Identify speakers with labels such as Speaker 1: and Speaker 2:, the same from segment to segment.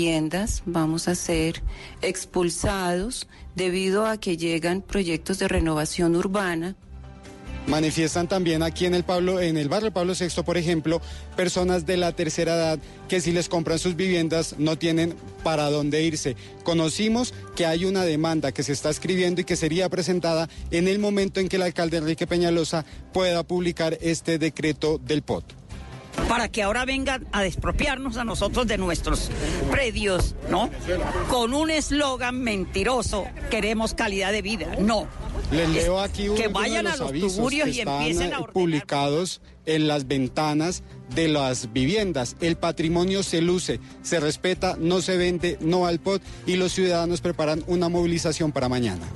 Speaker 1: viviendas vamos a ser expulsados debido a que llegan proyectos de renovación urbana
Speaker 2: Manifiestan también aquí en el, Pablo, en el barrio Pablo VI, por ejemplo, personas de la tercera edad que si les compran sus viviendas no tienen para dónde irse. Conocimos que hay una demanda que se está escribiendo y que sería presentada en el momento en que el alcalde Enrique Peñalosa pueda publicar este decreto del POT
Speaker 3: para que ahora vengan a despropiarnos a nosotros de nuestros predios, ¿no? Con un eslogan mentiroso, queremos calidad de vida. No,
Speaker 2: les leo aquí
Speaker 3: que vayan
Speaker 2: a
Speaker 3: los, tuburios y empiecen a
Speaker 2: ordenar. publicados en las ventanas de las viviendas. El patrimonio se luce, se respeta, no se vende, no al pot y los ciudadanos preparan una movilización para mañana.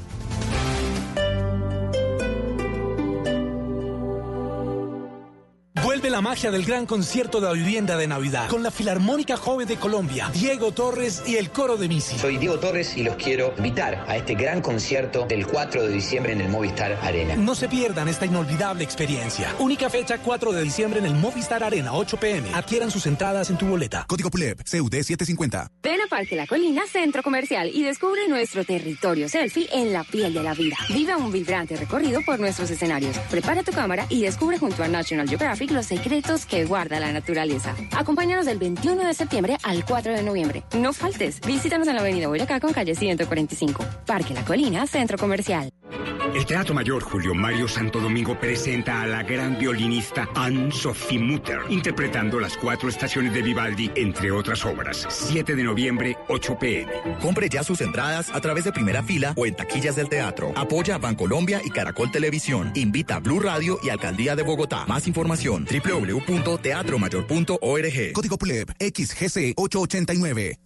Speaker 4: Vuelve la magia del gran concierto de la vivienda de Navidad con la Filarmónica Joven de Colombia, Diego Torres y el coro de Misi.
Speaker 5: Soy Diego Torres y los quiero invitar a este gran concierto del 4 de diciembre en el Movistar Arena.
Speaker 4: No se pierdan esta inolvidable experiencia. Única fecha 4 de diciembre en el Movistar Arena, 8 pm. Adquieran sus entradas en tu boleta.
Speaker 6: Código PULEP, CUD 750.
Speaker 7: Ven a Parque La Colina, Centro Comercial y descubre nuestro territorio selfie en la piel de la vida. Vive un vibrante recorrido por nuestros escenarios. Prepara tu cámara y descubre junto a National Geographic los secretos que guarda la naturaleza. Acompáñanos del 21 de septiembre al 4 de noviembre. No faltes. Visítanos en la avenida Boyacá con calle 145. Parque La Colina, Centro Comercial.
Speaker 8: El Teatro Mayor Julio Mario Santo Domingo presenta a la gran violinista Anne-Sophie Mutter, interpretando las cuatro estaciones de Vivaldi, entre otras obras. 7 de noviembre, 8 pm.
Speaker 6: Compre ya sus entradas a través de primera fila o en taquillas del teatro. Apoya a Bancolombia y Caracol Televisión. Invita a Blue Radio y Alcaldía de Bogotá. Más información www.teatromayor.org. Código PLEB XGC 889.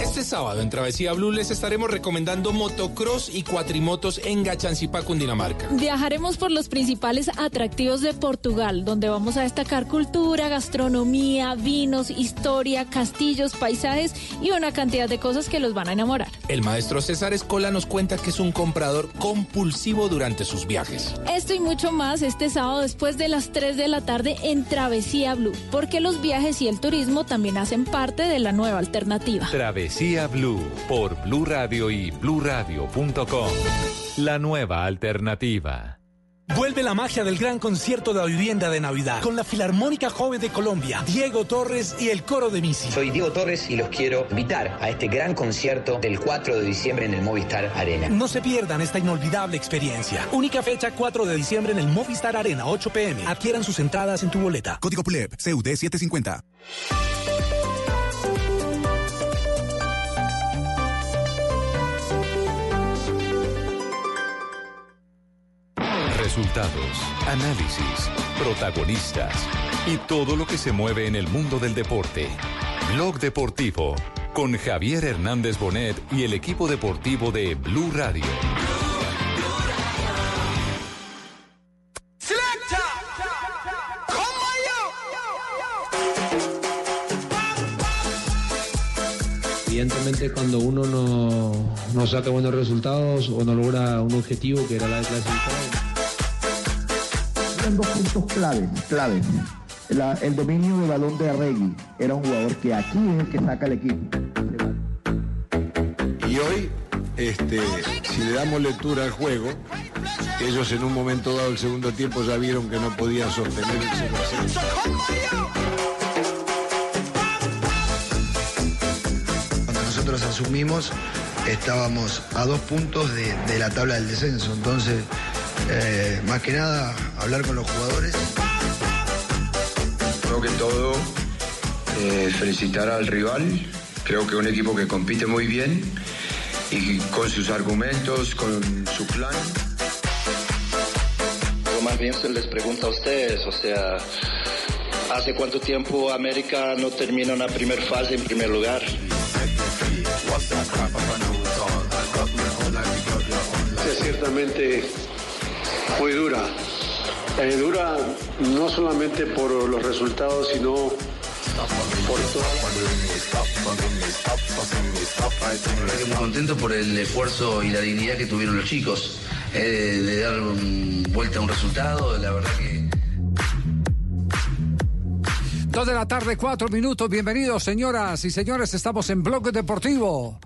Speaker 9: Este sábado en Travesía Blue les estaremos recomendando motocross y cuatrimotos en Gachancipá, Cundinamarca.
Speaker 10: Viajaremos por los principales atractivos de Portugal, donde vamos a destacar cultura, gastronomía, vinos, historia, castillos, paisajes y una cantidad de cosas que los van a enamorar.
Speaker 9: El maestro César Escola nos cuenta que es un comprador compulsivo durante sus viajes.
Speaker 10: Esto y mucho más este sábado después de las 3 de la tarde en Travesía Blue, porque los viajes y el turismo también hacen parte de la nueva alternativa.
Speaker 11: Travesía Blue por Blue Radio y bluradio.com. La nueva alternativa.
Speaker 4: Vuelve la magia del gran concierto de la vivienda de Navidad con la Filarmónica Joven de Colombia, Diego Torres y el coro de Misi.
Speaker 5: Soy Diego Torres y los quiero invitar a este gran concierto del 4 de diciembre en el Movistar Arena.
Speaker 4: No se pierdan esta inolvidable experiencia. Única fecha 4 de diciembre en el Movistar Arena, 8 pm. Adquieran sus entradas en tu boleta.
Speaker 6: Código PULEP, CUD 750.
Speaker 11: Resultados, análisis, protagonistas y todo lo que se mueve en el mundo del deporte. Blog Deportivo con Javier Hernández Bonet y el equipo deportivo de Blue Radio.
Speaker 12: Evidentemente cuando uno no, no saca buenos resultados o no logra un objetivo que era la de clasificar.
Speaker 13: Eran dos puntos claves, claves. La- el dominio de balón de Arregui era un jugador que aquí es el que saca el equipo.
Speaker 14: Y hoy, este, si le damos lectura al juego, ellos en un momento dado del segundo tiempo ya vieron que no podían sostener el 0 a 0.
Speaker 15: Cuando nosotros asumimos, estábamos a dos puntos de, de la tabla del descenso. Entonces, eh, más que nada, hablar con los jugadores.
Speaker 16: Creo que todo, eh, felicitar al rival. Creo que un equipo que compite muy bien y con sus argumentos, con su plan.
Speaker 17: Yo más bien se les pregunta a ustedes, o sea, ¿hace cuánto tiempo América no termina una primera fase en primer lugar?
Speaker 18: es ciertamente muy dura. Eh, dura no solamente por los resultados, sino por
Speaker 19: Estoy muy contento por el esfuerzo y la dignidad que tuvieron los chicos eh, de dar vuelta a un resultado. La verdad que Dos de la tarde, cuatro minutos. Bienvenidos, señoras y señores. Estamos en Bloque Deportivo.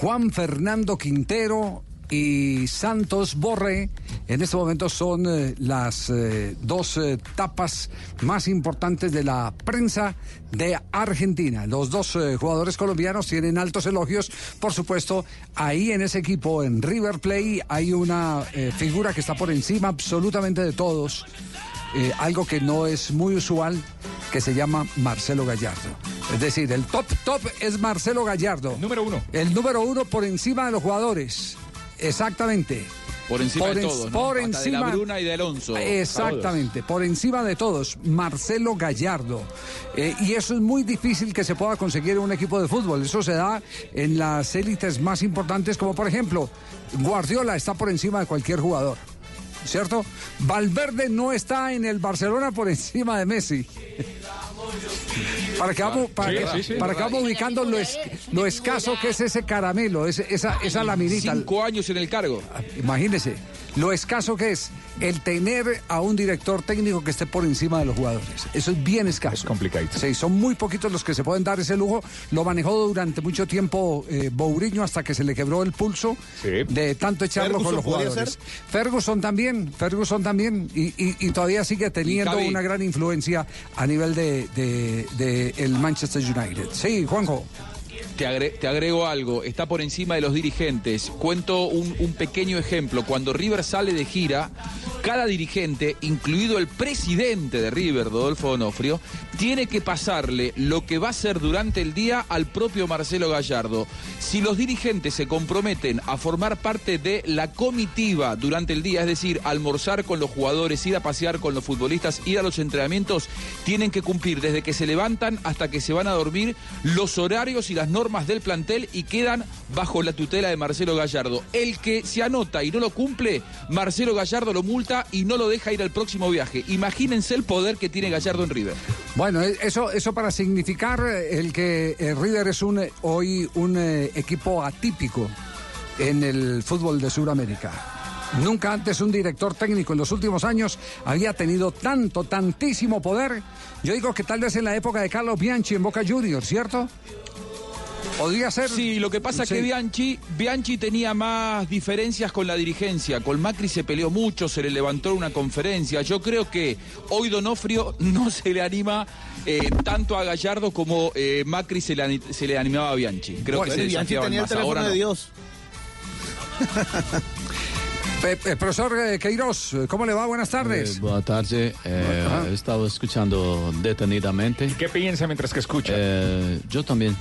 Speaker 19: Juan Fernando Quintero y Santos Borré. En este momento son eh, las eh, dos eh, tapas más importantes de la prensa de Argentina. Los dos jugadores colombianos tienen altos elogios. Por supuesto, ahí en ese equipo, en River Play, hay una figura que está por encima absolutamente de todos. eh, algo que no es muy usual, que se llama Marcelo Gallardo. Es decir, el top top es Marcelo Gallardo. Número uno. El número uno por encima de los jugadores. Exactamente.
Speaker 20: Por encima de
Speaker 19: en-
Speaker 20: todos, ¿no?
Speaker 19: Por
Speaker 20: Hasta de
Speaker 19: encima.
Speaker 20: la Bruna y de Alonso.
Speaker 19: Exactamente, por encima de todos, Marcelo Gallardo. Eh, y eso es muy difícil que se pueda conseguir en un equipo de fútbol. Eso se da en las élites más importantes, como por ejemplo, Guardiola está por encima de cualquier jugador. ¿Cierto? Valverde no está en el Barcelona por encima de Messi. Para que vamos, para
Speaker 20: Sí,
Speaker 19: que,
Speaker 20: sí, sí.
Speaker 19: para que vamos ubicando lo, es- lo escaso que es ese caramelo, ese- esa, esa laminita.
Speaker 20: Cinco años en el cargo.
Speaker 19: Imagínese, lo escaso que es el tener a un director técnico que esté por encima de los jugadores. Eso es bien escaso. Es complicado. Sí, son muy poquitos los que se pueden dar ese lujo. Lo manejó durante mucho tiempo eh, Bouriño hasta que se le quebró el pulso de tanto echarlo con los jugadores.
Speaker 21: ser.
Speaker 19: Ferguson también, Ferguson también, y, y- y todavía sigue teniendo una gran influencia a nivel de, de- de el Manchester United. Sí, Juanjo.
Speaker 20: Te, te agrego algo, está por encima de los dirigentes. Cuento un, pequeño ejemplo. Cuando River sale de gira, cada dirigente, incluido el presidente de River, Rodolfo Donofrio, tiene que pasarle lo que va a hacer durante el día al propio Marcelo Gallardo. Si los dirigentes se comprometen a formar parte de la comitiva durante el día, es decir, almorzar con los jugadores, ir a pasear con los futbolistas, ir a los entrenamientos, tienen que cumplir desde que se levantan hasta que se van a dormir los horarios y las normas del plantel y quedan bajo la tutela de Marcelo Gallardo. El que se anota y no lo cumple, Marcelo Gallardo lo multa y no lo deja ir al próximo viaje. Imagínense el poder que tiene Gallardo en River.
Speaker 19: Bueno, eh, eso, eso para significar eh, el que eh, River es un, eh, hoy un equipo atípico en el fútbol de Sudamérica. Nunca antes un director técnico en los últimos años había tenido tanto, tantísimo poder. Yo digo que tal vez en la época de Carlos Bianchi en Boca Juniors, ¿cierto? Podría ser.
Speaker 20: Sí, lo que pasa es que. Bianchi, Bianchi tenía más diferencias con la dirigencia. Con Macri se peleó mucho, se le levantó una conferencia. Yo creo que hoy Donofrio no se le anima eh, tanto a Gallardo como eh, Macri se le, ani- se le animaba a Bianchi. Creo
Speaker 21: Bueno,
Speaker 20: que se
Speaker 21: Bianchi tenía el
Speaker 20: más.
Speaker 21: teléfono
Speaker 20: Ahora
Speaker 21: de
Speaker 20: no.
Speaker 21: Dios.
Speaker 19: Eh, eh, profesor eh, Queiroz, ¿cómo le va? Buenas tardes.
Speaker 22: Eh, buenas tardes. Eh, he estado escuchando detenidamente.
Speaker 23: ¿Qué piensa mientras que escucha?
Speaker 22: Eh, yo también.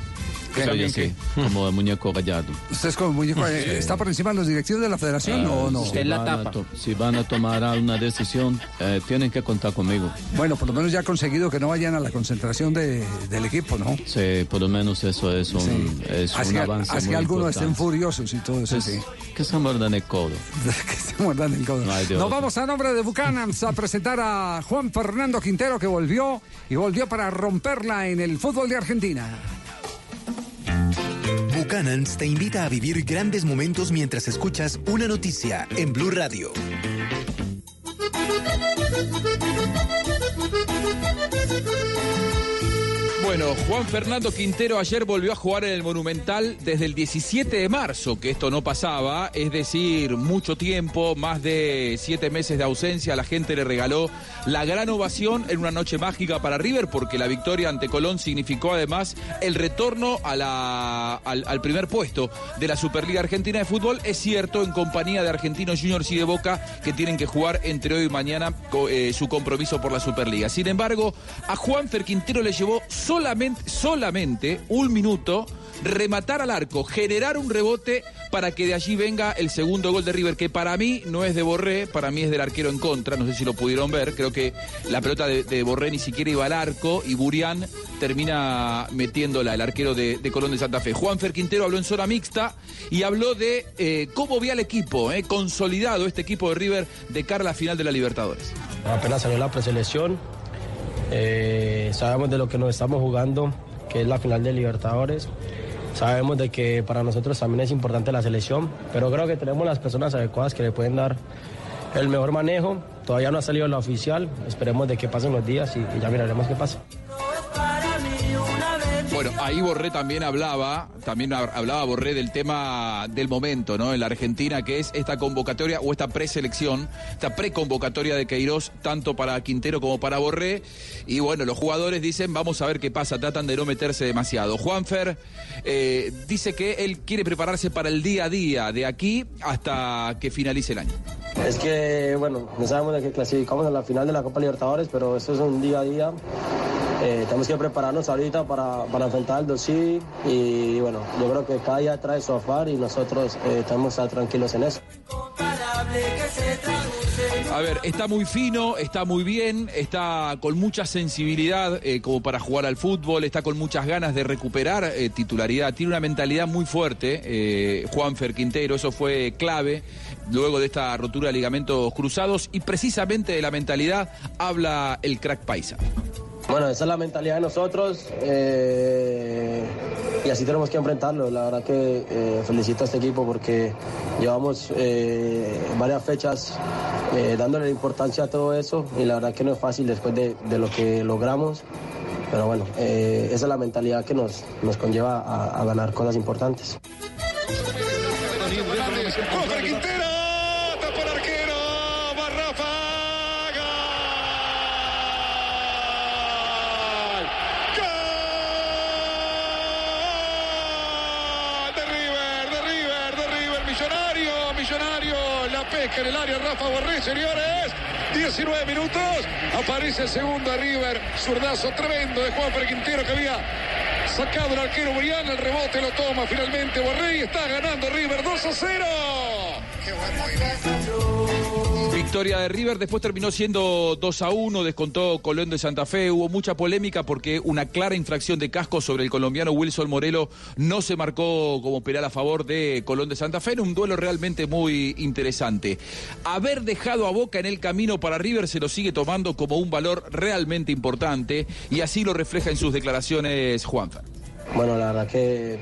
Speaker 19: ¿Qué?
Speaker 22: Soy
Speaker 19: ¿También
Speaker 22: así, como el muñeco Gallardo.
Speaker 19: ¿Usted es como muñeco?
Speaker 22: Sí.
Speaker 19: ¿Está por encima de los directivos de la federación
Speaker 22: Ah,
Speaker 19: o no?
Speaker 22: Si van, a to- si van a tomar una decisión, eh, tienen que contar conmigo.
Speaker 19: Bueno, por lo menos ya ha conseguido que no vayan a la concentración de- del equipo, ¿no?
Speaker 22: Sí, por lo menos eso es un,
Speaker 19: Sí.
Speaker 22: es
Speaker 19: Así
Speaker 22: un avance
Speaker 19: así algunos estén furiosos y todo eso,
Speaker 22: Pues,
Speaker 19: sí.
Speaker 22: Que se muerdan el codo.
Speaker 19: que se muerdan el codo.
Speaker 22: No
Speaker 19: Nos vamos a nombre de Buchanans a presentar a Juan Fernando Quintero que volvió y volvió para romperla en el fútbol de Argentina.
Speaker 6: Buchanan's te invita a vivir grandes momentos mientras escuchas una noticia en Blue Radio.
Speaker 20: Bueno, Juan Fernando Quintero ayer volvió a jugar en el Monumental desde el 17 de marzo, que esto no pasaba, es decir, mucho tiempo, más de siete meses de ausencia. La gente le regaló la gran ovación en una noche mágica para River, porque la victoria ante Colón significó además el retorno al, al primer puesto de la Superliga Argentina de Fútbol. Es cierto, en compañía de Argentinos Juniors y de Boca, que tienen que jugar entre hoy y mañana eh, su compromiso por la Superliga. Sin embargo, a Juanfer Quintero le llevó solamente, solamente un minuto rematar al arco, generar un rebote para que de allí venga el segundo gol de River, que para mí no es de Borré, para mí es del arquero en contra, no sé si lo pudieron ver, creo que la pelota de, de Borré ni siquiera iba al arco y Burián termina metiéndola, el arquero de, Colón de Santa Fe. Juanfer Quintero habló en zona mixta y habló de eh, cómo ve al equipo, eh, consolidado este equipo de River de cara a la final de la Libertadores.
Speaker 24: Apenas salió la preselección, eh, sabemos de lo que nos estamos jugando, que es la final de Libertadores. Sabemos de que para nosotros también es importante la selección, pero creo que tenemos las personas adecuadas que le pueden dar el mejor manejo. Todavía no ha salido la oficial, esperemos de que pasen los días y, y ya miraremos qué pasa.
Speaker 20: Ahí Borré también hablaba, también hablaba Borré del tema del momento, ¿no? En la Argentina, que es esta convocatoria o esta preselección, esta preconvocatoria de Queiroz, tanto para Quintero como para Borré. Y bueno, los jugadores dicen, vamos a ver qué pasa, tratan de no meterse demasiado. Juanfer eh, dice que él quiere prepararse para el día a día, de aquí hasta que finalice el año.
Speaker 24: Es que, bueno, no sabemos de que clasificamos en la final de la Copa Libertadores, pero eso es un día a día. Eh, tenemos que prepararnos ahorita para enfrentar el 2 y bueno, yo creo que cada día trae su afar y nosotros eh, estar tranquilos en eso.
Speaker 20: A ver, está muy fino, está muy bien, está con mucha sensibilidad eh, como para jugar al fútbol, está con muchas ganas de recuperar titularidad, tiene una mentalidad muy fuerte, Juanfer Quintero, eso fue clave luego de esta rotura de ligamentos cruzados y precisamente de la mentalidad habla el crack paisa.
Speaker 24: Bueno, esa es la mentalidad de nosotros eh, y así tenemos que enfrentarlo. La verdad que eh, felicito a este equipo porque llevamos eh, varias fechas dándole importancia a todo eso y la verdad que no es fácil después de, lo que logramos. Pero bueno, esa es la mentalidad que nos, nos conlleva a, a ganar cosas importantes.
Speaker 25: En el área Rafa Borré, señores. 19 minutos. Aparece el segundo River. Zurdazo tremendo de Juan Quintero que había sacado el arquero Burián. El rebote lo toma finalmente Borré y está ganando River 2 a 0. Qué
Speaker 20: Victoria de River, después terminó siendo 2 a 1, descontó Colón de Santa Fe. Hubo mucha polémica porque una clara infracción de casco sobre el colombiano Wilson Morelo no se marcó como penal a favor de Colón de Santa Fe. en un duelo realmente muy interesante. Haber dejado a Boca en el camino para River se lo sigue tomando como un valor realmente importante y así lo refleja en sus declaraciones Juanfa.
Speaker 24: Bueno, la verdad que,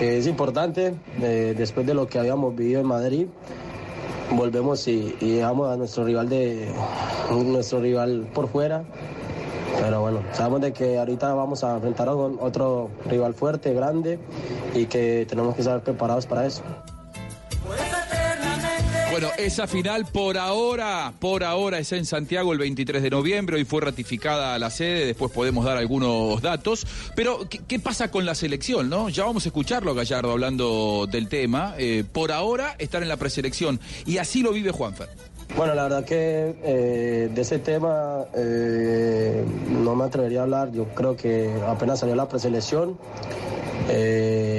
Speaker 24: es importante eh, después de lo que habíamos vivido en Madrid volvemos y, dejamos a nuestro rival de nuestro rival por fuera. Pero bueno, sabemos de que ahorita vamos a enfrentar a otro rival fuerte, grande y que tenemos que estar preparados para eso.
Speaker 20: Bueno, esa final por ahora, por ahora es en Santiago el 23 de noviembre, y fue ratificada la sede, después podemos dar algunos datos. Pero, ¿qué, pasa con la selección, no? Ya vamos a escucharlo Gallardo hablando del tema. Eh, por ahora estar en la preselección, y así lo vive Juanfer.
Speaker 24: Bueno, la verdad que eh, de ese tema eh, no me atrevería a hablar. Yo creo que apenas salió la preselección.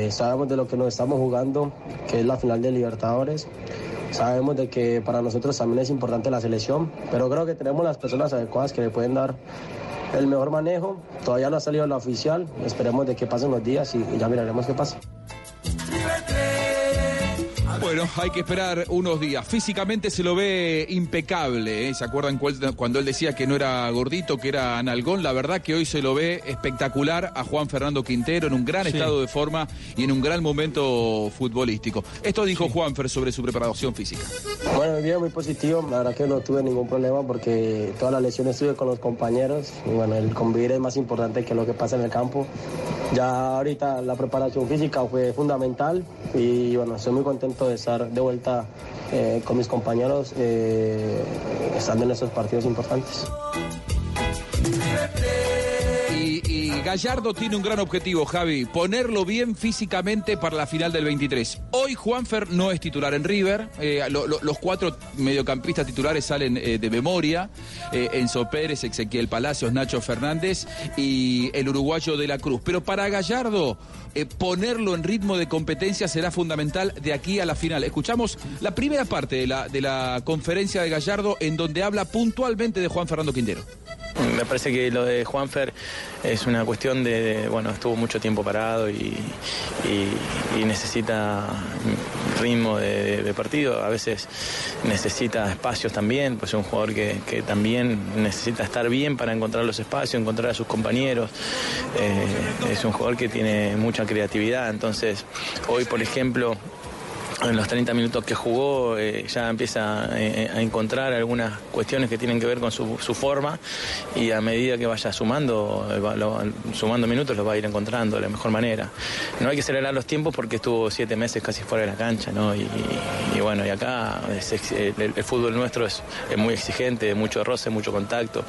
Speaker 24: sabemos de lo que nos estamos jugando, que es la final de Libertadores. Sabemos de que para nosotros también es importante la selección, pero creo que tenemos las personas adecuadas que le pueden dar el mejor manejo. Todavía no ha salido la oficial, esperemos de que pasen los días y, y ya miraremos qué pasa.
Speaker 20: Bueno, hay que esperar unos días. Físicamente se lo ve impecable. ¿eh? ¿Se acuerdan cuando él decía que no era gordito, que era analgón? La verdad que hoy se lo ve espectacular a Juan Fernando Quintero en un gran estado de forma y en un gran momento futbolístico. Esto dijo Juanfer sobre su preparación física.
Speaker 24: Bueno, mi vida muy positivo. La verdad que no tuve ningún problema porque todas las lesiones estuve con los compañeros. Y bueno, el convivir es más importante que lo que pasa en el campo. Ya ahorita la preparación física fue fundamental y bueno, estoy muy contento de estar de vuelta eh, con mis compañeros eh, estando en esos partidos importantes.
Speaker 20: Gallardo tiene un gran objetivo, Javi, ponerlo bien físicamente para la final del 23. Hoy Juanfer no es titular en River, eh, los cuatro mediocampistas titulares salen eh, de memoria, eh, Enzo Pérez, Ezequiel Palacios, Nacho Fernández y el uruguayo de la Cruz. Pero para Gallardo, ponerlo en ritmo de competencia será fundamental de aquí a la final. Escuchamos la primera parte de la, de la conferencia de Gallardo en donde habla puntualmente de Juan Fernando Quintero.
Speaker 26: Me parece que lo de Juanfer es una cuestión de, bueno, estuvo mucho tiempo parado y, necesita ritmo de, partido, a veces necesita espacios también, pues es un jugador que, también necesita estar bien para encontrar los espacios, encontrar a sus compañeros, eh, es un jugador que tiene mucha creatividad, entonces hoy por ejemplo en los 30 minutos que jugó eh, ya empieza eh, a encontrar algunas cuestiones que tienen que ver con su, su forma y a medida que vaya sumando, eh, va- lo- sumando minutos los va a ir encontrando de la mejor manera. No hay que acelerar los tiempos porque estuvo siete meses casi fuera de la cancha, ¿no? Y, y bueno, y acá es el, el fútbol nuestro es, es muy exigente, mucho roce, mucho contacto.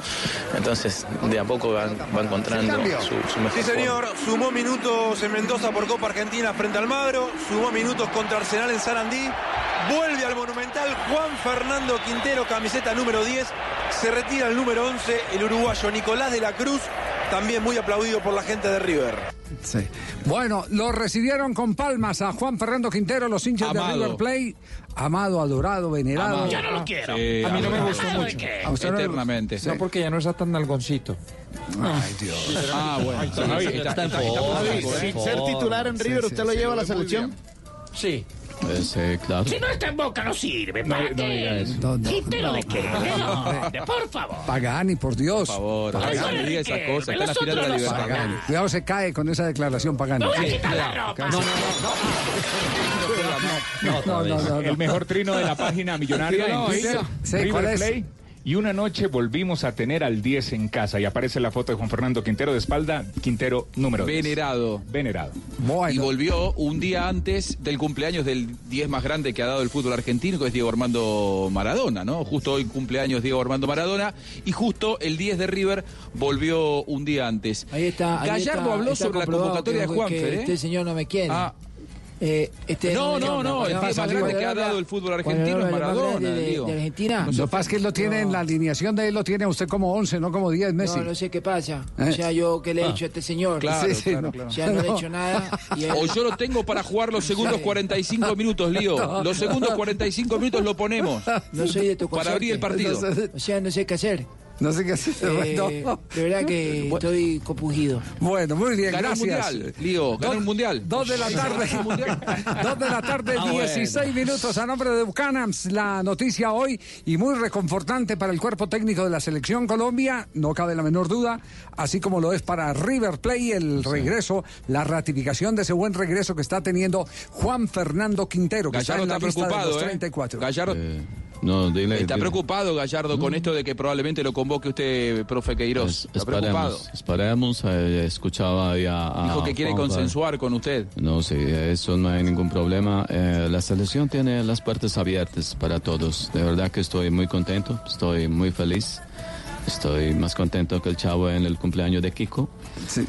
Speaker 26: Entonces, de a poco va, va encontrando su, su mejor
Speaker 27: Sí,
Speaker 26: forma.
Speaker 27: señor. Sumó minutos en Mendoza por Copa Argentina frente al Magro. Sumó minutos contra Arsenal en Sarandí. Vuelve al Monumental Juan Fernando Quintero, camiseta número 10. Se retira el número 11, el uruguayo Nicolás de la Cruz, también muy aplaudido por la gente de River.
Speaker 19: Sí. Bueno, lo recibieron con palmas a Juan Fernando Quintero, los hinchas de. River Play. Amado, adorado, venerado.
Speaker 20: Amado. Ya no lo quiero. Sí,
Speaker 21: a mí no me gustó
Speaker 20: ¿Amado de
Speaker 21: mucho.
Speaker 19: ¿A usted
Speaker 20: Eternamente.
Speaker 21: No, porque ya no está tan nalgoncito.
Speaker 19: Ay, Dios.
Speaker 20: Ah, bueno.
Speaker 21: Está- está-
Speaker 20: está-. ¿eh?
Speaker 21: Ser titular en River, ¿usted lo lleva a la selección? Sí.
Speaker 22: Pues, eh, claro.
Speaker 28: Si no está en boca, no sirve.
Speaker 22: No,
Speaker 28: ¿Para
Speaker 22: no
Speaker 28: qué?
Speaker 22: diga eso.
Speaker 19: No, no,
Speaker 28: ¿Quintero
Speaker 19: no,
Speaker 28: de qué?
Speaker 19: no,
Speaker 28: ¿De
Speaker 19: no,
Speaker 28: dónde? Por favor.
Speaker 19: Pagani, por Dios.
Speaker 20: Por favor,
Speaker 19: Pagani.
Speaker 20: no diga esa cosa. Está en la de la libertad.
Speaker 19: Pagani. Cuidado, se cae con esa declaración, Pagani.
Speaker 28: A
Speaker 19: Sí,
Speaker 28: la ropa.
Speaker 19: No, no, no, no,
Speaker 23: El
Speaker 19: no.
Speaker 23: mejor trino de la página millonaria
Speaker 19: No,
Speaker 23: en Twitter,
Speaker 19: sí, ¿cuál
Speaker 23: River
Speaker 19: es?
Speaker 23: Y una noche volvimos a tener al 10 en casa y aparece la foto de Juan Fernando Quintero de espalda, Quintero número 10.
Speaker 20: Venerado.
Speaker 23: Venerado.
Speaker 20: Y volvió un día antes del cumpleaños del 10 más grande que ha dado el fútbol argentino, que es Diego Armando Maradona, ¿no? Justo hoy cumpleaños Diego Armando Maradona. Y justo el 10 de River volvió un día antes.
Speaker 3: Ahí está. ahí
Speaker 20: Gallardo
Speaker 3: está-
Speaker 20: habló
Speaker 3: está
Speaker 20: sobre la convocatoria
Speaker 3: que-
Speaker 20: de Juanfer,
Speaker 3: que
Speaker 20: ¿eh?
Speaker 3: Este señor no me quiere.
Speaker 20: Ah.
Speaker 3: Eh, este
Speaker 20: No, no, no, el más grande que ha dado el fútbol argentino es
Speaker 3: de
Speaker 20: Maradona,
Speaker 3: de,
Speaker 20: digo.
Speaker 3: de Argentina.
Speaker 19: Lo que pasa es que él lo tiene en la alineación de él, lo tiene usted como 11, no como 10, Messi.
Speaker 3: No, no sé qué pasa.
Speaker 19: ¿Eh?
Speaker 3: O sea, yo qué le he
Speaker 19: Ah.
Speaker 3: hecho a este señor.
Speaker 20: Claro,
Speaker 3: Sí, sí,
Speaker 20: claro,
Speaker 3: no.
Speaker 20: claro.
Speaker 3: O sea, no, le he
Speaker 19: No.
Speaker 3: hecho nada. Y él-
Speaker 20: O yo lo tengo para jugar los segundos 45 minutos, Lío.
Speaker 3: No.
Speaker 20: Los segundos 45 minutos lo ponemos.
Speaker 3: No soy de tu
Speaker 20: Para abrir el partido.
Speaker 3: O sea, no sé qué hacer.
Speaker 19: No sé qué hacer.
Speaker 3: Eh. De verdad que estoy compungido.
Speaker 19: Bueno, muy bien,
Speaker 20: Ganó
Speaker 19: gracias.
Speaker 20: Mundial, Lío, ganó el Mundial.
Speaker 19: Dos de la tarde. Dos de la tarde,
Speaker 20: Ah, bueno.
Speaker 19: 16 minutos a nombre de Bucanams. La noticia hoy y muy reconfortante para el cuerpo técnico de la selección Colombia, no cabe la menor duda, así como lo es para River Play el regreso, la ratificación de ese buen regreso que está teniendo Juan Fernando Quintero, que
Speaker 20: Gallardo
Speaker 19: está
Speaker 20: está
Speaker 19: en la lista de
Speaker 20: preocupado,
Speaker 19: los
Speaker 20: ¿eh?
Speaker 19: 34.
Speaker 20: Gallardo
Speaker 22: No, dile.
Speaker 20: está
Speaker 22: dile.
Speaker 20: preocupado, Gallardo, con esto de que probablemente lo convoque usted, profe Queiroz. Está preocupado.
Speaker 22: Esperemos, eh, escuchaba ya a
Speaker 20: Dijo que quiere
Speaker 22: Juanfer.
Speaker 20: consensuar con usted.
Speaker 22: No, sí, eso no hay ningún problema. Eh, la selección tiene las puertas abiertas para todos. De verdad que estoy muy contento, estoy muy feliz. Estoy más contento que el chavo en el cumpleaños de Kiko. Y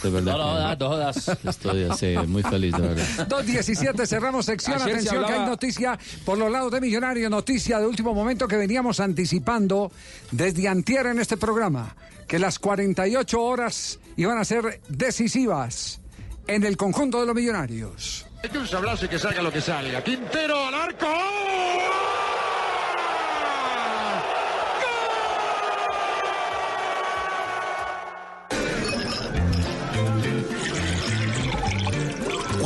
Speaker 22: de verdad
Speaker 28: No, no, no jodas.
Speaker 22: estoy así, muy feliz, de verdad.
Speaker 19: 2.17, cerramos sección.
Speaker 20: Ayer se
Speaker 19: Atención que hay noticia por los lados de Millonario, noticia de último momento que veníamos anticipando desde antier en este programa, que las 48 horas iban a ser decisivas en el conjunto de los Millonarios.
Speaker 29: Hay que un sablazo y que salga lo que salga. Quintero al arco.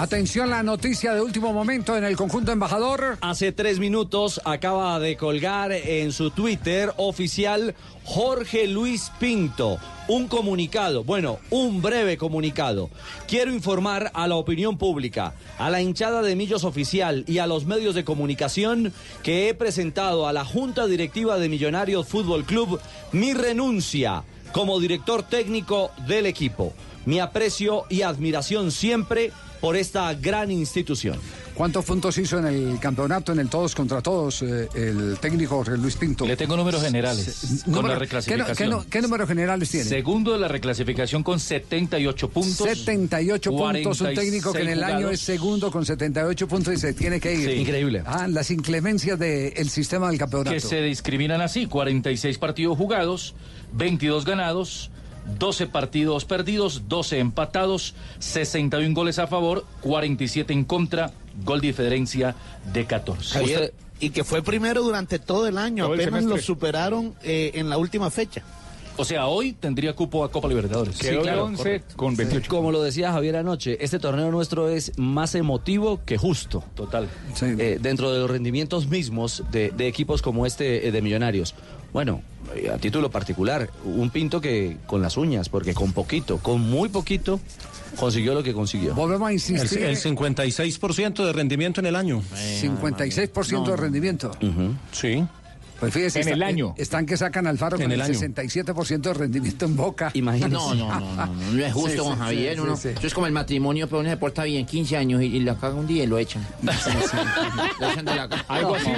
Speaker 19: Atención, la noticia de último momento en el conjunto embajador.
Speaker 30: Hace tres minutos acaba de colgar en su Twitter oficial Jorge Luis Pinto un comunicado, bueno, un breve comunicado. Quiero informar a la opinión pública, a la hinchada de Millos Oficial y a los medios de comunicación que he presentado a la Junta Directiva de Millonarios Fútbol Club mi renuncia como director técnico del equipo. Mi aprecio y admiración siempre por esta gran institución.
Speaker 19: ¿Cuántos puntos hizo en el campeonato, en el todos contra todos, eh, el técnico Jorge Luis Pinto?
Speaker 31: Le tengo números generales
Speaker 19: Se-
Speaker 31: con
Speaker 19: número-
Speaker 31: la reclasificación.
Speaker 19: ¿Qué, no- qué, no- qué números generales tiene?
Speaker 31: Segundo de la reclasificación con 78 puntos.
Speaker 19: 78 puntos, un técnico que en el año es segundo con 78 puntos y se tiene que ir.
Speaker 31: Sí. Increíble.
Speaker 19: Ah, las inclemencias del sistema del campeonato.
Speaker 31: que se discriminan así, 46 partidos jugados, 22 ganados, 12 partidos perdidos, 12 empatados, 61 goles a favor, 47 en contra gol de diferencia de 14.
Speaker 21: Javier, y que fue primero durante todo el año,
Speaker 31: Todo
Speaker 21: apenas lo superaron eh, en la última fecha.
Speaker 31: O sea, hoy tendría cupo a Copa Libertadores.
Speaker 32: con 28.
Speaker 30: Como lo decía Javier anoche, este torneo nuestro es más emotivo que justo.
Speaker 31: Total.
Speaker 30: Eh, dentro de los rendimientos mismos de, de equipos como este eh, de Millonarios. Bueno, eh, a título particular, un pinto que con las uñas, porque con poquito, con muy poquito, consiguió lo que consiguió.
Speaker 19: Volvemos a
Speaker 23: El,
Speaker 19: insistir.
Speaker 23: el 56% de rendimiento en el año.
Speaker 19: 56% de rendimiento.
Speaker 23: Sí.
Speaker 19: Pues fíjese,
Speaker 23: En
Speaker 19: está-
Speaker 23: el año.
Speaker 19: están que sacan al faro
Speaker 23: En
Speaker 19: con el,
Speaker 23: el año.
Speaker 19: 67% de rendimiento en boca.
Speaker 30: Imagínese.
Speaker 22: No, no, no, no, no, no es justo,
Speaker 19: Sí, sí,
Speaker 22: Javier.
Speaker 19: sí,
Speaker 22: uno-
Speaker 19: sí, sí.
Speaker 22: Eso es como el matrimonio, pero uno se porta bien 15 años y, y la caga un día y lo echan. Lo echan de la casa.
Speaker 32: Algo así.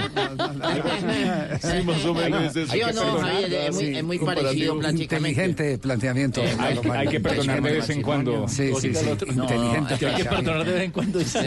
Speaker 23: Sí, más o menos es.
Speaker 22: Ay, no. Javier, es muy, es muy parecido prácticamente.
Speaker 19: Inteligente planteamiento.
Speaker 23: Eh, hay- hay que perdonar de vez en cuando.
Speaker 19: Sí, sí, sí. Inteligente
Speaker 31: hay que perdonar de vez en cuando.
Speaker 22: Sí,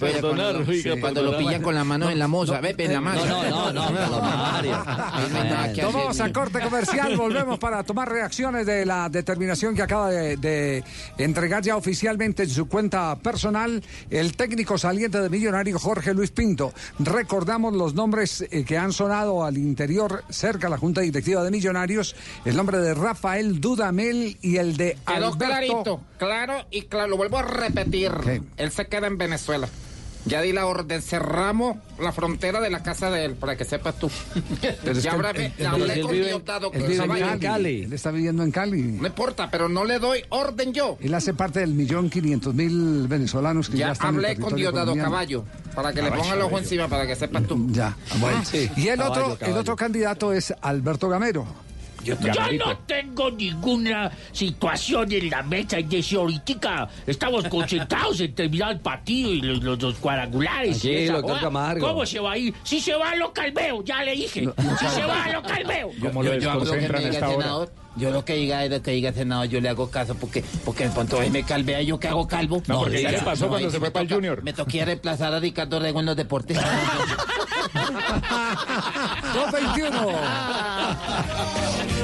Speaker 22: perdonar de vez en cuando, lo pillan con la mano en la moza, ve, en la mano.
Speaker 30: No, no, no,
Speaker 22: hacer,
Speaker 19: vamos a corte comercial, volvemos para tomar reacciones de la determinación que acaba de, de entregar ya oficialmente en su cuenta personal el técnico saliente de Millonario Jorge Luis Pinto. Recordamos los nombres eh, que han sonado al interior cerca a la Junta Directiva de Millonarios, el nombre de Rafael Dudamel y el de
Speaker 33: Quedó
Speaker 19: Alberto.
Speaker 33: clarito, claro y claro. Lo vuelvo a repetir. Él se queda en Venezuela. Ya di la orden, cerramos la frontera de la casa de él, para que sepas tú.
Speaker 19: Pero
Speaker 33: ya habrá- hablé
Speaker 19: él
Speaker 33: con
Speaker 19: vive-
Speaker 33: Diosdado
Speaker 19: él vive
Speaker 33: Caballo.
Speaker 19: en Cali. Él está viviendo en Cali.
Speaker 33: No importa, pero no le doy orden yo.
Speaker 19: Él hace parte del millón quinientos mil venezolanos que ya,
Speaker 33: Ya
Speaker 19: están en el
Speaker 33: hablé con Diosdado
Speaker 19: colombiano.
Speaker 33: Caballo, para que le ponga el ojo
Speaker 19: caballo.
Speaker 33: encima, para que sepas tú.
Speaker 19: Ya, bueno.
Speaker 33: Sí.
Speaker 19: Y el
Speaker 33: Caballo,
Speaker 19: otro, el otro candidato es Alberto Gamero.
Speaker 28: Yo no tengo ninguna situación en la mesa y desde ahorita estamos concentrados en terminar el partido y los, los, los cuadrangulares.
Speaker 30: Tranquilo,
Speaker 28: esa
Speaker 30: doctor
Speaker 28: joda.
Speaker 30: Camargo.
Speaker 28: ¿Cómo se va a ir? Si se va, lo calmeo, ya le dije. si se va, lo calmeo.
Speaker 23: ¿Cómo lo
Speaker 22: Yo- yo hago lo que
Speaker 23: desconcentran
Speaker 22: me
Speaker 23: a
Speaker 22: diga
Speaker 23: esta
Speaker 22: el
Speaker 23: hora?
Speaker 22: senador. Yo lo que diga es lo que diga el senador, yo le hago caso porque porque de pronto él me calvea, yo que hago calvo.
Speaker 23: No, porque ya le pasó cuando
Speaker 22: sí
Speaker 23: se fue para el Junior.
Speaker 22: Me toqué reemplazar a Ricardo Rego en los deportes.
Speaker 19: 221.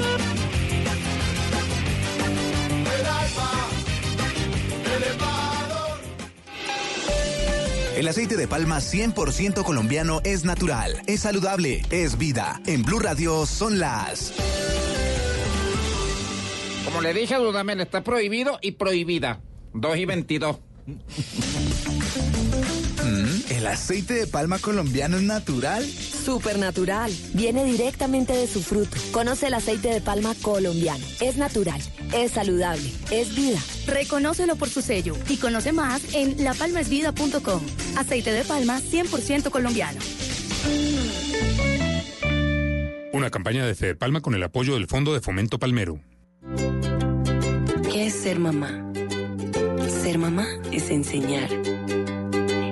Speaker 34: El aceite de palma 100% colombiano es natural, es saludable, es vida. En Blue Radio son las...
Speaker 33: Como le dije a Dudamel, está prohibido y prohibida. 2 y 22.
Speaker 34: Mm, ¿El aceite de palma colombiano es natural?
Speaker 35: Supernatural. Viene directamente de su fruto. Conoce el aceite de palma colombiano. Es natural, es saludable, es vida.
Speaker 36: Reconócelo por su sello y conoce más en lapalmasvida.com. Aceite de palma 100% colombiano.
Speaker 37: Una campaña de Fede Palma con el apoyo del Fondo de Fomento Palmero.
Speaker 38: ¿Qué es ser mamá? Ser mamá es enseñar.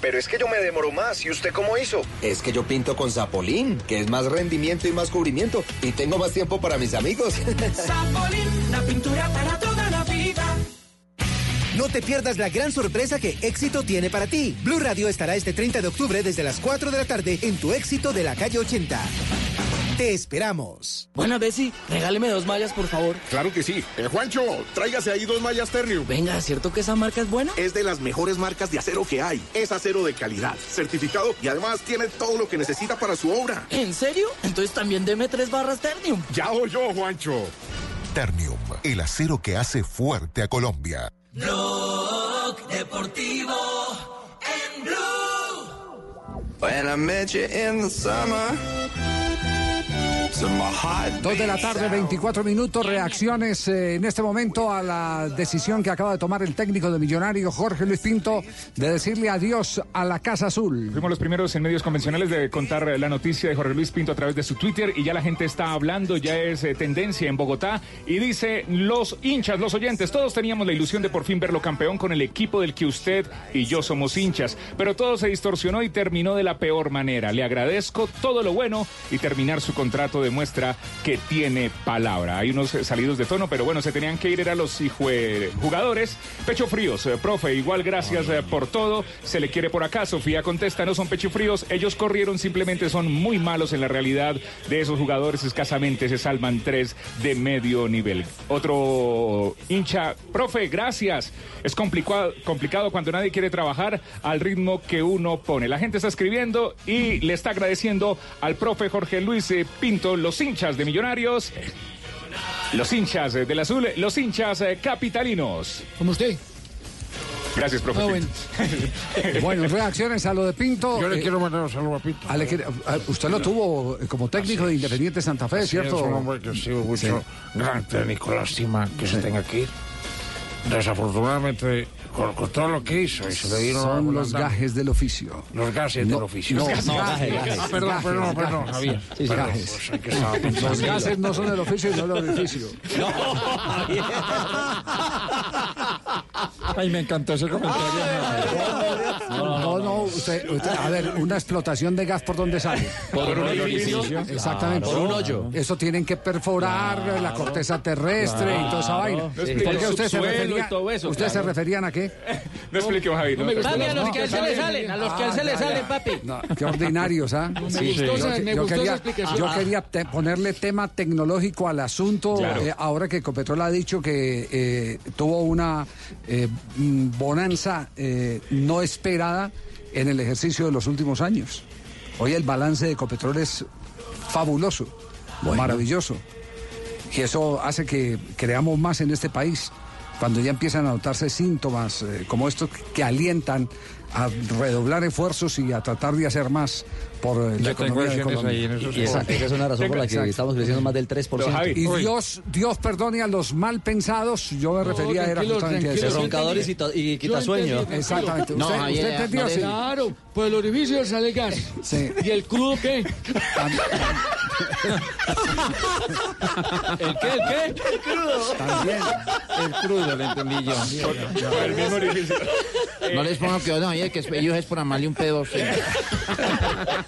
Speaker 39: Pero es que yo me demoro más. ¿Y usted cómo hizo?
Speaker 40: Es que yo pinto con Zapolín, que es más rendimiento y más cubrimiento. Y tengo más tiempo para mis amigos.
Speaker 41: Zapolín, la pintura para toda la vida.
Speaker 6: No te pierdas la gran sorpresa que Éxito tiene para ti. Blue Radio estará este 30 de octubre desde las 4 de la tarde en tu Éxito de la calle 80. Te esperamos.
Speaker 42: Buena, Bessie, regáleme dos mallas, por favor.
Speaker 27: Claro que sí. Eh, Juancho, tráigase ahí dos mallas Ternium.
Speaker 42: Venga, ¿cierto que esa marca es buena?
Speaker 27: Es de las mejores marcas de acero que hay. Es acero de calidad, certificado y además tiene todo lo que necesita para su obra.
Speaker 42: ¿En serio? Entonces también deme tres barras Ternium.
Speaker 27: Ya oyó, Juancho.
Speaker 43: Ternium, el acero que hace fuerte a Colombia.
Speaker 41: Blog Deportivo en Blue.
Speaker 44: When I met you in the summer,
Speaker 19: Dos de la tarde, 24 minutos. Reacciones eh, en este momento a la decisión que acaba de tomar el técnico de Millonario, Jorge Luis Pinto, de decirle adiós a la Casa Azul.
Speaker 23: Fuimos los primeros en medios convencionales de contar la noticia de Jorge Luis Pinto a través de su Twitter y ya la gente está hablando, ya es eh, tendencia en Bogotá y dice los hinchas, los oyentes, todos teníamos la ilusión de por fin verlo campeón con el equipo del que usted y yo somos hinchas, pero todo se distorsionó y terminó de la peor manera. Le agradezco todo lo bueno y terminar su contrato demuestra que tiene palabra. Hay unos eh, salidos de tono, pero bueno, se tenían que ir a los jugadores. Pecho fríos, eh, profe, igual gracias eh, por todo. Se le quiere por acá. Sofía contesta, no son pecho fríos. Ellos corrieron, simplemente son muy malos en la realidad. De esos jugadores escasamente se salvan tres de medio nivel. Otro hincha, profe, gracias. Es complicado, complicado cuando nadie quiere trabajar al ritmo que uno pone. La gente está escribiendo y le está agradeciendo al profe Jorge Luis eh, Los hinchas de Millonarios. Los hinchas eh, del azul, los hinchas eh, capitalinos.
Speaker 19: Como usted.
Speaker 23: Gracias, profe.
Speaker 19: Ah, bueno. Bueno, reacciones a lo de Pinto.
Speaker 45: Yo le
Speaker 19: Eh,
Speaker 45: quiero mandar un saludo a Pinto.
Speaker 19: usted lo tuvo como técnico de Independiente Santa Fe,
Speaker 45: Sí,
Speaker 19: ¿cierto?
Speaker 45: Es un hombre que sigo mucho. Gran técnico, lástima que se tenga que ir. Desafortunadamente, con, con todo lo que hizo y se le dieron
Speaker 19: Son los gajes del oficio.
Speaker 45: Los gases
Speaker 19: No,
Speaker 45: del oficio.
Speaker 19: no,
Speaker 45: Los
Speaker 19: no,
Speaker 45: gases,
Speaker 19: gajes, gajes,
Speaker 45: Ah, perdón,
Speaker 19: gajes,
Speaker 45: perdón, perdón,
Speaker 19: gajes.
Speaker 45: Javier.
Speaker 19: Sí,
Speaker 45: Perdón,
Speaker 19: gajes.
Speaker 45: pues, que.
Speaker 19: Los gases no son del oficio, sino del orificio.
Speaker 45: Ay, me encantó ese comentario.
Speaker 19: No, no, usted, usted- a ver, una explotación de gas por dónde sale.
Speaker 45: Por un orificio.
Speaker 19: Exactamente.
Speaker 45: Claro. Por un hoyo.
Speaker 19: Eso tienen que perforar la corteza terrestre y toda esa vaina. ¿Por qué usted se
Speaker 45: y
Speaker 19: refería?
Speaker 45: todo eso,
Speaker 19: ¿Ustedes se referían a qué?
Speaker 23: No explique, Javier.
Speaker 19: No me gustó.
Speaker 46: Papi, a los
Speaker 19: No,
Speaker 46: que a él se le salen, a los que a él se le salen, papi.
Speaker 19: No, qué ordinarios, ¿ah?
Speaker 46: Me gustó esa- me gustó esa
Speaker 19: quería,
Speaker 46: explicación.
Speaker 19: yo
Speaker 46: Ah.
Speaker 19: quería te- ponerle tema tecnológico al asunto,
Speaker 46: Claro.
Speaker 19: eh, ahora que Ecopetrol ha dicho que eh, tuvo una eh, mm, bonanza no esperada en el ejercicio de los últimos años. Hoy el balance de Ecopetrol es fabuloso, maravilloso. Y eso hace que creamos más en este país. Cuando ya empiezan a notarse síntomas eh, como estos que, que alientan a redoblar esfuerzos y a tratar de hacer más por eh, la
Speaker 45: Yo
Speaker 19: economía de Colombia.
Speaker 45: ahí en esos
Speaker 30: Y esa, esa es una razón por la que
Speaker 19: Exacto.
Speaker 30: estamos creciendo más del 3%.
Speaker 19: Y Dios, Dios perdone a los mal pensados. Yo me refería era justamente a eso.
Speaker 30: Roncadores y, y
Speaker 47: Yo
Speaker 30: quitasueño.
Speaker 47: entendí,
Speaker 19: Exactamente.
Speaker 30: No,
Speaker 19: ¿Usted,
Speaker 30: Javier,
Speaker 19: usted entendió?
Speaker 30: no
Speaker 19: Sí.
Speaker 47: Claro, por el orificio sale gas.
Speaker 19: Sí.
Speaker 47: ¿Y el crudo qué?
Speaker 30: ¿El qué? ¿El qué?
Speaker 47: El crudo.
Speaker 19: También.
Speaker 45: El crudo, le entendí yo.
Speaker 23: Por el mismo orificio.
Speaker 33: No les pongo que no, oye, que ellos es por amarle un pedo. sí.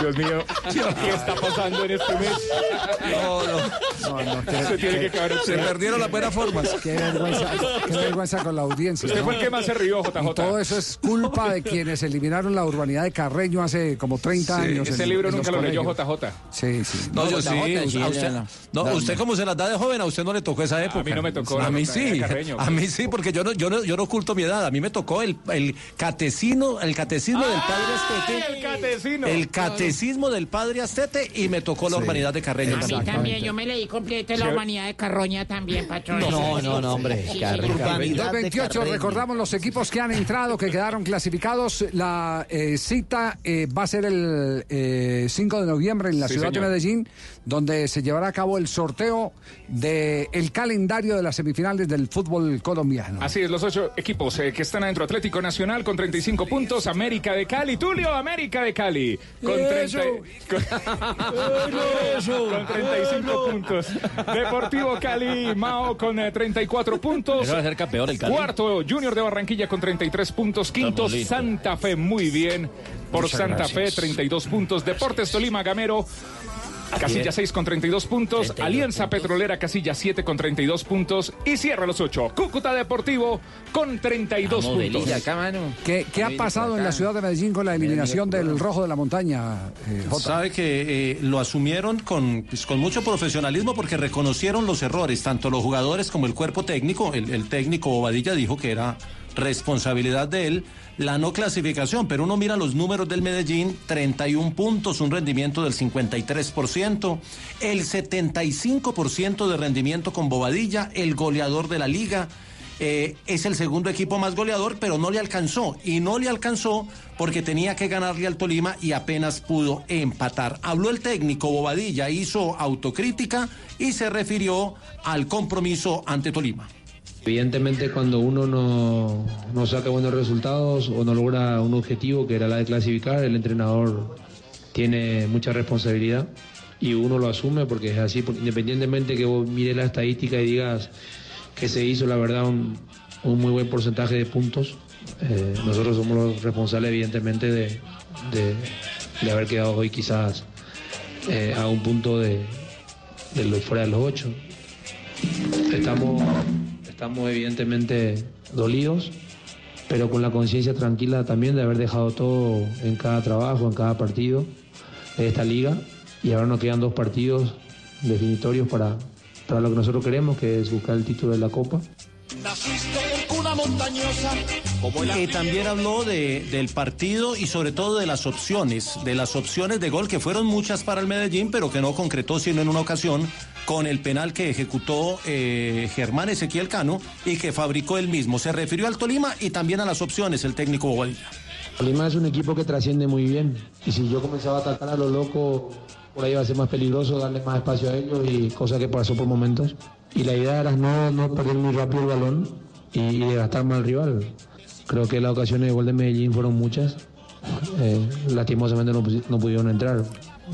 Speaker 23: Dios mío, ¿qué está pasando en este mes?
Speaker 19: No, no,
Speaker 23: Se tiene que
Speaker 19: Se perdieron las buenas formas. Qué vergüenza, qué vergüenza con la audiencia.
Speaker 23: Usted
Speaker 19: ¿no?
Speaker 23: fue el que más se rió, JJ.
Speaker 19: Y todo eso es culpa de quienes eliminaron la urbanidad de Carreño hace como 30 años.
Speaker 23: Ese
Speaker 19: en-
Speaker 23: libro
Speaker 19: en
Speaker 23: nunca lo leyó. JJ.
Speaker 19: Sí, sí.
Speaker 45: No, yo sí.
Speaker 33: sí,
Speaker 45: a usted, no, usted como se las da de joven, a usted no le tocó esa época.
Speaker 23: mí no me tocó
Speaker 45: A mí sí.
Speaker 23: Carreño,
Speaker 45: A mí sí, porque yo no, yo no, yo no oculto mi edad. A mí me tocó el, el catecismo, el catecismo del padre Astete.
Speaker 23: el catecismo!
Speaker 45: El catecismo del padre Astete y me tocó la urbanidad de Carreño.
Speaker 46: A mí
Speaker 45: también.
Speaker 46: yo me leí completo la humanidad de Carroña también, patrón.
Speaker 30: No, no, no, hombre.
Speaker 46: Sí, sí,
Speaker 30: Carreño.
Speaker 46: sí.
Speaker 19: 228, recordamos los equipos que han entrado, que quedaron clasificados. La eh, cita eh, va a ser el eh, 5 de noviembre en la
Speaker 23: Sí,
Speaker 19: ciudad
Speaker 23: señor.
Speaker 19: de Medellín, donde se llevará a cabo el sorteo del calendario de las semifinales del fútbol colombiano.
Speaker 23: Así es, los ocho equipos eh, que están adentro. Atlético Nacional con 35 puntos. América de Cali. Tulio, América de Cali. Con, 30, con, con 35 puntos. Deportivo Cali. Mao con eh, 34 puntos.
Speaker 30: Va a ser campeón el Cali.
Speaker 23: Cuarto, Junior de Barranquilla con 33 puntos. Quinto. Santa Fe. Muy bien. Por
Speaker 45: Muchas
Speaker 23: Santa
Speaker 45: gracias.
Speaker 23: Fe, 32 puntos. Deportes Tolima, Gamero. Casilla 6 con 32 puntos. Alianza Petrolera Casilla 7 con 32 puntos. Y cierra los 8. Cúcuta Deportivo con 32
Speaker 33: Vamos,
Speaker 23: puntos.
Speaker 33: Velilla, acá, mano.
Speaker 19: ¿Qué, qué ha pasado en la ciudad de Medellín con la eliminación del Rojo de la Montaña, eh, Jota?
Speaker 45: Sabe que eh, lo asumieron con, pues, con mucho profesionalismo porque reconocieron los errores, tanto los jugadores como el cuerpo técnico. El, el técnico Bobadilla dijo que era responsabilidad de él la no clasificación, pero uno mira los números del Medellín, 31 puntos, un rendimiento del 53%, el 75% de rendimiento con Bobadilla, el goleador de la liga. Eh, es el segundo equipo más goleador, pero no le alcanzó. Y no le alcanzó porque tenía que ganarle al Tolima y apenas pudo empatar. Habló el técnico Bobadilla, hizo autocrítica y se refirió al compromiso ante Tolima.
Speaker 3: Evidentemente cuando uno no, no saca buenos resultados o no logra un objetivo que era la de clasificar, el entrenador tiene mucha responsabilidad y uno lo asume porque es así, independientemente que vos mires la estadística y digas que se hizo la verdad un, muy buen porcentaje de puntos, eh, nosotros somos los responsables evidentemente de, de- de haber quedado hoy quizás eh, a un punto de, de lo fuera de los ocho. Estamos, estamos evidentemente dolidos, pero con la conciencia tranquila también de haber dejado todo en cada trabajo, en cada partido de esta liga. Y ahora nos quedan dos partidos definitorios para, para lo que nosotros queremos, que es buscar el título de la Copa.
Speaker 48: Montañosa, como
Speaker 45: Y también habló de- del partido y sobre todo de las opciones, de las opciones de gol que fueron muchas para el Medellín, pero que no concretó sino en una ocasión con el penal que ejecutó eh, Germán Ezequiel Cano y que fabricó él mismo. Se refirió al Tolima y también a las opciones el técnico Bobadilla.
Speaker 3: Tolima es un equipo que trasciende muy bien. Y si yo comenzaba a atacar a lo loco, por ahí iba a ser más peligroso, darle más espacio a ellos y cosa que pasó por momentos. Y la idea era no, no perder muy rápido el balón y, y desgastar más al rival. Creo que las ocasiones de gol de Medellín fueron muchas. Eh, lastimosamente no, no pudieron entrar.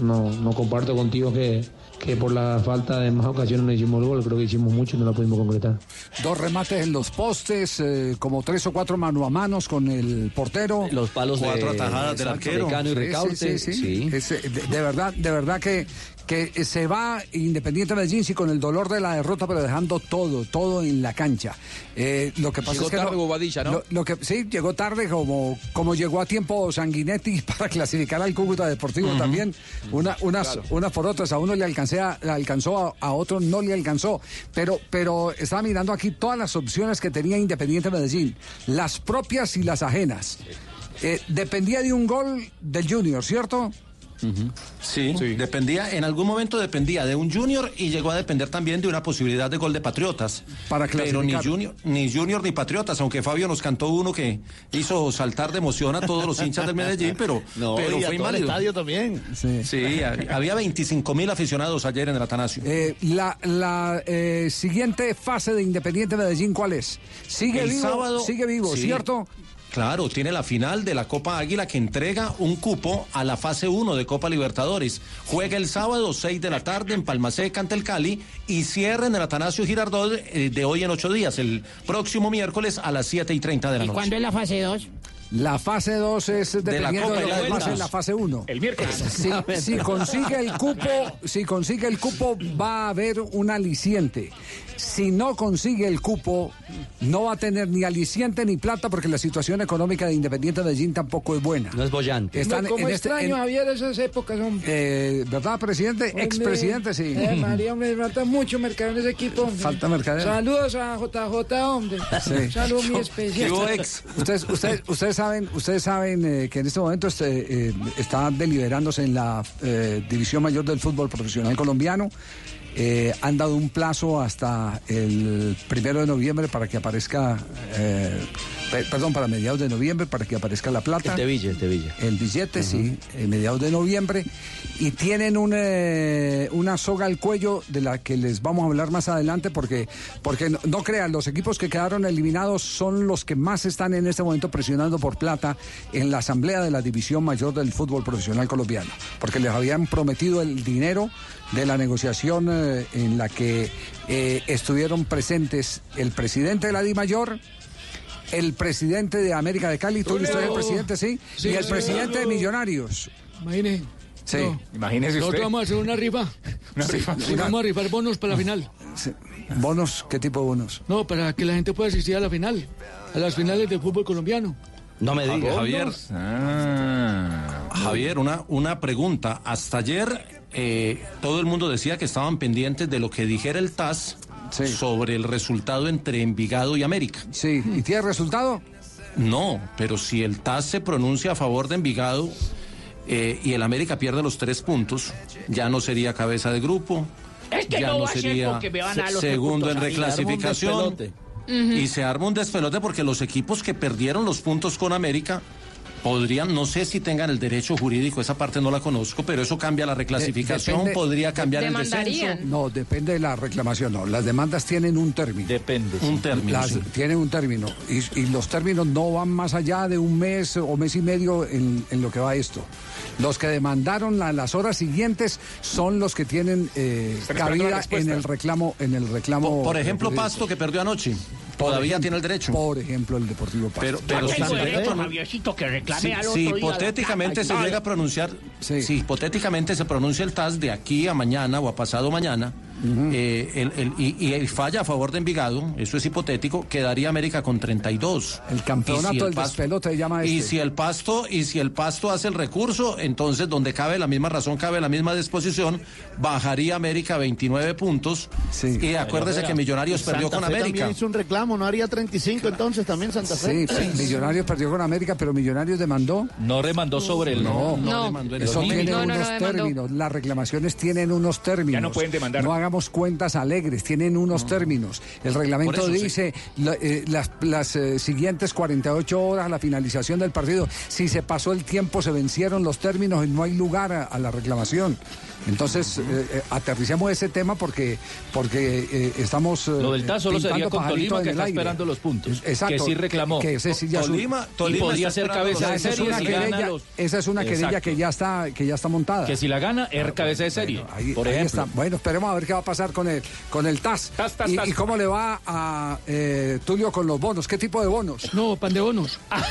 Speaker 3: No, no comparto contigo que, que por la falta de más ocasiones no hicimos el gol. Creo que hicimos mucho y no lo pudimos concretar.
Speaker 19: Dos remates en los postes, eh, como tres o cuatro mano a manos con el portero.
Speaker 30: Los palos de-
Speaker 45: Cuatro atajadas del arquero.
Speaker 30: de Cano y
Speaker 19: Sí,
Speaker 30: Recaute.
Speaker 19: sí, sí, sí. Es, de, de verdad, de verdad que, que se va Independiente Medellín sí, con el dolor de la derrota, pero dejando todo, todo en la cancha. Eh, lo que pasa
Speaker 21: Llegó
Speaker 19: es que
Speaker 21: tarde Bobadilla, ¿no?
Speaker 19: Lo, lo que sí llegó tarde, como como llegó a tiempo Sanguinetti para clasificar al Cúcuta Deportivo también. Una, unas,
Speaker 21: Claro.
Speaker 19: unas por otras, a uno le alcancé a- le alcanzó, a, a otro no le alcanzó. Pero, pero estaba mirando aquí todas las opciones que tenía Independiente Medellín, las propias y las ajenas. Eh, dependía de un gol del Junior, ¿cierto?
Speaker 45: Sí, dependía, en algún momento dependía de un Junior y llegó a depender también de una posibilidad de gol de Patriotas.
Speaker 19: Para
Speaker 45: Pero ni. Junior, ni Junior ni Patriotas, aunque Fabio nos cantó uno que hizo saltar de emoción a todos los hinchas del Medellín, pero,
Speaker 21: No,
Speaker 45: pero
Speaker 21: y
Speaker 45: fue
Speaker 21: todo el
Speaker 45: inválido.
Speaker 21: estadio también.
Speaker 19: Sí.
Speaker 45: Sí, hab- había 25 mil aficionados ayer en el Atanasio.
Speaker 19: Eh, la la eh, siguiente fase de Independiente Medellín, ¿cuál es? Sigue
Speaker 45: El
Speaker 19: vivo,
Speaker 45: sábado-
Speaker 19: sigue vivo,
Speaker 45: sí.
Speaker 19: ¿cierto?
Speaker 45: Claro, tiene la final de la Copa Águila que entrega un cupo a la fase 1 de Copa Libertadores. Juega el sábado 6 de la tarde en Palmaseca ante el Cali y cierra en el Atanasio Girardot eh, de hoy en ocho días, el próximo miércoles a las 7 y 30 de la
Speaker 47: ¿Y
Speaker 45: noche.
Speaker 47: cuándo es la fase 2?
Speaker 19: La fase 2 es dependiendo de, lo que pase en la fase 1.
Speaker 23: El miércoles.
Speaker 19: Si, si consigue el cupo, si consigue el cupo, va a haber un aliciente. Si no consigue el cupo, no va a tener ni aliciente ni plata porque la situación económica de Independiente Medellín tampoco es buena.
Speaker 30: No es bollante.
Speaker 19: Están
Speaker 47: Como
Speaker 19: en este-
Speaker 47: extraño,
Speaker 19: en-
Speaker 47: Javier, esas épocas, hombre.
Speaker 19: eh, ¿Verdad, presidente?
Speaker 47: Hombre,
Speaker 19: Expresidente, sí.
Speaker 47: Eh, María, hombre, falta mucho mercado en ese equipo. hombre.
Speaker 19: Falta mercadeo.
Speaker 47: Saludos a JJ, hombre.
Speaker 19: Sí.
Speaker 47: Saludos muy especial.
Speaker 19: Ustedes, ustedes, ustedes ustedes saben eh, que en este momento este, eh, está deliberándose en la eh, división mayor del fútbol profesional colombiano. Han dado un plazo hasta el primero de noviembre para que aparezca, perdón, para mediados de noviembre para que aparezca la plata.
Speaker 30: El Teville, el Teville.
Speaker 19: El billete, sí, en mediados de noviembre. Y tienen un, eh, una soga al cuello de la que les vamos a hablar más adelante porque, porque no, no crean, los equipos que quedaron eliminados son los que más están en este momento presionando por plata en la asamblea de la división mayor del fútbol profesional colombiano. Porque les habían prometido el dinero de la negociación eh, en la que eh, estuvieron presentes el presidente de la Di Mayor, el presidente de América de Cali, tú usted el presidente, sí,
Speaker 47: Sí,
Speaker 19: y el
Speaker 47: sí,
Speaker 19: presidente de. Millonarios.
Speaker 47: Imagine.
Speaker 19: Sí.
Speaker 47: No.
Speaker 23: Imagínese usted.
Speaker 47: Nosotros vamos a hacer una rifa.
Speaker 23: Una rifa.
Speaker 47: Sí, vamos a rifar bonos para la final.
Speaker 19: ¿Bonos? ¿Qué tipo de bonos?
Speaker 47: No, para que la gente pueda asistir a la final. A las finales del fútbol colombiano.
Speaker 30: No me digas.
Speaker 45: Javier,
Speaker 23: Ah.
Speaker 45: Javier, una, una pregunta. Hasta ayer eh, todo el mundo decía que estaban pendientes de lo que dijera el TAS sobre el resultado entre Envigado y América.
Speaker 19: Sí, ¿y tiene resultado?
Speaker 45: No, pero si el TAS se pronuncia a favor de Envigado eh, y el América pierde los tres puntos, ya no sería cabeza de grupo.
Speaker 28: Es que
Speaker 45: ya
Speaker 28: no
Speaker 45: no
Speaker 28: va a ser
Speaker 45: sería
Speaker 28: porque me van a dar los
Speaker 45: segundo en reclasificación. y se arma un despelote porque los equipos que perdieron los puntos con América podrían, no sé si tengan el derecho jurídico, esa parte no la conozco, pero eso cambia la reclasificación,
Speaker 19: depende-
Speaker 45: podría cambiar el descenso.
Speaker 19: No, depende de la reclamación. No, las demandas tienen un término.
Speaker 31: Depende.
Speaker 45: Un término.
Speaker 19: Las,
Speaker 45: sí.
Speaker 19: Tienen un término. Y, y los términos no van más allá de un mes o mes y medio en, en lo que va esto. Los que demandaron la- las horas siguientes son los que tienen eh, cabida en el reclamo. En el reclamo
Speaker 45: Por, por ejemplo,
Speaker 19: eh,
Speaker 45: Pasto que perdió anoche, todavía
Speaker 19: ejemplo,
Speaker 45: tiene el derecho.
Speaker 19: Por ejemplo, el Deportivo Pasto.
Speaker 45: Pero, pero si-
Speaker 28: derecho,
Speaker 45: no-
Speaker 28: Javiercito, que reclame
Speaker 45: si,
Speaker 28: al
Speaker 45: si
Speaker 28: otro
Speaker 45: hipotéticamente se llega a pronunciar, si hipotéticamente se pronuncia el TAS de aquí a mañana o a pasado mañana, eh, el- el- y, y falla a favor de Envigado, eso es hipotético, quedaría América con 32.
Speaker 19: El campeonato
Speaker 45: Y si
Speaker 19: del despelote llama
Speaker 45: Y
Speaker 19: este.
Speaker 45: si el pasto, y si el pasto hace el recurso, entonces donde cabe la misma razón, cabe la misma disposición, bajaría América 29 puntos. Y acuérdese que Millonarios perdió con América.
Speaker 21: También hizo un reclamo, no haría 35 entonces también Santa
Speaker 19: Sí,
Speaker 21: Fe.
Speaker 19: Millonarios perdió con América, pero Millonarios demandó.
Speaker 31: No remandó sobre el
Speaker 19: No,
Speaker 31: no,
Speaker 45: demandó el
Speaker 19: Eso
Speaker 31: domingo.
Speaker 19: tiene
Speaker 31: No, no, no
Speaker 19: unos
Speaker 31: demandó.
Speaker 19: términos. Las reclamaciones tienen unos términos.
Speaker 23: Ya no pueden demandar.
Speaker 19: No hagamos cuentas alegres, tienen unos términos. El reglamento
Speaker 23: eso, sí.
Speaker 19: dice la- eh, las, las, eh, siguientes 48 horas a la finalización del partido. Si se pasó el tiempo, se vencieron los términos y no hay lugar a, a la reclamación. Entonces, eh, eh, aterricemos ese tema porque, porque eh, estamos. eh,
Speaker 31: Lo del TAS solo sería con Tolima que está
Speaker 19: aire.
Speaker 31: esperando los puntos.
Speaker 19: Exacto.
Speaker 31: Que sí reclamó.
Speaker 19: Que ese sí ya
Speaker 31: Tolima- Tolima Y podría ser cabeza de
Speaker 19: esa es
Speaker 31: serie
Speaker 19: una
Speaker 31: si
Speaker 19: querella-
Speaker 31: los-
Speaker 19: Esa es una querella que ya está que ya está montada.
Speaker 31: Que si la gana, es cabeza de serie.
Speaker 19: Ahí-
Speaker 31: por
Speaker 19: ahí
Speaker 31: ejemplo.
Speaker 19: está. Bueno, esperemos a ver qué va a pasar con el con el TAS.
Speaker 31: TAS,
Speaker 19: y,
Speaker 31: TAS.
Speaker 19: y cómo le va a eh, Tulio con los bonos? ¿Qué tipo de bonos?
Speaker 47: No, pan de bonos.
Speaker 19: No,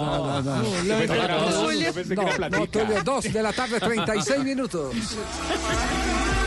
Speaker 19: no, no, no.
Speaker 47: Tulio.
Speaker 19: no,
Speaker 47: pensé que era
Speaker 19: no,
Speaker 47: platica.
Speaker 19: Tulio, dos de la tarde, 36 minutos.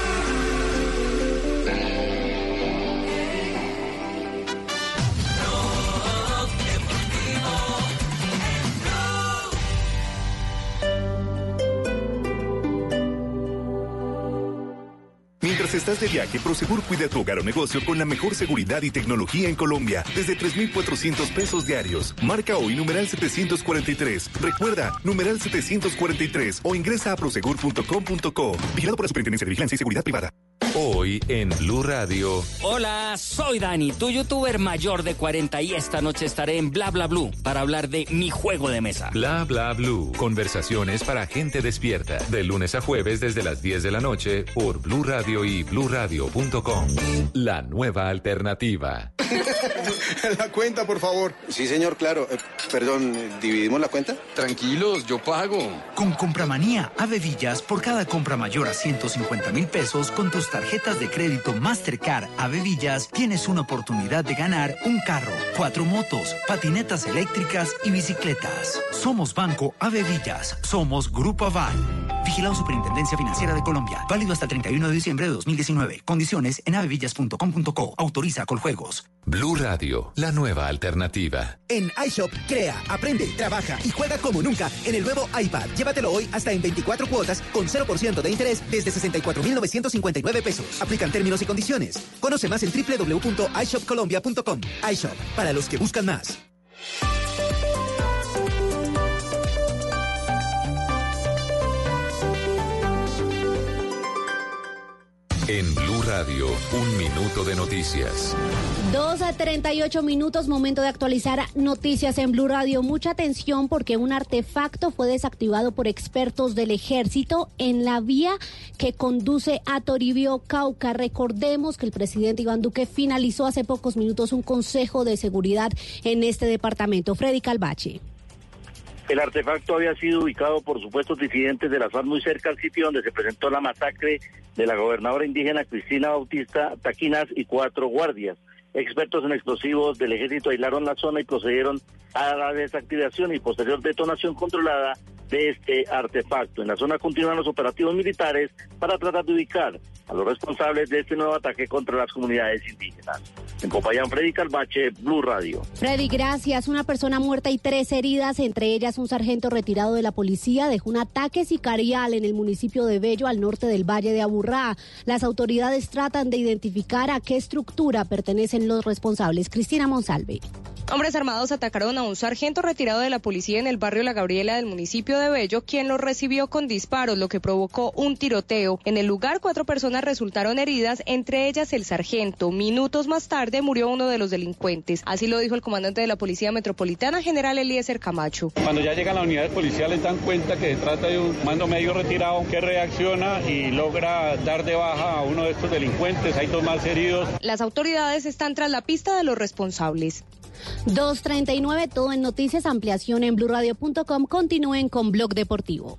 Speaker 49: Mientras estás de viaje, Prosegur cuida tu hogar o negocio con la mejor seguridad y tecnología en Colombia, desde 3,400 pesos diarios. Marca hoy numeral 743. Recuerda, numeral 743 o ingresa a prosegur.com.co. Vigilado por la Superintendencia de Vigilancia y Seguridad Privada.
Speaker 11: Hoy en Blue Radio.
Speaker 50: Hola, soy Dani, tu youtuber mayor de 40 y esta noche estaré en Bla Bla Blue para hablar de mi juego de mesa.
Speaker 11: Bla bla blue. Conversaciones para gente despierta. De lunes a jueves desde las 10 de la noche por Blue Radio y bluradio.com. La nueva alternativa.
Speaker 6: La cuenta, por favor. Sí, señor, claro. Eh, perdón, ¿dividimos la cuenta?
Speaker 51: Tranquilos, yo pago. Con Compramanía, Avevillas, por cada compra mayor a 150 mil pesos con tus tarjetas de crédito Mastercard Avevillas, tienes una oportunidad de ganar un carro, cuatro motos, patinetas eléctricas y bicicletas. Somos Banco Avevillas. Somos Grupo Aval. Vigilado Superintendencia Financiera de Colombia. Válido hasta el 31 de diciembre de 2019. Condiciones en avevillas.com.co. Autoriza Coljuegos.
Speaker 11: Blue Radio, la nueva alternativa.
Speaker 6: En iShop, crea, aprende, trabaja y juega como nunca en el nuevo iPad. Llévatelo hoy hasta en 24 cuotas con 0% de interés desde 64,959 pesos. Aplican términos y condiciones. Conoce más en www.ishopcolombia.com. iShop, para los que buscan más.
Speaker 11: En Blue Radio, un minuto de noticias.
Speaker 51: 2 a 38 minutos, momento de actualizar noticias en Blue Radio. Mucha atención porque un artefacto fue desactivado por expertos del ejército en la vía que conduce a Toribio, Cauca. Recordemos que el presidente Iván Duque finalizó hace pocos minutos un consejo de seguridad en este departamento. Freddy Calvache.
Speaker 52: El artefacto había sido ubicado por supuestos disidentes de la FARC muy cerca al sitio donde se presentó la masacre de la gobernadora indígena Cristina Bautista Taquinas y cuatro guardias. Expertos en explosivos del ejército aislaron la zona y procedieron a la desactivación y posterior detonación controlada de este artefacto. En la zona continúan los operativos militares para tratar de ubicar a los responsables de este nuevo ataque contra las comunidades indígenas. En Popayán, Freddy Calvache, Blue Radio.
Speaker 51: Freddy, gracias. Una persona muerta y tres heridas, entre ellas un sargento retirado de la policía, dejó un ataque sicarial en el municipio de Bello, al norte del Valle de Aburrá. Las autoridades tratan de identificar a qué estructura pertenecen los responsables. Cristina Monsalve.
Speaker 53: Hombres armados atacaron a un sargento retirado de la policía en el barrio La Gabriela del municipio de Bello, quien lo recibió con disparos, lo que provocó un tiroteo. En el lugar, cuatro personas resultaron heridas, entre ellas el sargento. Minutos más tarde murió uno de los delincuentes. Así lo dijo el comandante de la Policía Metropolitana, general Eliezer Camacho.
Speaker 54: Cuando ya llegan las unidades policiales dan cuenta que se trata de un mando medio retirado que reacciona y logra dar de baja a uno de estos delincuentes. Hay dos más heridos.
Speaker 53: Las autoridades están tras la pista de los responsables.
Speaker 51: 239, todo en noticias, ampliación en blurradio.com. Continúen con Blog Deportivo.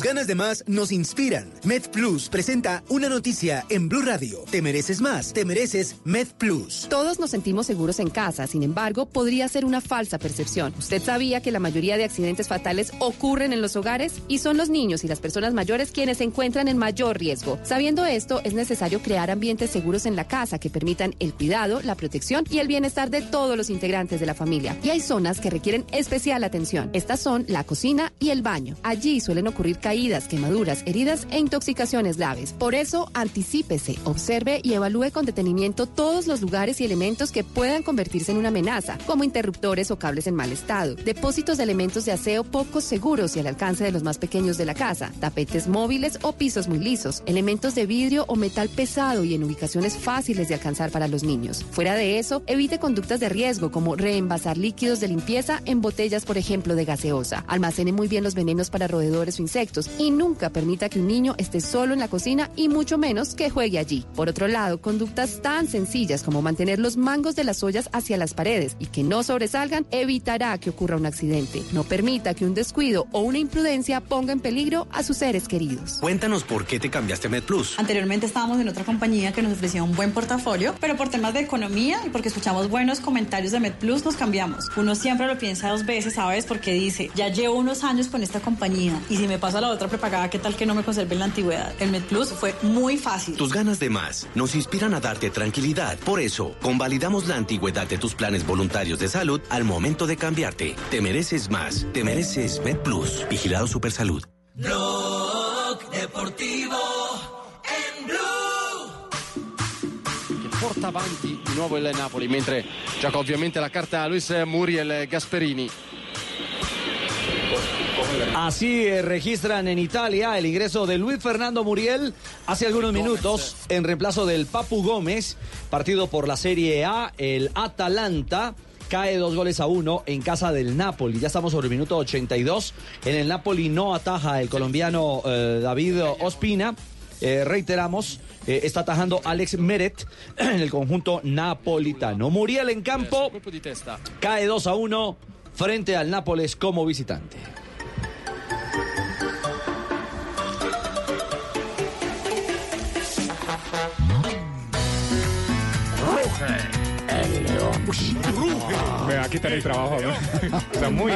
Speaker 6: Tus ganas de más nos inspiran. MedPlus presenta una noticia en Blue Radio. Te mereces más, te mereces MedPlus.
Speaker 55: Todos nos sentimos seguros en casa, sin embargo, podría ser una falsa percepción. ¿Usted sabía que la mayoría de accidentes fatales ocurren en los hogares? Y son los niños y las personas mayores quienes se encuentran en mayor riesgo. Sabiendo esto, es necesario crear ambientes seguros en la casa que permitan el cuidado, la protección y el bienestar de todos los integrantes de la familia. Y hay zonas que requieren especial atención. Estas son la cocina y el baño. Allí suelen ocurrir caídas, quemaduras, heridas e intoxicaciones graves. Por eso, anticípese, observe y evalúe con detenimiento todos los lugares y elementos que puedan convertirse en una amenaza, como interruptores o cables en mal estado, depósitos de elementos de aseo poco seguros y al alcance de los más pequeños de la casa, tapetes móviles o pisos muy lisos, elementos de vidrio o metal pesado y en ubicaciones fáciles de alcanzar para los niños. Fuera de eso, evite conductas de riesgo como reenvasar líquidos de limpieza en botellas, por ejemplo, de gaseosa. Almacene muy bien los venenos para roedores o insectos y nunca permita que un niño esté solo en la cocina y mucho menos que juegue allí. Por otro lado, conductas tan sencillas como mantener los mangos de las ollas hacia las paredes y que no sobresalgan evitará que ocurra un accidente. No permita que un descuido o una imprudencia ponga en peligro a sus seres queridos.
Speaker 40: Cuéntanos por qué te cambiaste a MedPlus.
Speaker 56: Anteriormente estábamos en otra compañía que nos ofrecía un buen portafolio, pero por temas de economía y porque escuchamos buenos comentarios de MedPlus nos cambiamos. Uno siempre lo piensa dos veces, ¿sabes? Porque dice, ya llevo unos años con esta compañía y si me paso a la otra prepagada, ¿qué tal que no me conserve en la antigüedad? El MedPlus fue muy fácil.
Speaker 40: Tus ganas de más nos inspiran a darte tranquilidad. Por eso, convalidamos la antigüedad de tus planes voluntarios de salud al momento de cambiarte. Te mereces más. Te mereces MedPlus. Vigilado Supersalud.
Speaker 57: Blog Deportivo en Blue.
Speaker 58: che porta avanti di nuovo il Napoli mentre gioca ovviamente la carta a Luis Muriel Gasperini
Speaker 30: Así eh, registran en Italia el ingreso de Luis Fernando Muriel hace algunos minutos en reemplazo del Papu Gómez, partido por la Serie A, el Atalanta. Cae dos goles a uno en casa del Napoli. Ya estamos sobre el minuto 82. En el Napoli no ataja el colombiano eh, David Ospina. Eh, reiteramos, eh, está atajando Alex Meret en el conjunto napolitano. Muriel en campo. Cae 2 a 1 frente al Nápoles como visitante.
Speaker 23: El león. Me va a quitar el trabajo. ¿no? Está muy.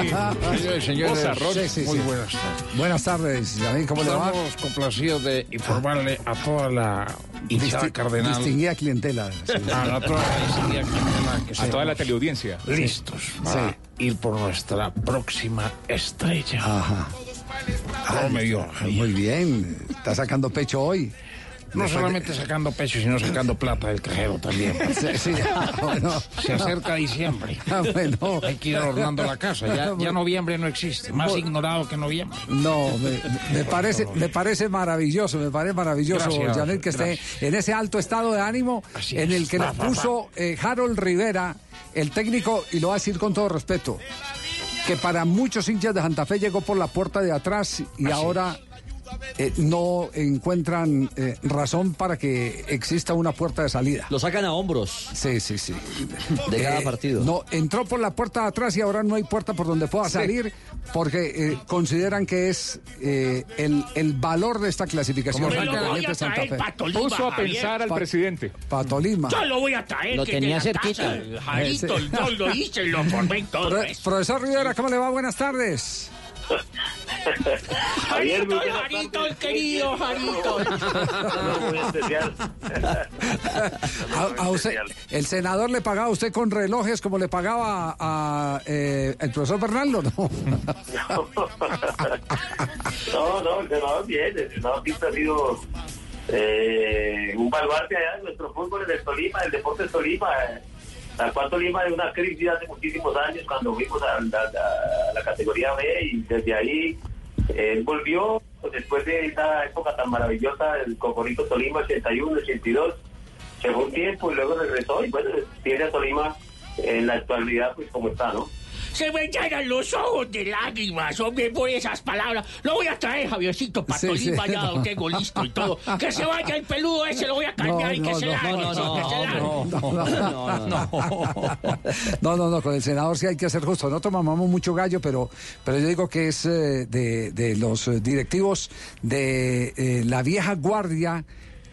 Speaker 19: Señores, señores, sí, sí,
Speaker 23: muy
Speaker 19: sí.
Speaker 23: buenas tardes.
Speaker 19: Buenas tardes, David, ¿cómo le va?
Speaker 3: Estamos complacidos de informarle a toda la hinchada cardenal.
Speaker 19: Distinguida clientela.
Speaker 3: A, toda la clientela que
Speaker 23: A toda la teleaudiencia.
Speaker 3: Listos para ir por nuestra próxima estrella.
Speaker 19: Ajá. Muy bien. Está sacando pecho hoy.
Speaker 3: No solamente sacando pecho, sino sacando plata del cajero también.
Speaker 19: Sí, sí, bueno.
Speaker 3: Se acerca diciembre.
Speaker 19: Ah.
Speaker 3: Hay que ir adornando la casa. Ya, ya noviembre no existe. Más ignorado que noviembre.
Speaker 19: No, me, me parece, me parece maravilloso, me parece maravilloso,
Speaker 3: Gracias,
Speaker 19: Janet, que esté
Speaker 3: gracias.
Speaker 19: en ese alto estado de ánimo
Speaker 3: Así
Speaker 19: en el que
Speaker 3: Va,
Speaker 19: nos
Speaker 3: va,
Speaker 19: puso eh, Harold Rivera, el técnico, y lo voy a decir con todo respeto, que para muchos hinchas de Santa Fe llegó por la puerta de atrás y ahora eh, no encuentran eh, razón para que exista una puerta de salida.
Speaker 30: Lo sacan a hombros.
Speaker 19: Sí, sí, sí.
Speaker 30: De cada
Speaker 19: Eh,
Speaker 30: partido.
Speaker 19: No, entró por la puerta de atrás y ahora no hay puerta por donde pueda salir porque eh, consideran que es eh, el, el valor de esta clasificación.
Speaker 28: Lo voy a traer
Speaker 19: Fe.
Speaker 28: pa' Tolima,
Speaker 23: Puso a
Speaker 28: Javier.
Speaker 23: pensar al
Speaker 19: Pa-
Speaker 23: presidente.
Speaker 19: Patolima.
Speaker 28: Yo lo voy a traer.
Speaker 59: Lo
Speaker 28: que
Speaker 59: tenía cerquita.
Speaker 28: casa, Jarito,
Speaker 19: Ese.
Speaker 28: yo lo hice y lo formé y todo
Speaker 19: Pro-
Speaker 28: eso.
Speaker 19: profesor Rivera, ¿cómo le va? Buenas tardes.
Speaker 60: Javier,
Speaker 28: Jarito, Jarito, el querido Jarito.
Speaker 60: Muy especial.
Speaker 19: A- a usted- ¿El senador le pagaba a usted con relojes como le pagaba a, eh, el profesor Bernardo? No.
Speaker 60: No, no, el senador bien, el senador siempre ha sido eh, un baluarte allá de nuestro fútbol del Tolima, del Deportes Tolima. eh, Tal cual Tolima de una crisis hace muchísimos años cuando fuimos a, la- categoría B y desde ahí eh, él volvió pues, después de esa época tan maravillosa del Cocorico Tolima 81, 82. Se fue un tiempo y luego regresó y bueno, tiene a Tolima en la actualidad pues como está, ¿no?
Speaker 31: Se me llenan los ojos de lágrimas, hombre, por esas palabras. Lo voy a traer, Javiercito, para
Speaker 19: Sí, sí.
Speaker 31: ya lo tengo listo y todo. Que se vaya el peludo ese, lo voy a cambiar y que se largue,
Speaker 19: no, no,
Speaker 31: que se largue.
Speaker 19: no, no, no, no, no, no, con el senador sí hay que ser justo. Nosotros mamamos mucho gallo, pero, pero yo digo que es eh, de, de los eh, directivos de eh, la vieja guardia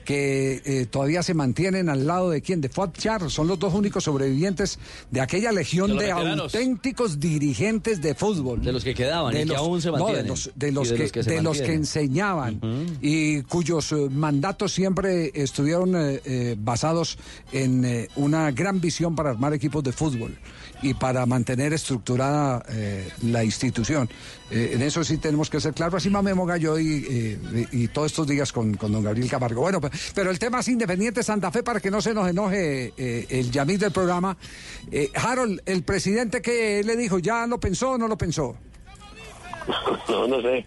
Speaker 19: que eh, todavía se mantienen al lado de quién, de Fuad Char, son los dos únicos sobrevivientes de aquella legión
Speaker 30: De los
Speaker 19: de, auténticos dirigentes de fútbol.
Speaker 30: De los que quedaban y que aún se
Speaker 19: no,
Speaker 30: mantienen.
Speaker 19: de los, de los
Speaker 30: de
Speaker 19: que,
Speaker 30: los
Speaker 19: de los enseñaban y cuyos eh, mandatos siempre estuvieron eh, eh, basados en eh, una gran visión para armar equipos de fútbol y para mantener estructurada eh, la institución. Eh, en eso sí tenemos que ser claros. Así mamemos gallo y, eh, y todos estos días con, con don Gabriel Camargo. Bueno, pe- pero el tema es Independiente Santa Fe para que no se nos enoje eh, el Yamil del programa. Harold, el presidente que le dijo, ¿ya lo pensó o no lo pensó?
Speaker 60: No, no sé.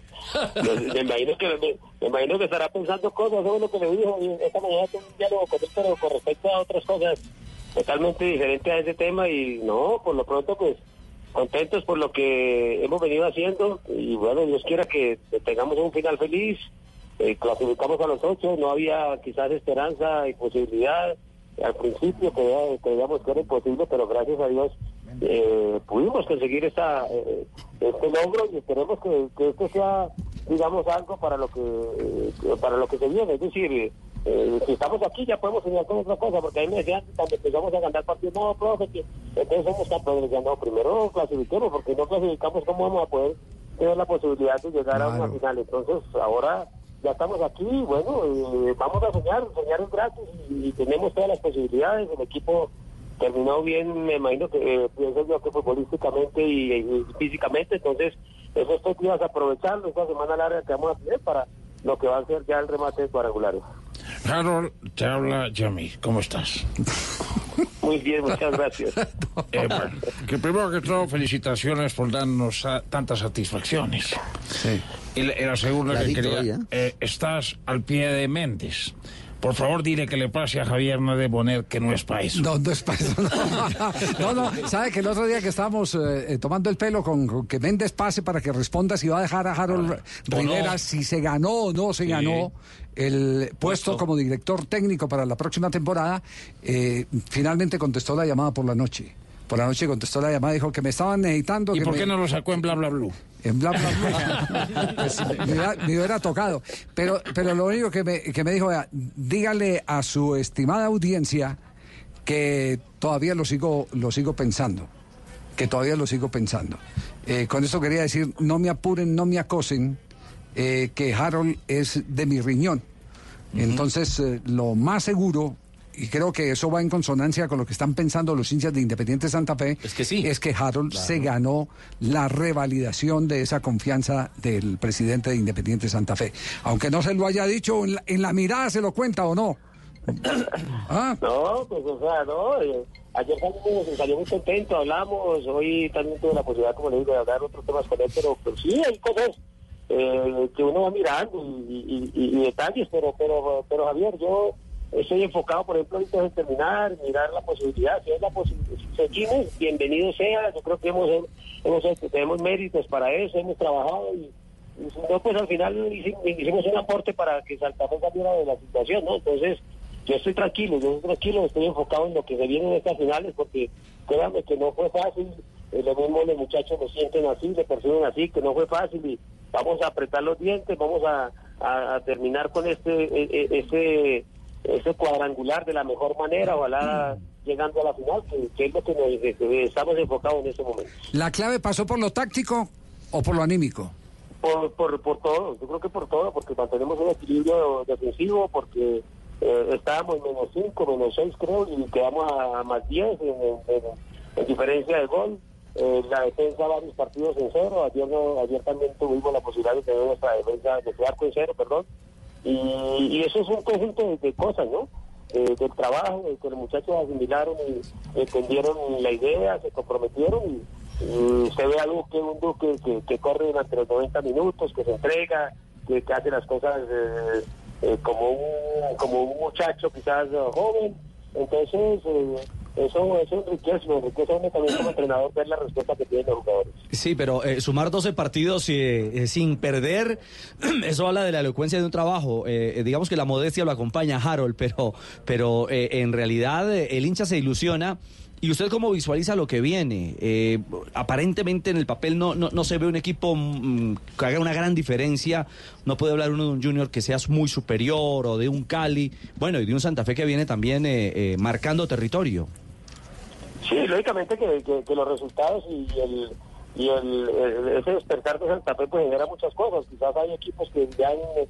Speaker 60: Me, imagino que, me, imagino que estará pensando cosas, es lo que le dijo. Esta mañana un diálogo pero con respecto a otras cosas totalmente diferentes a ese tema. Y no, por lo pronto, pues contentos por lo que hemos venido haciendo. Y bueno, Dios quiera que tengamos un final feliz. Eh, clasificamos a los ocho, no había quizás esperanza y posibilidad al principio creía- creíamos que era imposible, pero gracias a Dios eh, pudimos conseguir esta, eh, este logro y esperemos que, que esto sea, digamos, algo para lo que eh, para lo que se viene. Es decir, eh, si estamos aquí ya podemos soñar con otra cosa, porque ahí me decían cuando empezamos a ganar partidos, no, profe, que entonces somos campeones. Ya no, primero clasifiquemos, porque no clasificamos, ¿cómo vamos a poder tener la posibilidad de llegar a una final? Entonces, ahora ya estamos aquí, bueno, eh, vamos a soñar, soñar es gratis y, y tenemos todas las posibilidades. El equipo terminó bien, me imagino que eh, pienso yo que futbolísticamente y, y físicamente, entonces esos tres días aprovecharlo, esta semana larga que vamos a tener para lo que va a ser ya el remate de cuadrangulares.
Speaker 61: Harold, te habla Yami. ¿Cómo estás?
Speaker 60: Muy bien, muchas gracias.
Speaker 61: Eh, bueno, que primero que todo, felicitaciones por darnos ah, tantas satisfacciones. Y, la- y la segunda que quería,
Speaker 62: ya.
Speaker 61: eh, estás al pie de Méndez. Por favor, dile que le pase a Javier no de Bonet que no es para eso.
Speaker 19: No, no es para eso. No, no, no. ¿sabe que el otro día que estábamos eh, eh, tomando el pelo con, con que Méndez pase para que responda si va a dejar a Harold Rivera,
Speaker 62: no.
Speaker 19: si se ganó o no se
Speaker 62: Sí.
Speaker 19: ganó el puesto como director técnico para la próxima temporada, eh, finalmente contestó la llamada por la noche. Por la noche contestó la llamada, dijo que me estaban necesitando.
Speaker 61: ¿Y
Speaker 19: que
Speaker 61: por
Speaker 19: me-
Speaker 61: qué no lo sacó en bla bla blue?
Speaker 19: en bla bla bla. Pues, me, hubiera, me hubiera tocado. Pero, pero lo único que me, que me dijo era, dígale a su estimada audiencia que todavía lo sigo, lo sigo pensando. Que todavía lo sigo pensando. Eh, con esto quería decir, no me apuren, no me acosen, eh, que Harold es de mi riñón. Entonces, eh, lo más seguro, y creo que eso va en consonancia con lo que están pensando los hinchas de Independiente Santa Fe, es que sí. Es que Harold se ganó la revalidación de esa confianza del presidente de Independiente Santa Fe. Aunque no se lo haya dicho, en la, en la mirada se lo cuenta o no. ¿Ah?
Speaker 60: No, pues o sea, no. eh, ayer salimos, salió muy contento, hablamos, hoy también tuve la posibilidad, como le digo, de hablar otros temas con él, pero, pero sí, hay cosas eh, que uno va mirando y, y- y- y detalles, pero, pero, pero Javier, yo estoy enfocado, por ejemplo, ahorita en terminar, mirar la posibilidad, si es la posibilidad, si seguimos, bienvenido sea, yo creo que hemos, hemos tenemos méritos para eso, hemos trabajado y, y si no, pues al final hicimos, hicimos un aporte para que Santa Fe saliera de la situación, ¿no? Entonces, yo estoy tranquilo, yo estoy tranquilo, estoy enfocado en lo que se viene en estas finales, porque créanme que no fue fácil, eh, lo mismo los muchachos lo sienten así, le perciben así, que no fue fácil y vamos a apretar los dientes, vamos a, terminar con este, e- e- ese cuadrangular de la mejor manera, ojalá llegando a la final, que, que es lo que nos- que estamos enfocados en este momento.
Speaker 19: ¿La clave pasó por lo táctico o por lo anímico?
Speaker 60: Por, por, por todo, yo creo que por todo, porque mantenemos un equilibrio defensivo, porque eh, estábamos menos 5, menos 6 creo, y quedamos a, a más 10 en, en- en- en diferencia de gol. Eh, la defensa varios partidos en cero, ayer, no- ayer también tuvimos la posibilidad de tener nuestra defensa de quedar con cero, perdón. Y, y eso es un conjunto de, cosas, ¿no? Eh, del trabajo, de que los muchachos asimilaron y entendieron la idea, se comprometieron y, usted ve a Duque, un Duque que, que corre durante los 90 minutos, que se entrega, que, hace las cosas eh, eh, como, un, como un muchacho quizás joven. Entonces, eh, eso, eso enriquece, me enriquece a uno también como entrenador ver la respuesta que tienen los jugadores.
Speaker 30: Sí, pero eh, sumar 12 partidos eh, eh, sin perder, eso habla de la elocuencia de un trabajo. Eh, eh, digamos que la modestia lo acompaña, Harold, pero, pero eh, en realidad el hincha se ilusiona. ¿Y usted cómo visualiza lo que viene? Eh, aparentemente en el papel no, no, no se ve un equipo mm, que haga una gran diferencia. No puede hablar uno de un Junior que sea muy superior o de un Cali. Bueno, y de un Santa Fe que viene también eh, eh, marcando territorio.
Speaker 60: Sí, lógicamente que, que- que los resultados y el y el, el- ese despertar de Santa Fe pues genera muchas cosas. Quizás hay equipos que ya han, eh,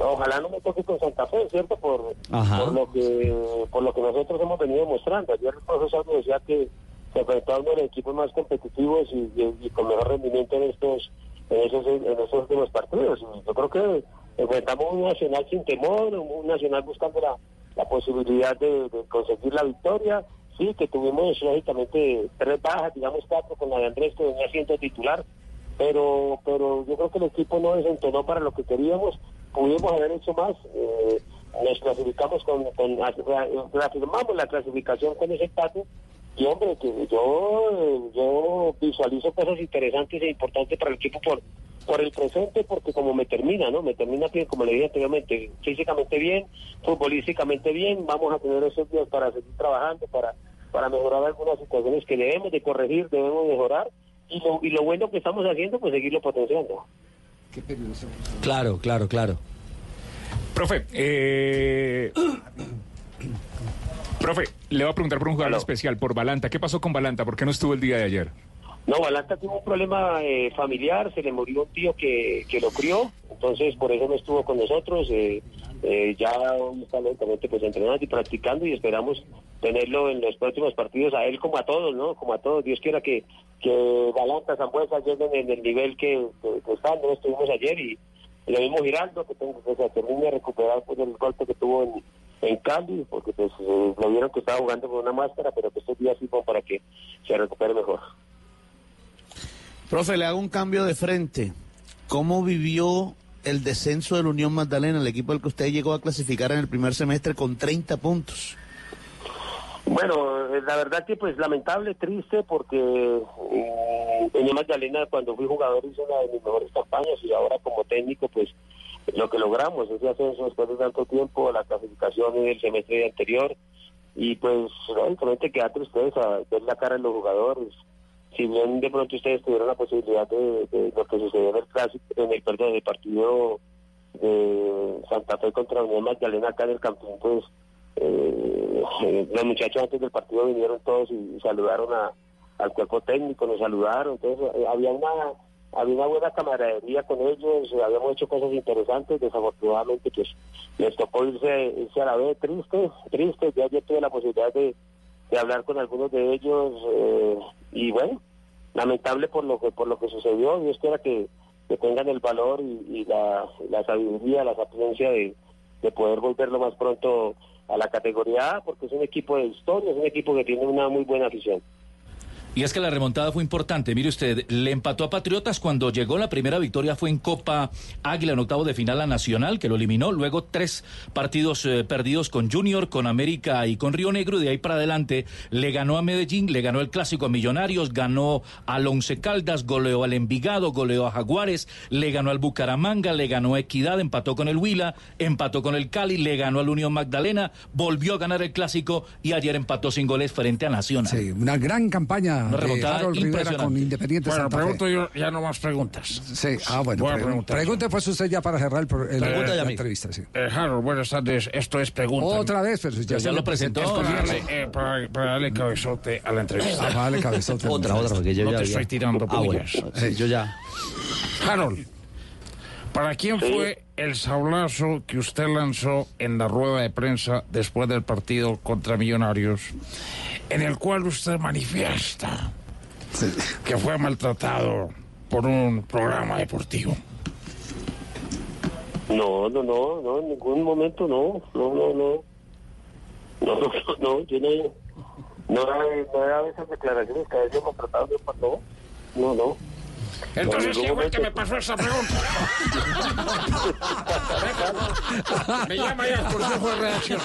Speaker 60: ojalá no me toque con Santa Fe, ¿cierto? Por, por lo que por lo que nosotros hemos venido mostrando. Ayer el profesor me decía que se enfrentó a uno de los equipos más competitivos y, y- y con mejor rendimiento en estos en esos, en esos últimos partidos. Y yo creo que enfrentamos un Nacional sin temor, un un Nacional buscando la, la posibilidad de, de conseguir la victoria. Sí, que tuvimos lógicamente tres bajas, digamos cuatro con la de Andrés que venía siendo titular, pero pero yo creo que el equipo no desentonó para lo que queríamos, pudimos haber hecho más, eh, nos clasificamos con, con reafirmamos la clasificación con ese empate. Y hombre que yo yo visualizo cosas interesantes e importantes para el equipo por por el presente porque como me termina no me termina bien como le dije anteriormente físicamente bien futbolísticamente bien vamos a tener esos días para seguir trabajando para para mejorar algunas situaciones que debemos de corregir debemos mejorar y lo, y lo bueno que estamos haciendo pues seguirlo potenciando
Speaker 30: Claro, claro, claro.
Speaker 23: Profe, eh... Profe, le voy a preguntar por un jugador especial, por Balanta. ¿Qué pasó con Balanta? ¿Por qué no estuvo el día de ayer?
Speaker 60: No, Balanta tuvo un problema eh, familiar, se le murió un tío que, que lo crió, entonces por eso no estuvo con nosotros. eh, eh, ya está lentamente pues entrenando y practicando y esperamos tenerlo en los próximos partidos a él como a todos, ¿no? Como a todos. Dios quiera que, que Balanta, Zambuesa lleguen en el nivel que, que, que están, ¿no? Estuvimos ayer y, lo mismo Giraldo, que, tengo, que se termine de recuperar pues, el golpe que tuvo en, en Cali, porque pues eh, lo vieron que estaba jugando con una máscara, pero que estos días sí como para que se recupere mejor.
Speaker 62: Profe, le hago un cambio de frente. ¿Cómo vivió el descenso de la Unión Magdalena, el equipo al que usted llegó a clasificar en el primer semestre con 30 puntos?
Speaker 60: Bueno, eh, la verdad que pues lamentable, triste, porque eh, Unión Magdalena cuando fui jugador hizo una de mis mejores campañas y ahora como técnico pues lo que logramos, ese ascenso después de tanto tiempo, la clasificación en el semestre anterior y pues lógicamente queda tristeza ver la cara de los jugadores. Si bien de pronto ustedes tuvieron la posibilidad de, lo que sucedió en el clásico, en el perdón, en el partido de Santa Fe contra Unión Magdalena acá en el campeón, pues eh, eh, los muchachos antes del partido vinieron todos y, y saludaron a, al cuerpo técnico, nos saludaron, entonces eh, había una había una buena camaradería con ellos, eh, habíamos hecho cosas interesantes, desafortunadamente pues les tocó irse, irse a la vez triste, triste, ya yo tuve la posibilidad de, de hablar con algunos de ellos eh, y bueno, lamentable por lo que por lo que sucedió, Dios quiera que, que tengan el valor y, y la, sabiduría, la sapiencia de, de poder volver lo más pronto a la categoría A, porque es un equipo de historia, es un equipo que tiene una muy buena afición.
Speaker 31: Y es que la remontada fue importante. Mire usted, le empató a Patriotas cuando llegó la primera victoria fue en Copa Águila en octavo de final a Nacional, que lo eliminó. Luego tres partidos eh, perdidos con Junior, con América y con Río Negro. De ahí para adelante le ganó a Medellín, le ganó el clásico a Millonarios, ganó al Once Caldas, goleó al Envigado, goleó a Jaguares, le ganó al Bucaramanga, le ganó a Equidad, empató con el Huila, empató con el Cali, le ganó al Unión Magdalena, volvió a ganar el clásico y ayer empató sin goles frente a Nacional.
Speaker 19: Sí, una gran campaña
Speaker 31: Una
Speaker 19: de
Speaker 31: remontada
Speaker 19: Harold Rivera con Independiente
Speaker 61: Bueno,
Speaker 19: Santa Fe.
Speaker 61: pregunto yo, ya no más preguntas.
Speaker 19: Sí, ah, bueno.
Speaker 61: Voy a
Speaker 19: pre-
Speaker 61: preguntar.
Speaker 19: pregunte pues usted ya para cerrar el, el-
Speaker 61: Pregunta ya
Speaker 19: la entrevista. Sí.
Speaker 61: Eh, Harold, buenas tardes. Esto es pregunta.
Speaker 19: Otra vez, pero ya, se le presentó.
Speaker 61: Es para darle, eh, para- para darle cabezote a la entrevista.
Speaker 19: Ah, para darle cabezote.
Speaker 30: Otra, otra, porque yo
Speaker 61: no
Speaker 30: ya
Speaker 61: te estoy tirando
Speaker 30: Ah, bueno. Sí, yo ya.
Speaker 61: Harold, ¿para quién fue el sablazo que usted lanzó en la rueda de prensa después del partido contra Millonarios, en el cual usted manifiesta que fue maltratado por un programa deportivo?
Speaker 60: No, no, no, no, en ningún momento no, no, no, no. No, no, no, no, yo no, no, he- no he dado esas declaraciones que a veces hemos tratado de no, no, no.
Speaker 63: Entonces,
Speaker 60: No, en
Speaker 63: ¿quién fue
Speaker 60: ningún
Speaker 63: el que me pasó esa pregunta? me llama ya el consejo de redacción.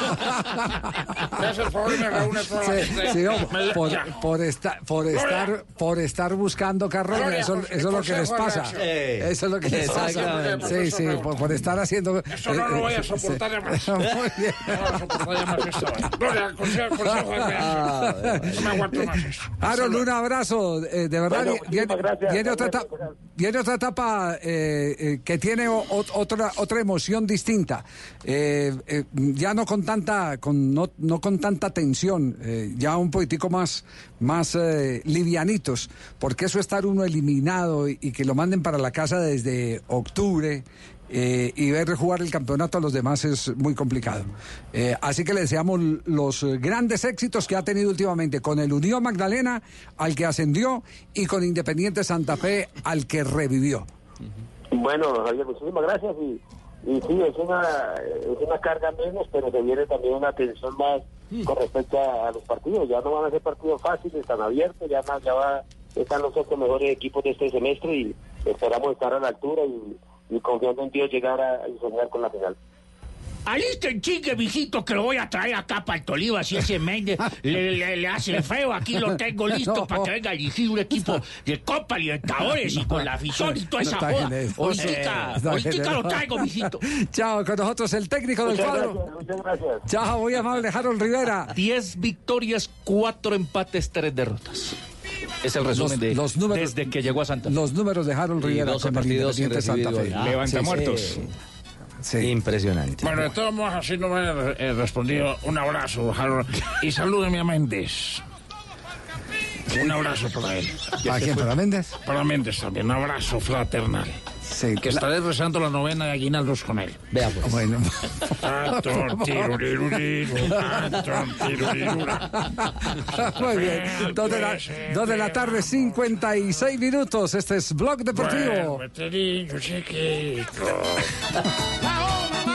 Speaker 63: Me hace el favor y me reúne toda la
Speaker 19: Sí,
Speaker 63: gente.
Speaker 19: sí, no,
Speaker 63: Me-
Speaker 19: por, por, esta- por estar por estar buscando
Speaker 63: Gloria,
Speaker 19: eso, eso es lo que les pasa. Eso es lo que les pasa.
Speaker 63: Exactamente.
Speaker 19: Sí, sí, por, por estar haciendo.
Speaker 63: Eso no lo voy a
Speaker 19: eh,
Speaker 63: soportar ya más.
Speaker 19: sí. Muy bien.
Speaker 63: No voy a soportar ya más esta vaina. Gloria, consejo, consejo de redacción. No me aguanto más eso.
Speaker 19: Harold, un abrazo, eh, de verdad.
Speaker 60: Bueno,
Speaker 19: vi- viene,
Speaker 60: muchísimas gracias.
Speaker 19: viene otra etapa, viene otra etapa eh, eh, que tiene o- otra otra emoción distinta. Eh, ya no con tanta con no, no con tanta tensión, ya un poquitico más más livianitos, porque eso estar uno eliminado y, y que lo manden para la casa desde octubre. Eh, y ver jugar el campeonato a los demás es muy complicado. Eh, así que le deseamos los grandes éxitos que ha tenido últimamente con el Unión Magdalena, al que ascendió, y con Independiente Santa Fe, al que revivió.
Speaker 60: Bueno, Javier, muchísimas gracias y, y sí, es una, es una carga menos, pero se viene también una tensión más con respecto a, a los partidos. Ya no van a ser partidos fáciles, están abiertos, ya, más, ya va, están los ocho mejores equipos de este semestre y esperamos estar a la altura y, y confiando en Dios llegar a, y soñar con la final.
Speaker 28: Alista el chique, viejito, que lo voy a traer acá para el Tolima, si ese Méndez le, le- le hace feo. Aquí lo tengo listo
Speaker 19: No.
Speaker 28: para que venga a dirigir un equipo de Copa Libertadores y con la afición y toda
Speaker 19: No
Speaker 28: esa joda. Ahorita, ahorita lo traigo, viejito.
Speaker 19: Chao, con nosotros el técnico del
Speaker 60: Muchas
Speaker 19: cuadro.
Speaker 60: gracias, muchas gracias.
Speaker 19: Chao, muy amable, Harold Rivera.
Speaker 31: 10 victorias, 4 empates, 3 derrotas. Es el resumen
Speaker 19: Los-
Speaker 31: de
Speaker 19: los números-
Speaker 31: desde que llegó a Santa Fe.
Speaker 19: Los números de Harold Rivera
Speaker 31: 12
Speaker 19: con el
Speaker 31: partidos
Speaker 19: Independiente Santa Fe.
Speaker 31: gol.
Speaker 23: Levanta
Speaker 19: Sí,
Speaker 23: muertos.
Speaker 19: sí. Sí.
Speaker 64: Impresionante.
Speaker 63: Bueno, de todos modos, así no me he respondido. Un abrazo, Harold. Y salúdeme a Méndez. Un abrazo para él.
Speaker 19: ¿Para quién? ¿Para Méndez?
Speaker 63: Para Méndez también. Un abrazo fraternal.
Speaker 19: Sí.
Speaker 63: Que estaré rezando la novena de aguinaldos con él.
Speaker 64: Vea pues.
Speaker 19: Bueno. Muy bien. Dos de, la, dos de la tarde, 56 minutos. Este es Blog Deportivo.
Speaker 63: Bueno, chiquito.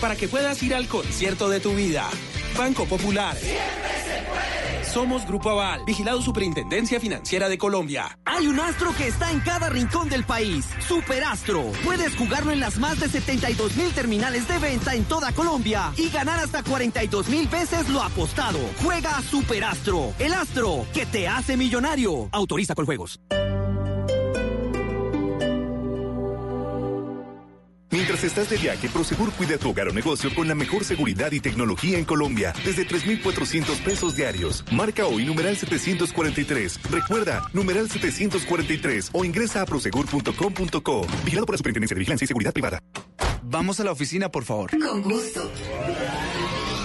Speaker 65: para que puedas ir al concierto de tu vida. Banco Popular. Somos Grupo Aval, vigilado Superintendencia Financiera de Colombia.
Speaker 30: Hay un astro que está en cada rincón del país. Superastro. Puedes jugarlo en las más de 72 mil terminales de venta en toda Colombia y ganar hasta 42 mil veces lo apostado. Juega a Superastro. El astro que te hace millonario. Autoriza con juegos.
Speaker 49: Mientras estás de viaje, Prosegur cuida tu hogar o negocio con la mejor seguridad y tecnología en Colombia, desde 3,400 pesos diarios. Marca hoy numeral 743. Recuerda, numeral 743 o ingresa a prosegur.com.co. Vigilado por la Superintendencia de Vigilancia y Seguridad Privada.
Speaker 38: Vamos a la oficina, por favor.
Speaker 30: Con gusto.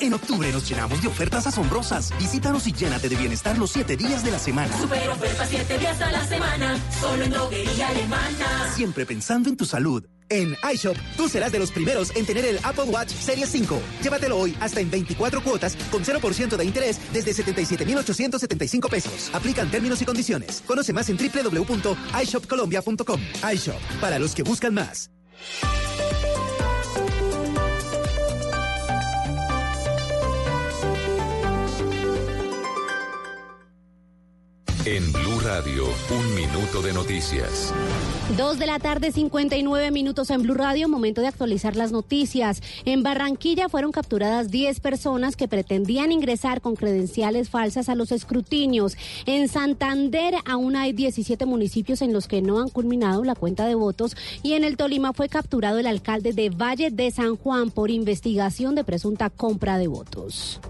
Speaker 6: En octubre nos llenamos de ofertas asombrosas. Visítanos y llénate de bienestar los siete días de la semana.
Speaker 30: Super ofertas 7 días a la semana. Solo en droguería alemana.
Speaker 6: Siempre pensando en tu salud. En iShop, tú serás de los primeros en tener el Apple Watch Series 5. Llévatelo hoy hasta en 24 cuotas con 0% de interés desde 77,875 pesos. Aplican términos y condiciones. Conoce más en www.ishopcolombia.com. iShop, para los que buscan más.
Speaker 11: En Blue Radio, un minuto de noticias.
Speaker 51: Dos de la tarde, 59 minutos en Blue Radio, momento de actualizar las noticias. En Barranquilla fueron capturadas 10 personas que pretendían ingresar con credenciales falsas a los escrutinios. En Santander aún hay 17 municipios en los que no han culminado la cuenta de votos y en el Tolima fue capturado el alcalde de Valle de San Juan por investigación de presunta compra de votos.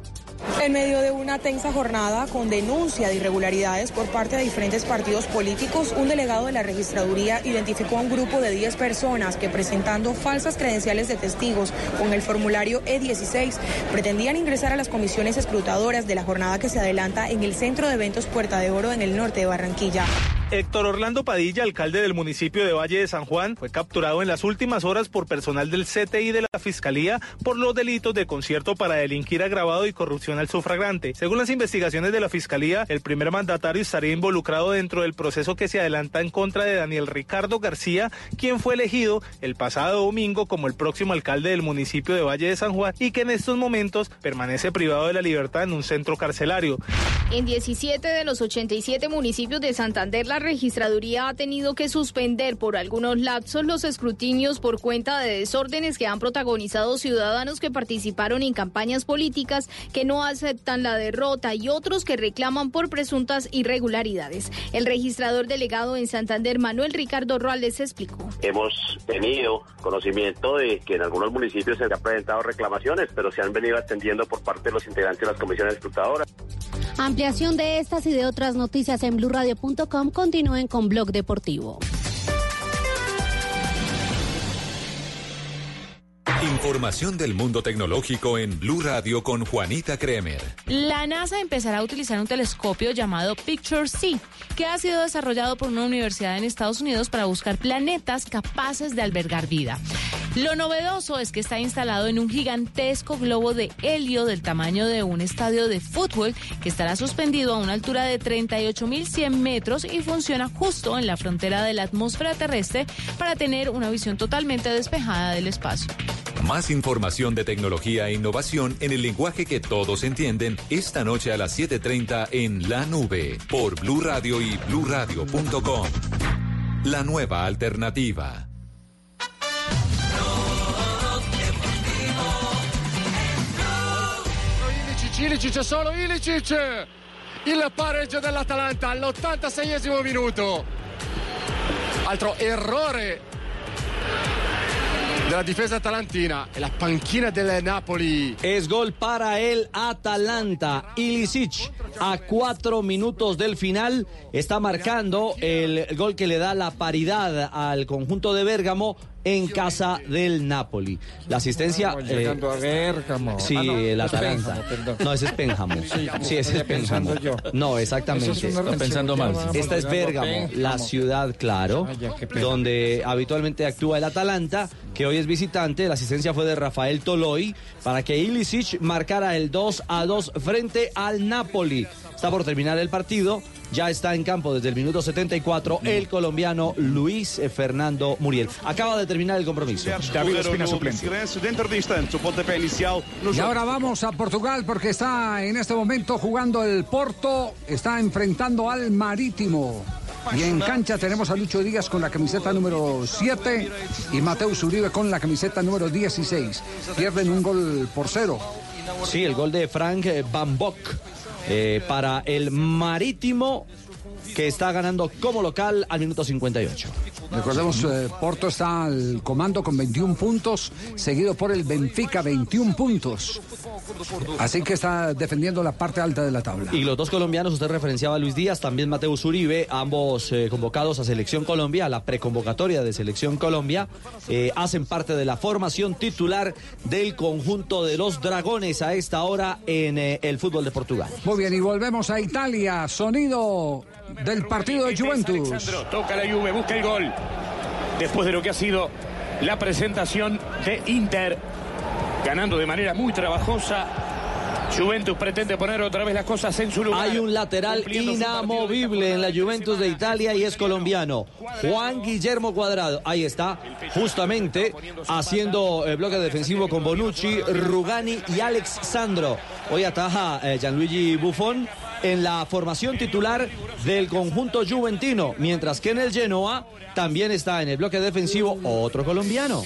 Speaker 66: En medio de una tensa jornada con denuncia de irregularidades por parte de diferentes partidos políticos, un delegado de la registraduría identificó a un grupo de 10 personas que presentando falsas credenciales de testigos con el formulario E16 pretendían ingresar a las comisiones escrutadoras de la jornada que se adelanta en el Centro de Eventos Puerta de Oro en el norte de Barranquilla.
Speaker 67: Héctor Orlando Padilla, alcalde del municipio de Valle de San Juan, fue capturado en las últimas horas por personal del CTI de la Fiscalía por los delitos de concierto para delinquir agravado y corrupción al sufragante. Según las investigaciones de la Fiscalía, el primer mandatario estaría involucrado dentro del proceso que se adelanta en contra de Daniel Ricardo García, quien fue elegido el pasado domingo como el próximo alcalde del municipio de Valle de San Juan y que en estos momentos permanece privado de la libertad en un centro carcelario.
Speaker 68: En 17 de los 87 municipios de Santander, la registraduría ha tenido que suspender por algunos lapsos los escrutinios por cuenta de desórdenes que han protagonizado ciudadanos que participaron en campañas políticas que no aceptan la derrota y otros que reclaman por presuntas irregularidades. El registrador delegado en Santander, Manuel Ricardo Roales, explicó.
Speaker 60: Hemos tenido conocimiento de que en algunos municipios se han presentado reclamaciones, pero se han venido atendiendo por parte de los integrantes de las comisiones escrutadoras.
Speaker 51: Ampliación de estas y de otras noticias en blurradio.com. Continúen con Blog Deportivo.
Speaker 11: Información del mundo tecnológico en Blue Radio con Juanita Kremer.
Speaker 69: La NASA empezará a utilizar un telescopio llamado Picture-C, que ha sido desarrollado por una universidad en Estados Unidos para buscar planetas capaces de albergar vida. Lo novedoso es que está instalado en un gigantesco globo de helio del tamaño de un estadio de fútbol que estará suspendido a una altura de 38.100 metros y funciona justo en la frontera de la atmósfera terrestre para tener una visión totalmente despejada del espacio.
Speaker 11: Más información de tecnología e innovación en el lenguaje que todos entienden esta noche a las 7:30 en La Nube por Blue Radio y bluradio.com. La nueva alternativa.
Speaker 70: Ilicic, Ilicic, solo Ilicic. Il pareggio dell'Atalanta all'86esimo minuto. Altro errore della difesa atalantina e la panchina del Napoli.
Speaker 30: Es gol para el Atalanta. Ilicic a cuatro minutos del final está marcando el gol que le da la paridad al conjunto de Bérgamo en casa del Napoli. La asistencia...
Speaker 61: Estamos llegando a Bérgamo.
Speaker 30: Sí,
Speaker 61: Ah, no,
Speaker 30: el Atalanta. No, ese es Pénjamo.
Speaker 61: Sí,
Speaker 30: ese es Pénjamo. No, exactamente.
Speaker 61: Es
Speaker 30: pensando mal. Esta es Bérgamo, la ciudad, claro, donde habitualmente actúa el Atalanta, que hoy es visitante. La asistencia fue de Rafael Toloy para que Ilicic marcara el 2 a 2 frente al Napoli. Está por terminar el partido. Ya está en campo desde el minuto 74 el colombiano Luis Fernando Muriel. Acaba de terminar el compromiso.
Speaker 19: Y ahora vamos a Portugal porque está en este momento jugando el Porto, está enfrentando al Marítimo. Y en cancha tenemos a Lucho Díaz con la camiseta número 7 y Mateus Uribe con la camiseta número 16. Pierden un gol por cero.
Speaker 30: Sí, el gol de Frank Bock eh, para el Marítimo que está ganando como local al minuto 58.
Speaker 19: Recordemos, eh, Porto está al comando con 21 puntos, seguido por el Benfica, 21 puntos. Así que está defendiendo la parte alta de la tabla.
Speaker 30: Y los dos colombianos, usted referenciaba a Luis Díaz, también Mateus Uribe, ambos eh, convocados a Selección Colombia, a la preconvocatoria de Selección Colombia, eh, hacen parte de la formación titular del conjunto de los Dragones a esta hora en el fútbol de Portugal.
Speaker 19: Muy bien, y volvemos a Italia. Sonido del partido de Juventus.
Speaker 71: Alexandro, toca la Juve, busca el gol. Después de lo que ha sido la presentación de Inter, ganando de manera muy trabajosa. Juventus pretende poner otra vez las cosas en su lugar.
Speaker 30: Hay un lateral inamovible en la Juventus de Italia y es colombiano. Juan Guillermo Cuadrado. Ahí está, justamente haciendo el bloque defensivo con Bonucci, Rugani y Alex Sandro. Hoy ataja eh, Gianluigi Buffon en la formación titular del conjunto juventino, mientras que en el Genoa también está en el bloque defensivo otro colombiano.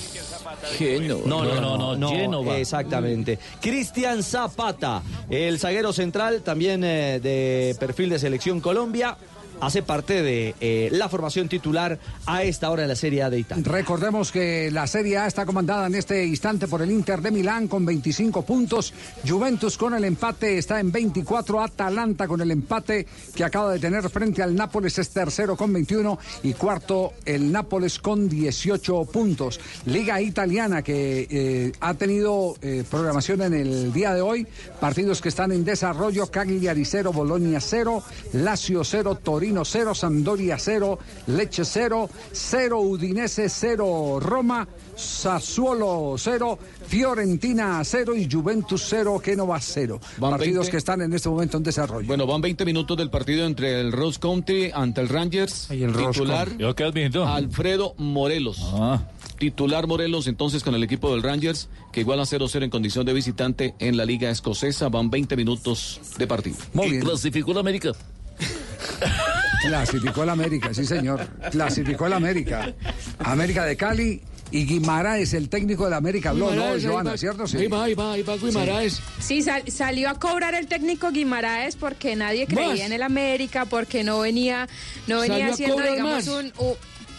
Speaker 30: No, no, no, no,
Speaker 31: Génova.
Speaker 30: Exactamente. Cristian Zapata, el zaguero central, también eh, de perfil de selección Colombia, hace parte de eh, la formación titular a esta hora de la Serie A de Italia.
Speaker 19: Recordemos que la Serie A está comandada en este instante por el Inter de Milán con 25 puntos, Juventus con el empate está en 24, Atalanta con el empate que acaba de tener frente al Nápoles es tercero con 21 y cuarto el Nápoles con 18 puntos. Liga italiana que eh, ha tenido eh, programación en el día de hoy, partidos que están en desarrollo, Cagliari 0, Bolonia 0, Lazio 0, Torino 0, Sampdoria 0, Lecce 0, 0, Udinese 0, Roma, Sassuolo 0, Fiorentina 0 y Juventus 0, Genova 0.
Speaker 22: Van
Speaker 19: Partidos
Speaker 22: 20.
Speaker 19: que están en este momento en desarrollo.
Speaker 22: Bueno, van 20 minutos del partido entre el Rose Country ante el Rangers. Titular.
Speaker 31: Yo quedo viendo.
Speaker 22: Alfredo Morelos. Titular Morelos entonces con el equipo del Rangers que iguala 0-0 en condición de visitante en la Liga Escocesa. Van 20 minutos de partido.
Speaker 19: Muy bien.
Speaker 31: Clasificó la América.
Speaker 19: Clasificó el América, sí señor. Clasificó el América. América de Cali y Guimaraes, el técnico del América, habló, ¿no,
Speaker 22: Guimaraes,
Speaker 19: Joana?
Speaker 22: va.
Speaker 19: ¿Cierto? Sí.
Speaker 22: Ahí va, ahí va, ahí va Guimaraes.
Speaker 72: Sí, sal- salió a cobrar el técnico Guimaraes porque nadie creía
Speaker 22: Más.
Speaker 72: en el América, porque no venía, no venía haciendo, digamos,
Speaker 22: más.
Speaker 72: un... u-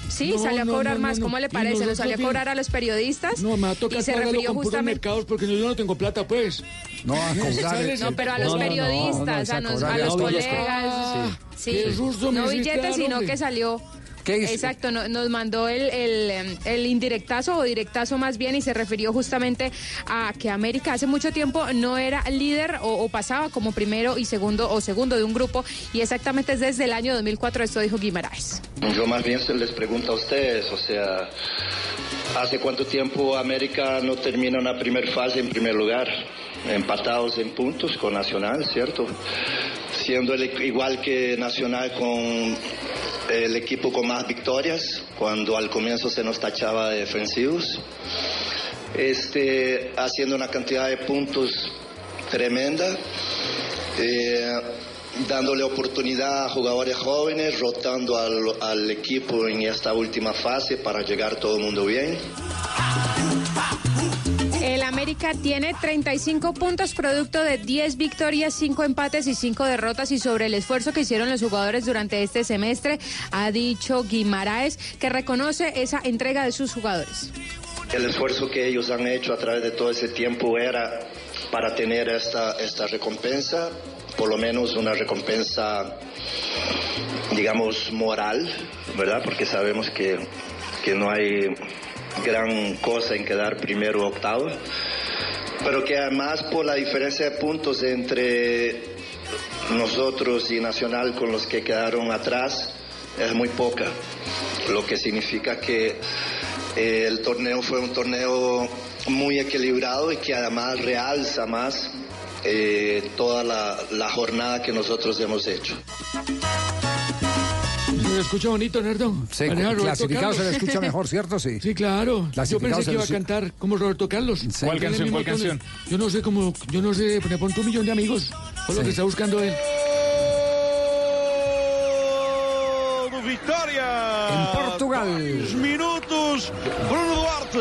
Speaker 72: Sí,
Speaker 22: No,
Speaker 72: salió a cobrar
Speaker 22: no,
Speaker 72: más,
Speaker 22: no,
Speaker 72: ¿cómo le parece? Lo salió a cobrar a los periodistas
Speaker 22: No, me va a tocar
Speaker 72: y se refirió justamente...
Speaker 22: mercados porque yo no tengo plata, pues.
Speaker 19: No, a cobrar.
Speaker 72: No, pero a los
Speaker 22: No, no, no,
Speaker 72: periodistas,
Speaker 22: no, no,
Speaker 72: a, nos- a los colegas.
Speaker 22: Ah,
Speaker 72: sí,
Speaker 22: qué susto me
Speaker 72: no
Speaker 22: hiciste
Speaker 72: billetes,
Speaker 22: dar,
Speaker 72: sino
Speaker 22: hombre.
Speaker 72: que salió.
Speaker 19: ¿Qué hizo?
Speaker 72: Exacto, no- nos mandó el, el, em, el indirectazo o directazo más bien y se refirió justamente a que América hace mucho tiempo no era líder o, o pasaba como primero y segundo o segundo de un grupo y exactamente es desde el año 2004, esto dijo Guimaraes.
Speaker 73: Yo más bien se les pregunto a ustedes, o sea, ¿hace cuánto tiempo América no termina una primer fase en primer lugar? Empatados en puntos con Nacional, ¿cierto? Siendo igual que Nacional con el equipo con más victorias, cuando al comienzo se nos tachaba de defensivos. Este, haciendo una cantidad de puntos tremenda. Eh, dándole oportunidad a jugadores jóvenes, rotando al equipo en esta última fase para llegar todo el mundo bien.
Speaker 72: América tiene 35 puntos producto de 10 victorias, 5 empates y 5 derrotas y sobre el esfuerzo que hicieron los jugadores durante este semestre ha dicho Guimaraes que reconoce esa entrega de sus jugadores.
Speaker 73: El esfuerzo que ellos han hecho a través de todo ese tiempo era para tener esta, esta recompensa, por lo menos una recompensa, digamos, moral, ¿verdad? Porque sabemos que, que no hay gran cosa en quedar primero o octavo, pero que además por la diferencia de puntos entre nosotros y Nacional con los que quedaron atrás es muy poca, lo que significa que eh, el torneo fue un torneo muy equilibrado y que además realza más eh, toda la, la jornada que nosotros hemos hecho.
Speaker 22: ¿Se escucha bonito, Nerdo?
Speaker 19: Sí, clasificado se le escucha mejor, ¿cierto? Sí.
Speaker 22: Sí, claro. Yo pensé que iba a cantar como Roberto Carlos.
Speaker 19: ¿Cuál canción, cuál?
Speaker 22: Yo no sé cómo, yo no sé, le ponte un millón de amigos. Por lo que está buscando él.
Speaker 27: Vitória.
Speaker 19: Em Portugal.
Speaker 27: Dois minutos. Bruno Duarte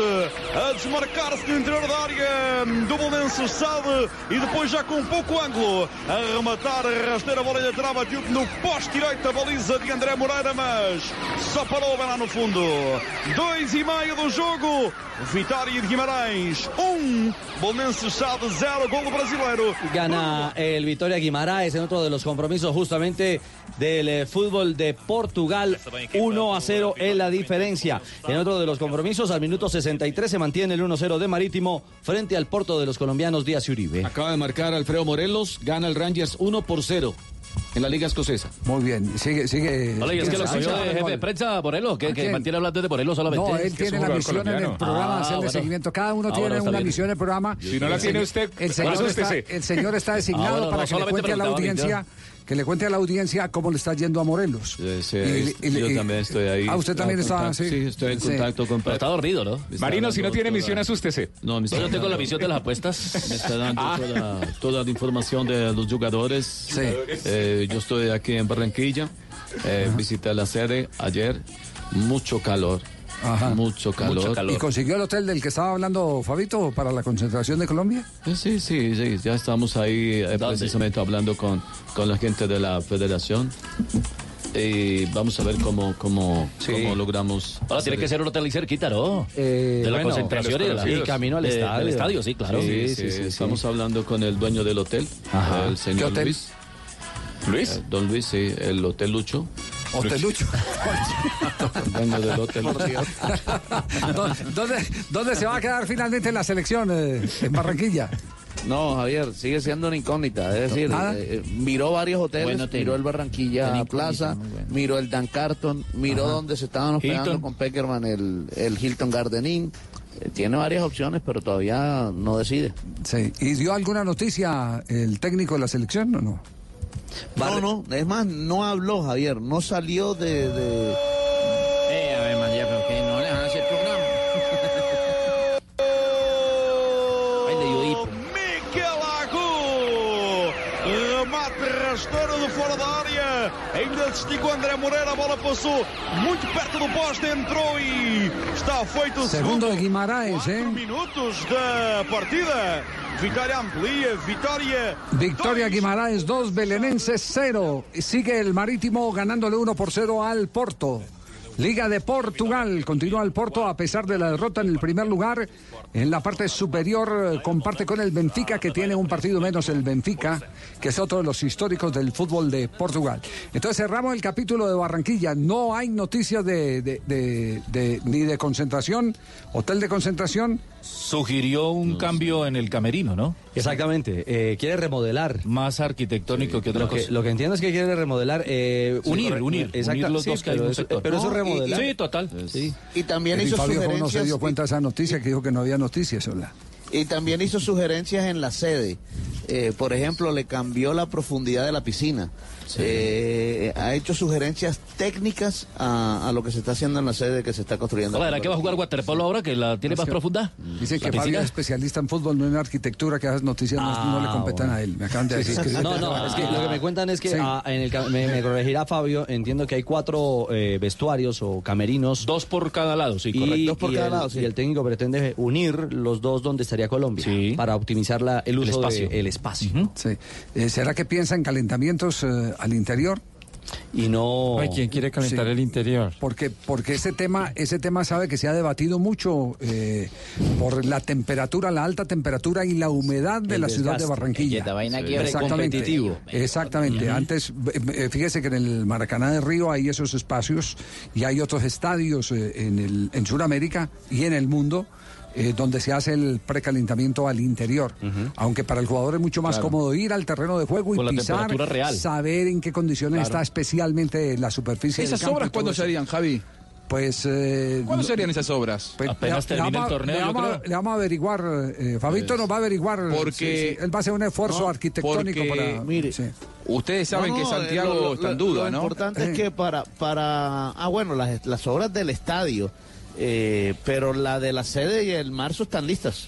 Speaker 27: a desmarcar-se no interior da área do Bolonense Sade e depois já com pouco ângulo a rematar, a rasteira a bola da trava de no poste direito a baliza de André Moreira, mas só parou bem lá no fundo. Dois e meio do jogo. Vitória de Guimarães. Um. Bolonense Sade zero. Gol do brasileiro.
Speaker 30: Gana el Vitoria Guimaraes en otro de los compromisos justamente del eh, fútbol de Portugal. 1 a 0 en la diferencia. En otro de los compromisos, al minuto 63 se mantiene el 1-0 de Marítimo frente al Porto de los colombianos Díaz y Uribe.
Speaker 22: Acaba de marcar Alfredo Morelos, gana el Rangers 1 por 0 en la Liga Escocesa.
Speaker 19: Muy bien, sigue, sigue.
Speaker 31: Hola, y es que lo
Speaker 19: sigue-
Speaker 31: cogió de jefe de prensa Morelos, que, mantiene hablando de Morelos solamente.
Speaker 19: No, él tiene la misión en el programa,
Speaker 31: Ah,
Speaker 19: hacerle
Speaker 31: bueno.
Speaker 19: seguimiento. Cada uno
Speaker 31: Ah,
Speaker 19: tiene
Speaker 31: bueno,
Speaker 19: una
Speaker 31: bien.
Speaker 19: misión en el programa.
Speaker 31: Si no la tiene usted,
Speaker 19: el señor, está,
Speaker 31: asústese.
Speaker 19: el señor está designado
Speaker 31: Ah, bueno,
Speaker 19: para
Speaker 31: no,
Speaker 19: que le cuente a la audiencia. Que le cuente a la audiencia cómo le está yendo a Morelos.
Speaker 22: Sí,
Speaker 19: Y- y-
Speaker 22: yo
Speaker 19: y-
Speaker 22: también estoy ahí.
Speaker 19: Ah, usted también está,
Speaker 22: contacto,
Speaker 19: sí.
Speaker 22: Sí, estoy en
Speaker 19: Sí.
Speaker 22: contacto con
Speaker 31: Pero está dormido, ¿no?
Speaker 23: Marino, si no tiene
Speaker 22: toda-
Speaker 23: misión, asústese.
Speaker 22: No, me está
Speaker 31: Yo tengo la misión de las apuestas.
Speaker 22: Me está dando
Speaker 23: Ah.
Speaker 22: toda, toda la información de los jugadores. Eh, Eh, yo estoy aquí en Barranquilla, eh, visité la sede ayer, mucho calor. Mucho calor.
Speaker 19: ¿Y consiguió el hotel del que estaba hablando Fabito para la concentración de Colombia?
Speaker 22: Eh, Sí, sí, sí, ya estamos ahí eh, precisamente hablando con, con la gente de la federación. Y vamos a ver cómo, cómo, cómo logramos.
Speaker 31: Ahora tiene que ser un hotel ahí cerquita, ¿no? de la
Speaker 30: bueno,
Speaker 31: concentración y, de la-
Speaker 30: y camino al
Speaker 31: de-
Speaker 30: estadio.
Speaker 31: Del estadio, sí, claro.
Speaker 22: Sí, sí, sí, Estamos hablando con el dueño del hotel,
Speaker 30: Ajá.
Speaker 22: el señor
Speaker 30: ¿Qué hotel?
Speaker 22: Luis.
Speaker 74: ¿Luis?
Speaker 22: Eh, don Luis, sí, el Hotel Lucho.
Speaker 19: Hotelucho.
Speaker 22: Dueño del hotel.
Speaker 19: ¿Dó- ¿Dónde, ¿Dónde se va a quedar finalmente la selección? eh, ¿En Barranquilla?
Speaker 21: No, Javier, sigue siendo una incógnita. Es decir, eh, eh, miró varios hoteles, Buen hotel. miró el Barranquilla Plaza, bueno. miró el Dan Carton, miró Ajá. donde se estaban hospedando Hilton. con Peckerman, el, el Hilton Garden Inn. Eh, tiene varias opciones, pero todavía no decide.
Speaker 19: Sí. ¿Y dio alguna noticia el técnico de la selección o no?
Speaker 21: No, no, es más, no habló Javier, no salió de... de...
Speaker 27: Ainda distinguiu André Moreira. A bola passou muito perto do poste. Entrou e está feito o
Speaker 19: Segundo de Guimaraes, ¿eh?
Speaker 27: minutos da partida. Vitória amplia. Vitória.
Speaker 19: Victoria Guimaraes 2, Belenenses 0. Sigue el Marítimo ganándole 1 por 0 al Porto. Liga de Portugal. Continúa el Porto a pesar de la derrota en el primer lugar. En la parte superior eh, comparte con el Benfica, que tiene un partido menos el Benfica, que es otro de los históricos del fútbol de Portugal. Entonces cerramos el capítulo de Barranquilla. No hay noticias de, ni de concentración, hotel de concentración.
Speaker 31: Sugirió un cambio en el camerino, ¿no?
Speaker 30: Exactamente. eh, quiere remodelar.
Speaker 31: Más arquitectónico que otra
Speaker 30: Lo que,
Speaker 31: cosa.
Speaker 30: lo que entiendo es que quiere remodelar. eh,
Speaker 31: Unir, unir, unir los
Speaker 30: sí,
Speaker 31: dos que hay
Speaker 30: pero eso-
Speaker 21: y-
Speaker 30: remodelar.
Speaker 31: Sí, total.
Speaker 30: Sí.
Speaker 21: Y también hizo
Speaker 19: Fabio, ¿cómo no se
Speaker 21: sugerencias...
Speaker 19: dio cuenta de esa noticia que dijo que no había noticias, hola?
Speaker 21: Y también hizo sugerencias en la sede. Eh, por ejemplo, le cambió la profundidad de la piscina. Eh, ha hecho sugerencias técnicas a, a lo que se está haciendo en la sede que se está construyendo.
Speaker 31: Hola, ¿era que va a jugar waterpolo ahora que la tiene
Speaker 19: Es
Speaker 31: más
Speaker 19: que-
Speaker 31: profunda?
Speaker 19: Dice que
Speaker 31: ¿La
Speaker 19: Fabio es especialista en fútbol, no en arquitectura, que esas noticias no- no, le competen a él. Me acaban de decir. que-
Speaker 30: No, no, es que lo que me cuentan es que
Speaker 19: Sí.
Speaker 30: ah, en el, me, me corregirá Fabio, entiendo que hay cuatro eh, vestuarios o camerinos.
Speaker 31: Dos por cada lado, sí,
Speaker 30: y,
Speaker 31: correcto.
Speaker 21: Dos por
Speaker 30: y
Speaker 21: cada
Speaker 30: el,
Speaker 21: lado, sí.
Speaker 30: y el técnico pretende unir los dos donde estaría Colombia para optimizar la, el uso
Speaker 31: espacio.
Speaker 30: del espacio.
Speaker 19: Sí. Eh, ¿Será que piensa en calentamientos eh, al interior?
Speaker 30: Y no...
Speaker 75: Ay, ¿quién quiere calentar
Speaker 19: Sí.
Speaker 75: el interior?
Speaker 19: Porque, porque ese tema, ese tema sabe que se ha debatido mucho eh, por la temperatura, la alta temperatura y la humedad de
Speaker 33: El
Speaker 19: la ciudad de. Barranquilla.
Speaker 33: Vaina
Speaker 19: Exactamente.
Speaker 33: competitivo.
Speaker 19: Exactamente. Antes, eh, eh, fíjese que en el Maracaná de Río hay esos espacios y hay otros estadios eh, en, el, en Sudamérica y en el mundo. Eh, donde se hace el precalentamiento al interior. Aunque para el jugador es mucho más
Speaker 31: Claro.
Speaker 19: cómodo ir al terreno de juego y
Speaker 31: Con
Speaker 19: pisar,
Speaker 31: real.
Speaker 19: saber en qué condiciones
Speaker 31: Claro.
Speaker 19: está especialmente la superficie
Speaker 20: ¿Esas
Speaker 19: del campo
Speaker 20: obras cuándo serían, Javi?
Speaker 19: Pues. Eh,
Speaker 20: ¿Cuándo serían esas obras?
Speaker 19: pues,
Speaker 31: Apenas
Speaker 19: le-
Speaker 31: el
Speaker 19: a-
Speaker 31: torneo,
Speaker 19: Le
Speaker 31: yo
Speaker 19: vamos, a-
Speaker 31: creo. Pues,
Speaker 19: le vamos a averiguar, eh, Fabito nos va a averiguar.
Speaker 20: Porque-
Speaker 19: sí, sí, él va a hacer un esfuerzo
Speaker 20: No,
Speaker 19: arquitectónico
Speaker 20: porque,
Speaker 19: para.
Speaker 21: mire,
Speaker 19: sí.
Speaker 20: Ustedes saben
Speaker 21: No,
Speaker 20: que Santiago
Speaker 21: eh, lo-
Speaker 20: está en
Speaker 21: lo-
Speaker 20: duda,
Speaker 21: Lo
Speaker 20: ¿no?
Speaker 21: importante
Speaker 19: Eh.
Speaker 21: es que para, para, ah bueno, las, las obras del estadio, eh, pero la de la sede y el marzo están listas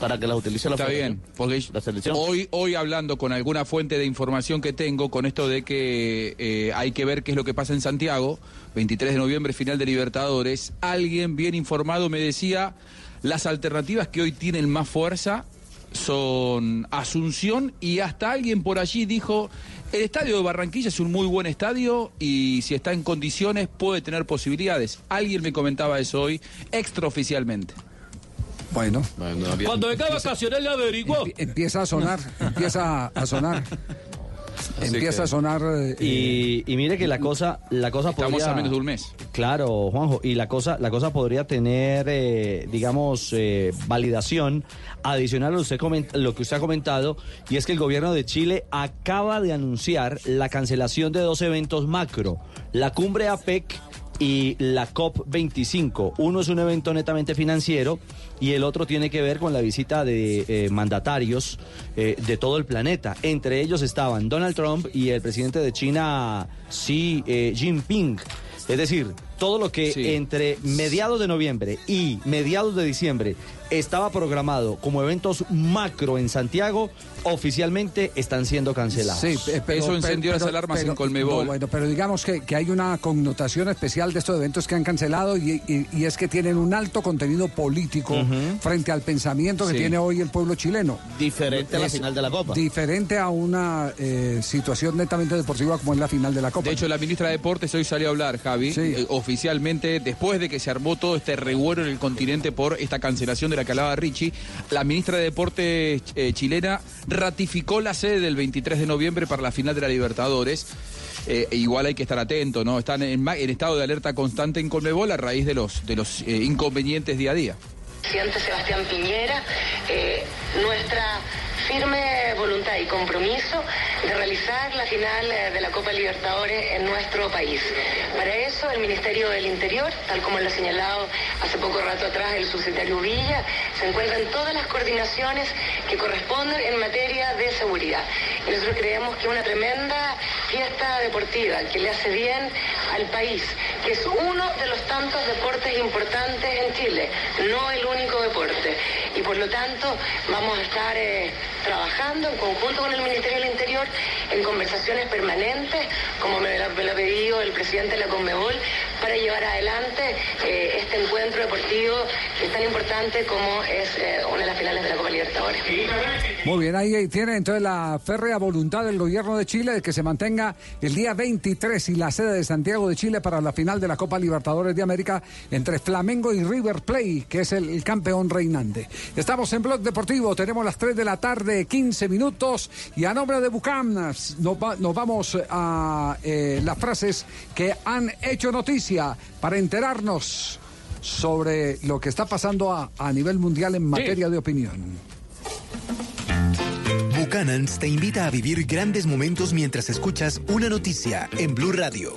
Speaker 21: para que las utilice la
Speaker 20: Está bien, porque
Speaker 21: La selección.
Speaker 20: hoy, hoy hablando con alguna fuente de información que tengo, con esto de que eh, hay que ver qué es lo que pasa en Santiago, 23 de noviembre, final de Libertadores, alguien bien informado me decía, las alternativas que hoy tienen más fuerza son Asunción y hasta alguien por allí dijo, el estadio de Barranquilla es un muy buen estadio y si está en condiciones puede tener posibilidades. Alguien me comentaba eso hoy extraoficialmente.
Speaker 19: Bueno,
Speaker 31: Cuando venga vacaciones le averiguo.
Speaker 19: empie- empieza a sonar, empieza a sonar. Empieza
Speaker 30: que-
Speaker 19: a sonar. eh,
Speaker 30: Y, y mire que la cosa, la cosa
Speaker 20: Estamos
Speaker 30: podría...
Speaker 20: a menos de un mes.
Speaker 30: Claro, Juanjo, y la cosa, la cosa podría tener, eh, digamos, eh, validación adicional a lo, usted coment- lo que usted ha comentado, y es que el gobierno de Chile acaba de anunciar la cancelación de dos eventos macro, la cumbre APEC y la COP25. Uno es un evento netamente financiero y el otro tiene que ver con la visita de eh, mandatarios eh, de todo el planeta. Entre ellos estaban Donald Trump y el presidente de China, Xi eh, Jinping. Es decir, todo lo que
Speaker 20: Sí.
Speaker 30: entre mediados de noviembre y mediados de diciembre estaba programado como eventos macro en Santiago, oficialmente están siendo cancelados.
Speaker 19: Sí, pero-
Speaker 20: Eso encendió
Speaker 19: pero-
Speaker 20: las alarmas
Speaker 19: pero-
Speaker 20: en Colmebol.
Speaker 19: no, bueno, pero digamos que, que hay una connotación especial de estos eventos que han cancelado y, y- y es que tienen un alto contenido político frente al pensamiento que
Speaker 21: Sí.
Speaker 19: tiene hoy el pueblo chileno.
Speaker 21: Diferente a la final de la Copa.
Speaker 19: Diferente a una eh, situación netamente deportiva como es la final de la Copa.
Speaker 20: De hecho, la ministra de Deportes hoy salió a hablar, Javi, eh, oficialmente, después de que se armó todo este revuelo en el continente por esta cancelación de la que hablaba Richie, la ministra de Deportes eh, chilena ratificó la sede del 23 de noviembre para la final de la Libertadores. Eh, e igual hay que estar atento, ¿no? Están en, en estado de alerta constante en Colmebol a raíz de los, de los eh, inconvenientes día a día.
Speaker 76: presidente Sebastián Piñera, nuestra firme voluntad y compromiso de realizar la final eh, de la Copa Libertadores en nuestro país. Para eso, el Ministerio del Interior, tal como lo ha señalado hace poco rato atrás el subsecretario Villa, se encuentran todas las coordinaciones que corresponden en materia de seguridad. Y nosotros creemos que una tremenda fiesta deportiva que le hace bien al país, que es uno de los tantos deportes importantes en Chile, no el único deporte. Y por lo tanto vamos a estar eh, trabajando en conjunto con el Ministerio del Interior en conversaciones permanentes, como me lo, ha pedido el presidente de la Conmebol, para llevar adelante eh, este encuentro deportivo que es tan importante como es eh, una de las finales de la Copa Libertadores.
Speaker 19: Muy bien, ahí tiene entonces la férrea voluntad del gobierno de Chile de que se mantenga el día 23 y la sede de Santiago de Chile para la final de la Copa Libertadores de América entre Flamengo y River Plate, que es el, campeón reinante. Estamos en Blog Deportivo, tenemos las 3 de la tarde, 15 minutos, y a nombre de Bucam nos, va- nos vamos a eh, las frases que han hecho noticia para enterarnos sobre lo que está pasando a, a nivel mundial en materia de opinión.
Speaker 6: Buchanan's te invita a vivir grandes momentos mientras escuchas una noticia en Blue Radio.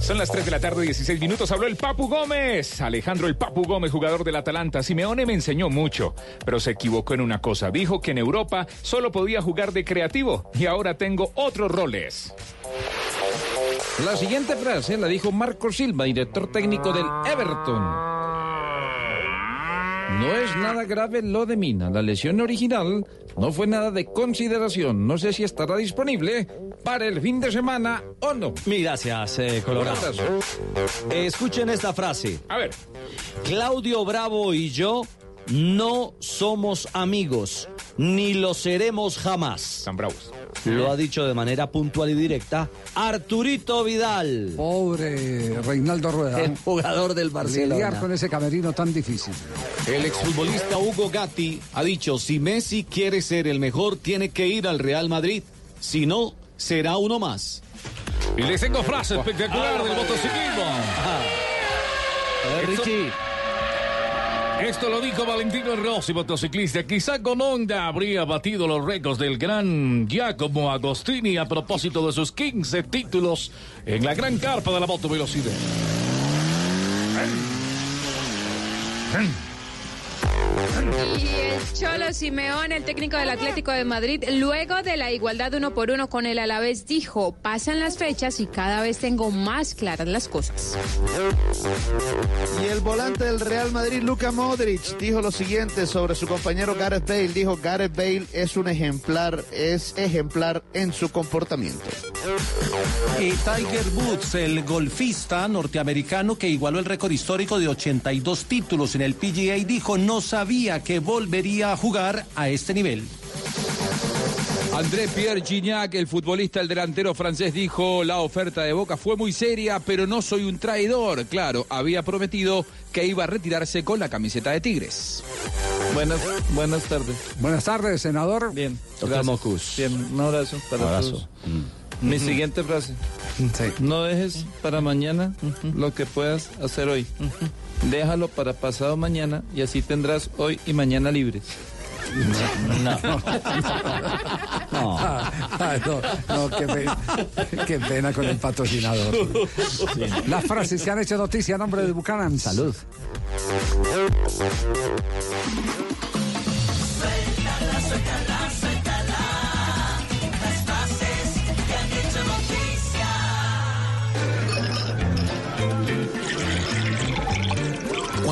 Speaker 23: Son las 3 de la tarde, 16 minutos. Habló el Papu Gómez. Alejandro el Papu Gómez, jugador del Atalanta. Simeone me enseñó mucho, pero se equivocó en una cosa. Dijo que en Europa solo podía jugar de creativo y ahora tengo otros roles.
Speaker 77: La siguiente frase la dijo Marco Silva, director técnico del Everton. No es nada grave lo de Mina. La lesión original no fue nada de consideración. No sé si estará disponible para el fin de semana o no.
Speaker 30: Mil gracias, eh, Colorado. Escuchen esta frase.
Speaker 23: A ver.
Speaker 30: Claudio Bravo y yo no somos amigos, ni lo seremos jamás.
Speaker 23: San Bravos.
Speaker 30: Lo ha dicho de manera puntual y directa Arturito Vidal.
Speaker 19: Pobre Reinaldo Rueda.
Speaker 30: El jugador del Barcelona.
Speaker 19: Lidiar con ese camerino tan difícil.
Speaker 31: El exfutbolista Hugo Gatti ha dicho, si Messi quiere ser el mejor, tiene que ir al Real Madrid. Si no, será uno más.
Speaker 77: Y les tengo frase espectacular del motociclismo. Esto- Esto lo dijo Valentino Rossi, motociclista. Quizá con Honda habría batido los récords del gran Giacomo Agostini a propósito de sus 15 títulos en la gran carpa de la motovelocidad.
Speaker 72: Y el Cholo Simeone, el técnico del Atlético de Madrid, luego de la igualdad uno por uno con el Alavés, dijo, pasan las fechas y cada vez tengo más claras las cosas.
Speaker 21: Y el volante del Real Madrid, Luka Modric, dijo lo siguiente sobre su compañero Gareth Bale. Dijo, Gareth Bale es un ejemplar, es ejemplar en su comportamiento.
Speaker 45: Y Tiger Woods, el golfista norteamericano que igualó el récord histórico de 82 títulos en el PGA, dijo no sabía que volvería a jugar a este nivel.
Speaker 20: André Pierre Gignac, el futbolista, el delantero francés, dijo la oferta de Boca fue muy seria, pero no soy un traidor. Claro, había prometido que iba a retirarse con la camiseta de Tigres.
Speaker 77: Buenas, buenas tardes.
Speaker 19: Buenas tardes, senador.
Speaker 77: Bien.
Speaker 30: Tocamos
Speaker 77: Bien, un abrazo para
Speaker 30: Abrazo.
Speaker 77: todos. Mi siguiente frase. No dejes para mañana lo que puedas hacer hoy. Déjalo para pasado mañana y así tendrás hoy y mañana libres.
Speaker 30: No.
Speaker 19: No. Ay, no, no, qué pena, qué pena con el patrocinador. Las frases que han hecho noticia a nombre de Buchanan. Salud.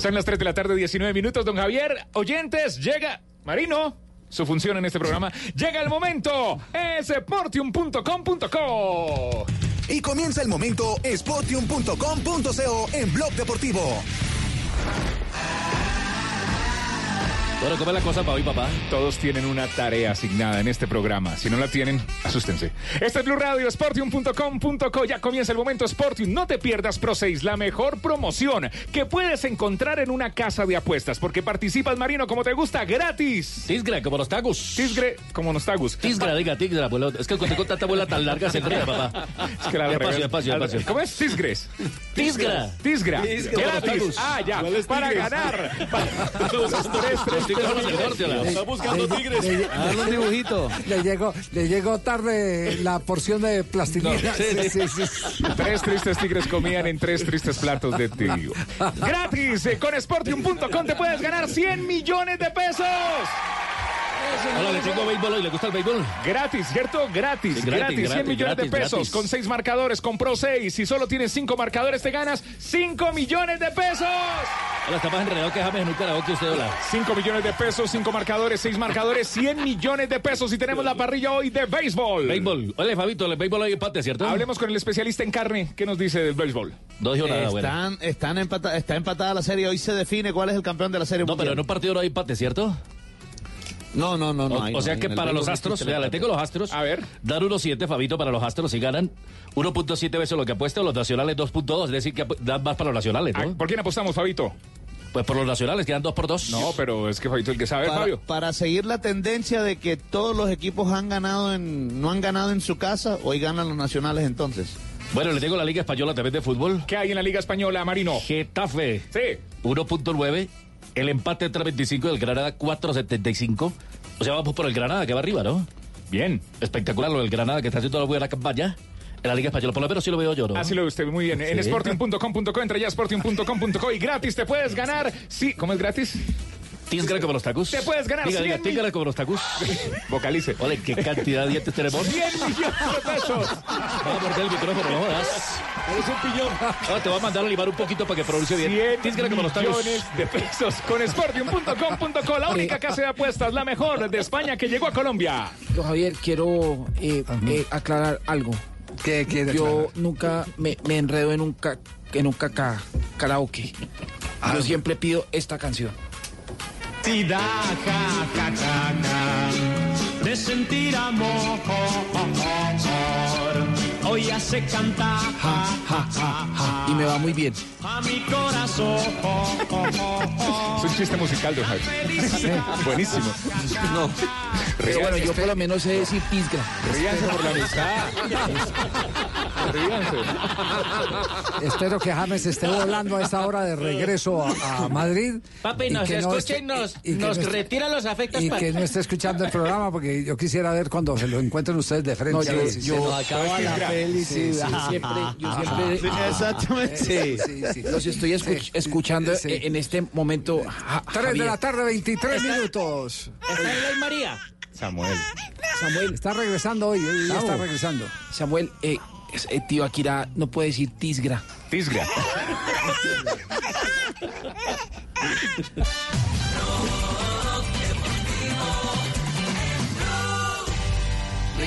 Speaker 23: Son las 3 de la tarde, 19 minutos, don Javier. Oyentes, llega Marino. Su función en este programa. Llega el momento. Es portium.com.co.
Speaker 6: Y comienza el momento sportium.com.co en Blog Deportivo.
Speaker 31: Bueno, ¿cómo es la cosa para hoy, papá?
Speaker 23: Todos tienen una tarea asignada en este programa. Si no la tienen, asústense. Este es Blue Radio, sportium.com.co. Ya comienza el momento Sportium. No te pierdas Pro 6, la mejor promoción que puedes encontrar en una casa de apuestas. Porque participas, Marino, como te gusta, gratis.
Speaker 31: Tisgre, como los tagus.
Speaker 23: Tisgre, como los tagus.
Speaker 31: Tisgre, diga, tisgre, abuelo. Es que cuando tengo tanta abuela tan larga se enreda, papá.
Speaker 23: Es que la
Speaker 31: despacio, despacio, despacio.
Speaker 23: ¿Cómo es? Tisgres.
Speaker 31: Tisgra.
Speaker 23: Tisgra. Gratis. Ah, ya. Para ganar.
Speaker 31: 3, 3,
Speaker 19: Está buscando tigres.
Speaker 27: Hazle un dibujito.
Speaker 19: Le llegó, le llegó tarde la porción de plastilina.
Speaker 23: No, sí, sí, Tres tristes tigres comían en tres tristes platos de trigo. Gratis. eh, Con Sportium.com te puedes ganar 100 millones de pesos.
Speaker 31: Hola, le tengo béisbol hoy. ¿Le gusta el béisbol?
Speaker 23: Gratis, ¿cierto? Gratis,
Speaker 31: Sí,
Speaker 23: gratis,
Speaker 31: gratis,
Speaker 23: 100
Speaker 31: gratis,
Speaker 23: millones de pesos
Speaker 31: gratis.
Speaker 23: con seis marcadores. Compró seis. Si solo tienes cinco marcadores, te ganas 5 millones de pesos.
Speaker 31: Hola, está más enredado que James en un karaoke usted, hola.
Speaker 23: 5 millones de pesos, 5 marcadores, 6 marcadores, 100 millones de pesos. Y tenemos la parrilla hoy de béisbol.
Speaker 31: Béisbol. Hola, Fabito, el béisbol hoy empate, ¿cierto?
Speaker 23: Hablemos con el especialista en carne. ¿Qué nos dice del béisbol?
Speaker 31: No dijo nada, bueno.
Speaker 21: Están, están empata- está empatada la serie. Hoy se define cuál es el campeón de la serie
Speaker 31: No, pero en un partido no hay empate, ¿cierto?
Speaker 21: No, no, no, no.
Speaker 31: O,
Speaker 21: ahí
Speaker 31: o sea que para los astros, vea, le tengo los astros.
Speaker 23: A ver.
Speaker 31: Dar 1.7, Fabito, para los astros si ganan 1.7 veces lo que apuesta, los nacionales 2.2, es decir, que dan más para los nacionales, ¿no?
Speaker 23: ¿Por quién apostamos, Fabito?
Speaker 31: Pues por los nacionales, quedan 2 por 2.
Speaker 23: No, pero es que Fabito el que sabe,
Speaker 21: para,
Speaker 23: Fabio.
Speaker 21: para seguir la tendencia de que todos los equipos han ganado en, no han ganado en su casa, hoy ganan los nacionales entonces.
Speaker 31: Bueno, le tengo la Liga Española también de fútbol.
Speaker 23: ¿Qué hay en la Liga Española, Marino?
Speaker 31: Getafe,
Speaker 23: Sí.
Speaker 31: 1.9. El empate entre 25 y el Granada 4.75. O sea, vamos por el Granada, que va arriba, ¿no?
Speaker 23: Bien.
Speaker 31: Espectacular lo del Granada, que está haciendo la buena campaña en la Liga Española. Por lo menos sí lo veo yo, ¿no?
Speaker 23: Así lo ve usted muy bien. En
Speaker 31: Sí.
Speaker 23: sporting.com.co, entra ya sporting.com.co y gratis te puedes ganar. Sí, ¿cómo es gratis?
Speaker 31: Tisgra como los tacos.
Speaker 23: Te puedes ganar
Speaker 31: Diga,
Speaker 23: 100
Speaker 31: diga, tíngara como los tacos.
Speaker 23: Vocalice.
Speaker 31: Ole, qué cantidad de dientes tenemos.
Speaker 23: 100 millones de pesos.
Speaker 31: Vamos a morder el micrófono, no jodas.
Speaker 23: Eres un pillón.
Speaker 31: Ahora te voy a mandar a limar un poquito para que pronuncie bien.
Speaker 23: 100
Speaker 31: Tisgra como los tacos.
Speaker 23: millones de pesos con sportium.com.co, la única casa de apuestas, la mejor de España que llegó a Colombia.
Speaker 78: Yo, Javier, quiero eh, eh, aclarar algo.
Speaker 19: ¿Qué quiere
Speaker 78: Yo
Speaker 19: aclarar?
Speaker 78: nunca me, me enredo en un, ca- en un caca, karaoke.
Speaker 19: Ah.
Speaker 78: Yo siempre pido esta canción.
Speaker 79: Si da ja, ja, ja, ja, de sentir amor, hoy hace cantar ja, ja, ja, ja,
Speaker 78: Y me va muy bien.
Speaker 79: a mi corazón.
Speaker 23: Es un chiste musical, don Javi. Buenísimo.
Speaker 78: No. Pero bueno, yo por lo menos sé decir pisgra.
Speaker 23: Ríanse por la amistad. Ríanse.
Speaker 19: Espero que James esté volando a esta hora de regreso a, a Madrid.
Speaker 80: Papi,
Speaker 19: y
Speaker 80: nos
Speaker 19: que no
Speaker 80: escucha y nos,
Speaker 19: y
Speaker 80: nos
Speaker 19: no
Speaker 80: retira los afectos.
Speaker 19: Y que no esté escuchando el programa porque yo quisiera ver cuando se lo encuentren ustedes de frente.
Speaker 78: No,
Speaker 19: a
Speaker 78: yo,
Speaker 19: ver si
Speaker 78: yo-
Speaker 19: se-
Speaker 78: yo siempre, yo siempre
Speaker 21: Exactamente.
Speaker 19: Sí, sí, sí.
Speaker 78: los estoy escuch-
Speaker 19: Sí,
Speaker 78: escuchando
Speaker 19: sí.
Speaker 78: en este momento.
Speaker 19: 3 de la tarde, 23 minutos.
Speaker 80: ¿Está ahí María?
Speaker 23: Samuel.
Speaker 78: Samuel,
Speaker 19: Está regresando hoy, hoy está regresando.
Speaker 78: Samuel, eh, eh, tío Akira no puede decir tisgra.
Speaker 23: Tisgra.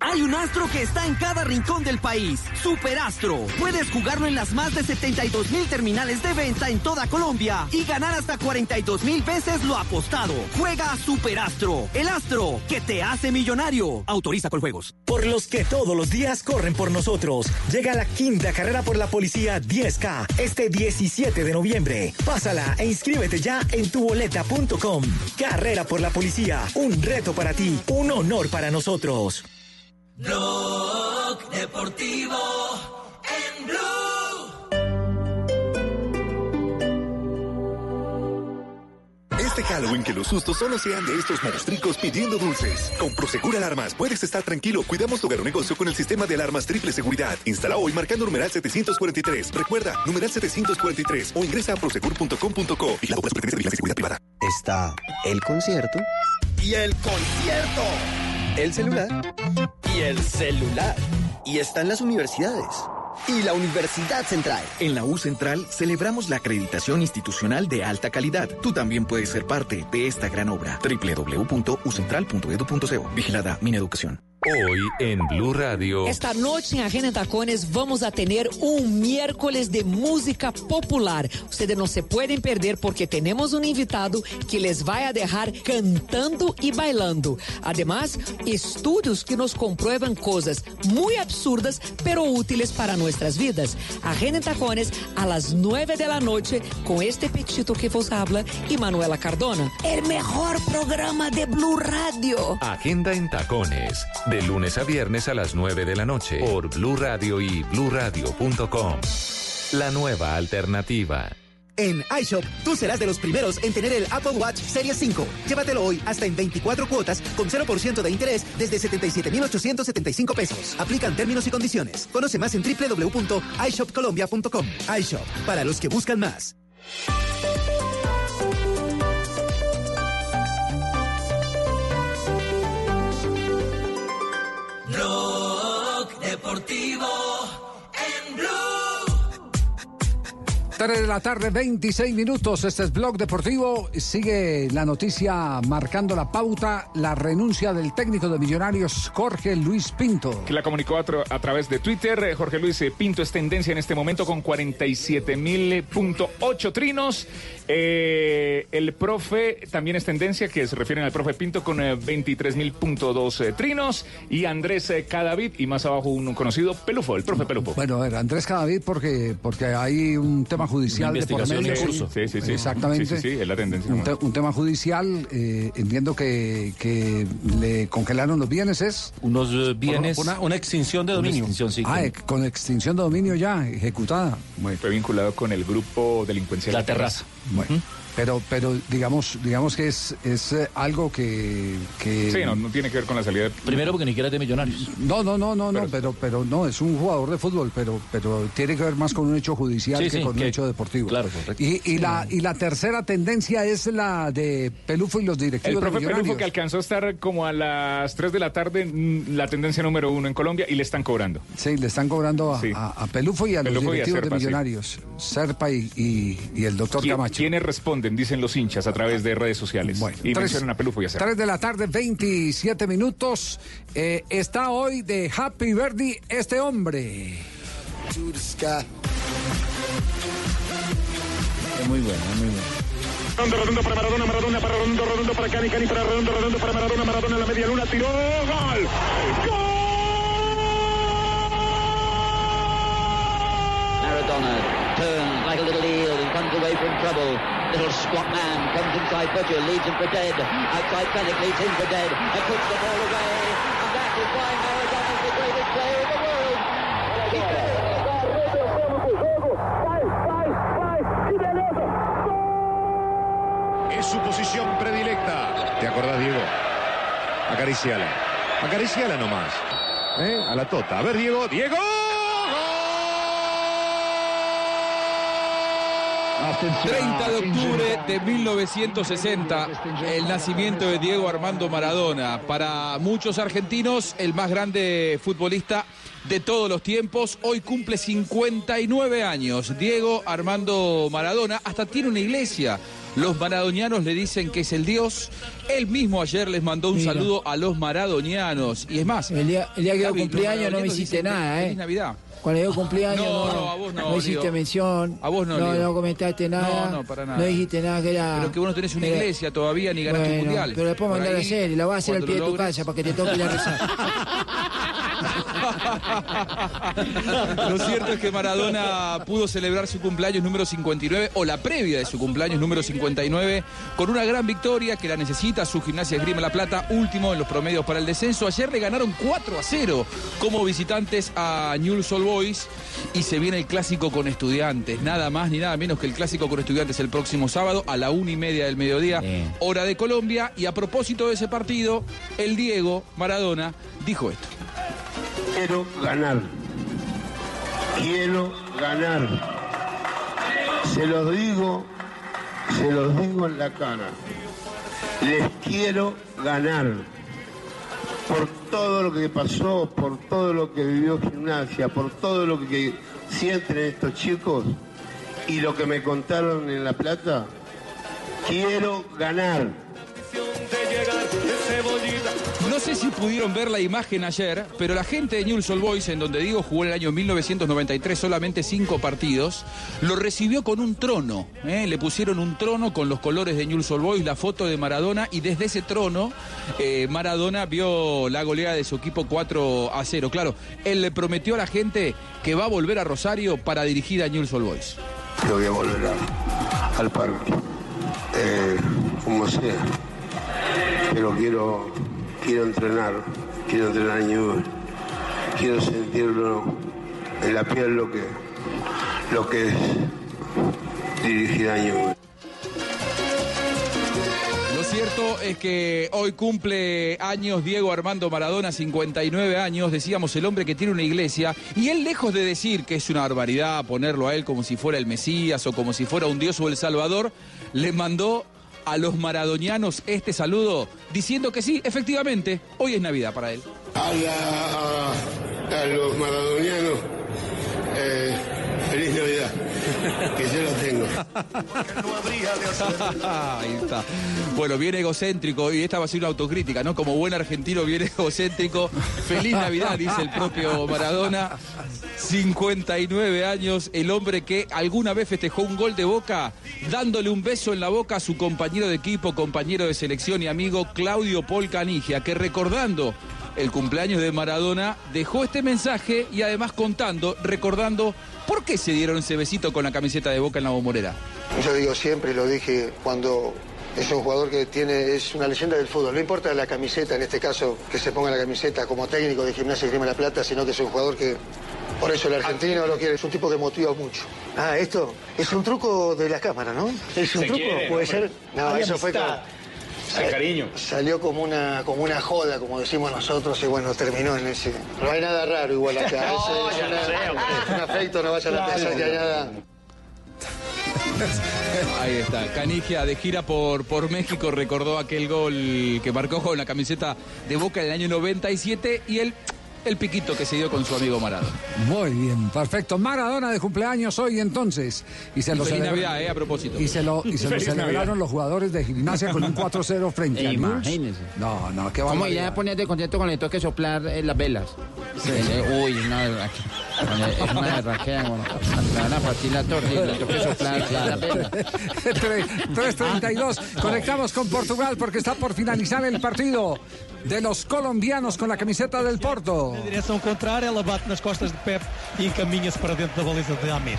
Speaker 30: Hay un astro que está en cada rincón del país. Superastro. Puedes jugarlo en las más de 72 mil terminales de venta en toda Colombia y ganar hasta 42 mil veces lo apostado. Juega a Superastro. El astro que te hace millonario. Autoriza con juegos.
Speaker 81: Por los que todos los días corren por nosotros. Llega la quinta carrera por la policía 10K este 17 de noviembre. Pásala e inscríbete ya en tuboleta.com. Carrera por la policía. Un reto para ti. Un honor para nosotros.
Speaker 82: Blog Deportivo en Blue.
Speaker 49: Este Halloween que los sustos solo sean de estos monstruos pidiendo dulces. Con Prosegur Alarmas puedes estar tranquilo. Cuidamos tu hogar o negocio con el sistema de alarmas triple seguridad. Instala hoy marcando numeral 743. Recuerda, numeral 743 o ingresa a prosegur.com.co y la de Vigilancia y Seguridad Privada.
Speaker 83: Está el concierto
Speaker 84: Y el concierto.
Speaker 83: El celular
Speaker 84: Y el celular.
Speaker 83: y están las universidades.
Speaker 84: Y la Universidad Central.
Speaker 85: En la U Central celebramos la acreditación institucional de alta calidad. Tú también puedes ser parte de esta gran obra. www.ucentral.edu.co. Vigilada Mineducación.
Speaker 11: Hoy en Blue Radio.
Speaker 86: Esta noche en Agenda Tacones vamos a tener un miércoles de música popular. Ustedes no se pueden perder porque tenemos un invitado que les va a dejar cantando y bailando. Además, estudios que nos comprueban cosas muy absurdas pero útiles para nuestras vidas. Agenda Tacones a las 9 de la noche con este pechito que vos habla y Manuela Cardona. El mejor programa de Blue Radio.
Speaker 11: Agenda en Tacones. De lunes a viernes a las 9 de la noche. Por Blue Radio y bluradio.com. La nueva alternativa.
Speaker 6: En iShop, tú serás de los primeros en tener el Apple Watch Series 5. Llévatelo hoy hasta en 24 cuotas con 0% de interés desde 77,875 pesos. Aplican términos y condiciones. Conoce más en www.ishopcolombia.com. iShop, para los que buscan más.
Speaker 82: Blog Deportivo
Speaker 19: 3 de la tarde, 26 minutos. Este es Blog Deportivo. Sigue la noticia marcando la pauta, la renuncia del técnico de Millonarios, Jorge Luis Pinto.
Speaker 23: Que la comunicó a, tra- a través de Twitter. Eh, Jorge Luis eh, Pinto es tendencia en este momento con 47.000.8 trinos. Eh, el profe también es tendencia, que se refieren al profe Pinto, con eh, 23.000.2 eh, trinos. Y Andrés Cadavid, y más abajo un conocido Pelufo, el profe Pelufo.
Speaker 19: Bueno, a ver, Andrés Cadavid, porque, porque hay un tema judicial de por medio.
Speaker 23: en curso. Sí, sí, sí.
Speaker 19: Exactamente.
Speaker 23: Sí, sí, sí, es la tendencia.
Speaker 19: Un, te- un tema judicial, eh, entiendo que, que le congelaron los bienes, ¿es?
Speaker 31: Unos eh, bienes.
Speaker 45: Una, una extinción de
Speaker 31: Una
Speaker 45: dominio.
Speaker 31: extinción, sí,
Speaker 19: Ah, eh, con extinción de dominio ya, ejecutada.
Speaker 23: Fue vinculado con el grupo delincuencial.
Speaker 31: La terraza.
Speaker 19: Bueno, pero, pero digamos, digamos que es, es eh, algo que, que
Speaker 23: Sí, no, no tiene que ver con la salida. de-
Speaker 31: Primero porque ni siquiera es de millonarios.
Speaker 19: No, no, no, no, no, pero, pero no, es un jugador de fútbol, pero, pero tiene que ver más con un hecho judicial
Speaker 31: Sí,
Speaker 19: que
Speaker 31: sí,
Speaker 19: con un hecho deportivo.
Speaker 31: claro, correcto.
Speaker 19: Y, y la, y la tercera tendencia es la de Pelufo y los
Speaker 23: El
Speaker 19: directivos de
Speaker 23: profe Pelufo
Speaker 19: Millonarios.
Speaker 23: que alcanzó a estar como a las 3 de la tarde, mm, la tendencia número uno en Colombia, y le están cobrando.
Speaker 19: Sí, le están cobrando a,
Speaker 23: Sí.
Speaker 19: a- a Pelufo y a
Speaker 23: Pelufo y a
Speaker 19: los directivos
Speaker 23: Serpa,
Speaker 19: de
Speaker 23: sí.
Speaker 19: Millonarios, Serpa y, y- y el doctor
Speaker 23: ¿Quién-
Speaker 19: Camacho.
Speaker 23: ¿Quiénes responden? Dicen los hinchas a través de redes sociales. y
Speaker 19: Tres-
Speaker 23: mencionan a Pelufo y a.
Speaker 19: 3 de la tarde, 27 minutos. Eh, está hoy de Happy Verdi este hombre.
Speaker 87: Es muy bueno, es muy bueno.
Speaker 88: Redondo, redondo para Maradona, Maradona para Redondo, Redondo para Cani, Cani para Redondo, Redondo para Maradona, Maradona en la media luna, tiró, gol.
Speaker 33: Maradona turns like a little eel and runs away from trouble. Little squat man comes inside Butcher, leads him for dead. Outside Fennick leads him for dead and puts the ball away. And that is why Maradona is the greatest player in the world.
Speaker 89: Su posición predilecta. ¿Te acordás, Diego? Acariciala. Acariciala nomás. ¿Eh? A la tota. A ver, Diego. ¡Diego!
Speaker 20: 30 de octubre de 1960, el nacimiento de Diego Armando Maradona. Para muchos argentinos, el más grande futbolista de todos los tiempos. Hoy cumple 59 años. Diego Armando Maradona hasta tiene una iglesia. Los maradonianos le dicen que es el Dios. Él mismo ayer les mandó un
Speaker 33: Mira.
Speaker 20: saludo a los maradonianos. Y es más,
Speaker 33: El día, el día que yo cumpleaños no me hiciste nada,
Speaker 20: Feliz
Speaker 33: ¿eh?
Speaker 20: Navidad.
Speaker 33: Cuando yo cumpleaños
Speaker 20: No,
Speaker 33: no,
Speaker 20: no, a vos no,
Speaker 33: hiciste
Speaker 20: Lío.
Speaker 33: mención.
Speaker 20: A vos no,
Speaker 33: No, no comentaste nada.
Speaker 20: No, no, para nada.
Speaker 33: No dijiste nada que era.
Speaker 20: Pero que vos no tenés una iglesia todavía ni ganaste un
Speaker 33: Bueno,
Speaker 20: mundial.
Speaker 33: Pero después mandar a hacer y la vas a hacer al pie de tu casa para que te toque ir a rezar.
Speaker 20: Lo cierto es que Maradona pudo celebrar su cumpleaños número 59 o la previa de su cumpleaños número 59 con una gran victoria que la necesita su gimnasia Esgrima La Plata, último en los promedios para el descenso. Ayer le ganaron 4 a 0 como visitantes a Newell's Old Boys y se viene el clásico con estudiantes. Nada más ni nada menos que el clásico con estudiantes el próximo sábado a la una y media del mediodía, hora de Colombia. Y a propósito de ese partido, el Diego Maradona dijo esto.
Speaker 90: Quiero ganar. Quiero ganar. Se los digo, se los digo en la cara. Les quiero ganar. Por todo lo que pasó, por todo lo que vivió gimnasia, por todo lo que sienten estos chicos y lo que me contaron en La Plata, quiero ganar.
Speaker 20: No sé si pudieron ver la imagen ayer, pero la gente de Newell's Old Boys, en donde Diego jugó en el año 1993 solamente cinco partidos, lo recibió con un trono. ¿eh? Le pusieron un trono con los colores de Newell's Old Boys, la foto de Maradona, y desde ese trono eh, Maradona vio la goleada de su equipo 4 a 0. Claro, él le prometió a la gente que va a volver a Rosario para dirigir a Newell's Old Boys.
Speaker 90: Yo voy a volver a- al parque, eh, como sea. Pero quiero, quiero entrenar, quiero entrenar en. Quiero sentirlo en la piel lo que, lo que es dirigir a Newell's.
Speaker 20: Lo cierto es que hoy cumple años Diego Armando Maradona, 59 años, decíamos el hombre que tiene una iglesia, y él lejos de decir que es una barbaridad ponerlo a él como si fuera el Mesías o como si fuera un Dios o el Salvador, le mandó a los maradonianos este saludo diciendo que sí, efectivamente, hoy es Navidad para él.
Speaker 90: A, a los maradonianos, eh, feliz Navidad, que yo la tengo.
Speaker 20: Ahí está. Bueno, viene egocéntrico y esta va a ser una autocrítica, ¿no? Como buen argentino viene egocéntrico. Feliz Navidad, dice el propio Maradona. 59 años, el hombre que alguna vez festejó un gol de boca dándole un beso en la boca a su compañero de equipo, compañero de selección y amigo Claudio Paul Canigia, que recordando el cumpleaños de Maradona dejó este mensaje y además contando, recordando por qué se dieron ese besito con la camiseta de boca en la bombonera.
Speaker 91: Yo digo siempre, y lo dije cuando es un jugador que tiene, es una leyenda del fútbol. No importa la camiseta, en este caso, que se ponga la camiseta como técnico de Gimnasia y Grima La Plata, sino que es un jugador que, por eso el argentino lo quiere, es un tipo que motiva mucho. Ah, esto es un truco de la cámara, ¿no? Es un
Speaker 92: Se
Speaker 91: truco,
Speaker 92: quiere,
Speaker 91: puede
Speaker 92: hombre.
Speaker 91: ser. No,
Speaker 92: Hay
Speaker 91: eso fue como.
Speaker 92: Hay cariño.
Speaker 91: Salió como una, como una joda, como decimos nosotros, y bueno, terminó en ese. No hay nada raro igual acá.
Speaker 92: No,
Speaker 91: es,
Speaker 92: ya
Speaker 91: una- es un afecto, no vayan a
Speaker 92: Claro.
Speaker 91: pensar que hay nada.
Speaker 20: Ahí está, Canigia de gira por, por México recordó aquel gol que marcó con la camiseta de Boca en el año 97 y el, el piquito que se dio con su amigo Maradona.
Speaker 19: Muy bien, perfecto. Maradona de cumpleaños hoy entonces. Y se
Speaker 20: Y
Speaker 19: lo
Speaker 20: feliz
Speaker 19: celebra-
Speaker 20: Navidad, eh, a propósito.
Speaker 19: Y se lo, y se lo celebraron
Speaker 20: Navidad.
Speaker 19: los jugadores de gimnasia con un 4-0 frente a Newell's.
Speaker 33: Imagínese.
Speaker 19: No, no, qué
Speaker 33: ¿Cómo
Speaker 19: barbaridad.
Speaker 33: irá a ponerte contento cuando le toque soplar eh, las velas? Eh, Uy, no, es una berraquera, bueno, le van a partir la torre y le toque soplar las velas.
Speaker 19: 3.32. Conectamos con Portugal porque está por finalizar el partido de los colombianos con la camiseta del Porto.
Speaker 93: Na direção contrária, ela bate nas costas de Pep e encaminha-se para dentro da baliza de Amir.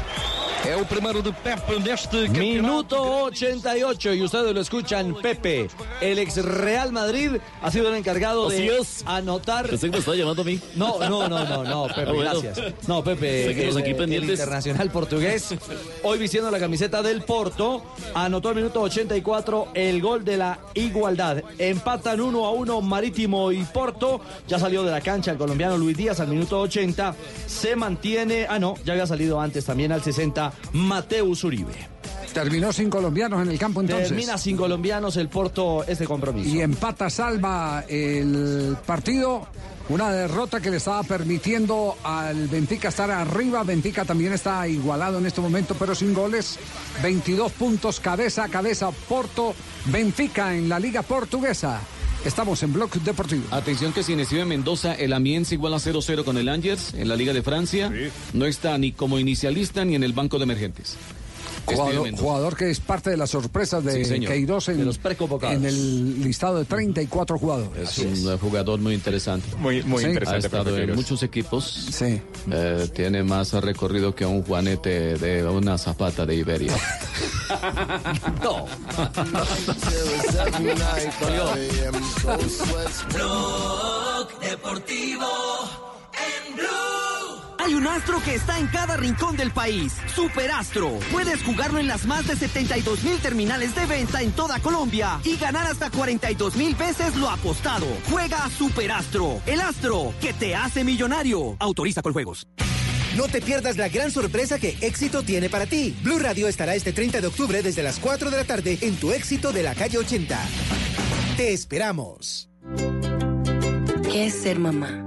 Speaker 93: É o primeiro de Pep neste
Speaker 30: Minuto 88 y ustedes lo escuchan, Pepe, el ex Real Madrid ha sido el encargado
Speaker 22: Así
Speaker 30: de
Speaker 22: es.
Speaker 30: anotar.
Speaker 22: Pensé que me estaba llamando a mí.
Speaker 30: No, no, no, no, no, Pepe,
Speaker 22: Ah, bueno.
Speaker 30: gracias. No, Pepe,
Speaker 22: Seguimos
Speaker 30: el,
Speaker 22: aquí
Speaker 30: el
Speaker 22: pendientes.
Speaker 30: internacional portugués, hoy vistiendo la camiseta del Porto, anotó al minuto 84 el gol de la igualdad. Empatan 1 a 1 Marítimo y Porto. Ya salió de la cancha el colombiano Luis Díaz al minuto 80. Se mantiene, ah no, ya había salido antes también al 60 Mateus Uribe.
Speaker 19: Terminó sin colombianos en el campo entonces.
Speaker 90: Termina sin colombianos el Porto este compromiso.
Speaker 19: Y empata salva el partido. Una derrota que le estaba permitiendo al Benfica estar arriba. Benfica también está igualado en este momento, pero sin goles. 22 puntos cabeza a cabeza. Porto, Benfica en la Liga Portuguesa. Estamos en Bloque Deportivo.
Speaker 22: Atención que sin Steven Mendoza, el Amiens igual a 0-0 con el Angers en la Liga de Francia. No está ni como inicialista ni en el banco de emergentes.
Speaker 19: Jugador, jugador que es parte de las sorpresas de
Speaker 22: Sí.
Speaker 19: Queiroz en,
Speaker 22: De los preconvocados.
Speaker 19: en el listado de 34 jugadores.
Speaker 22: Es un eh, jugador muy interesante.
Speaker 23: Muy, muy
Speaker 19: Sí.
Speaker 23: interesante.
Speaker 22: Ha estado en muchos equipos.
Speaker 19: Sí.
Speaker 22: Eh, tiene más recorrido que un juanete de una zapata de Iberia.
Speaker 90: No.
Speaker 27: Blog Deportivo en Blue.
Speaker 30: Hay un astro que está en cada rincón del país. Superastro. Puedes jugarlo en las más de 72 mil terminales de venta en toda Colombia y ganar hasta 42 mil veces lo apostado. Juega a Superastro. El astro que te hace millonario. Autoriza con juegos.
Speaker 6: No te pierdas la gran sorpresa que Éxito tiene para ti. Blue Radio estará este 30 de octubre desde las 4 de la tarde en tu Éxito de la calle 80. Te esperamos.
Speaker 38: ¿Qué es ser mamá?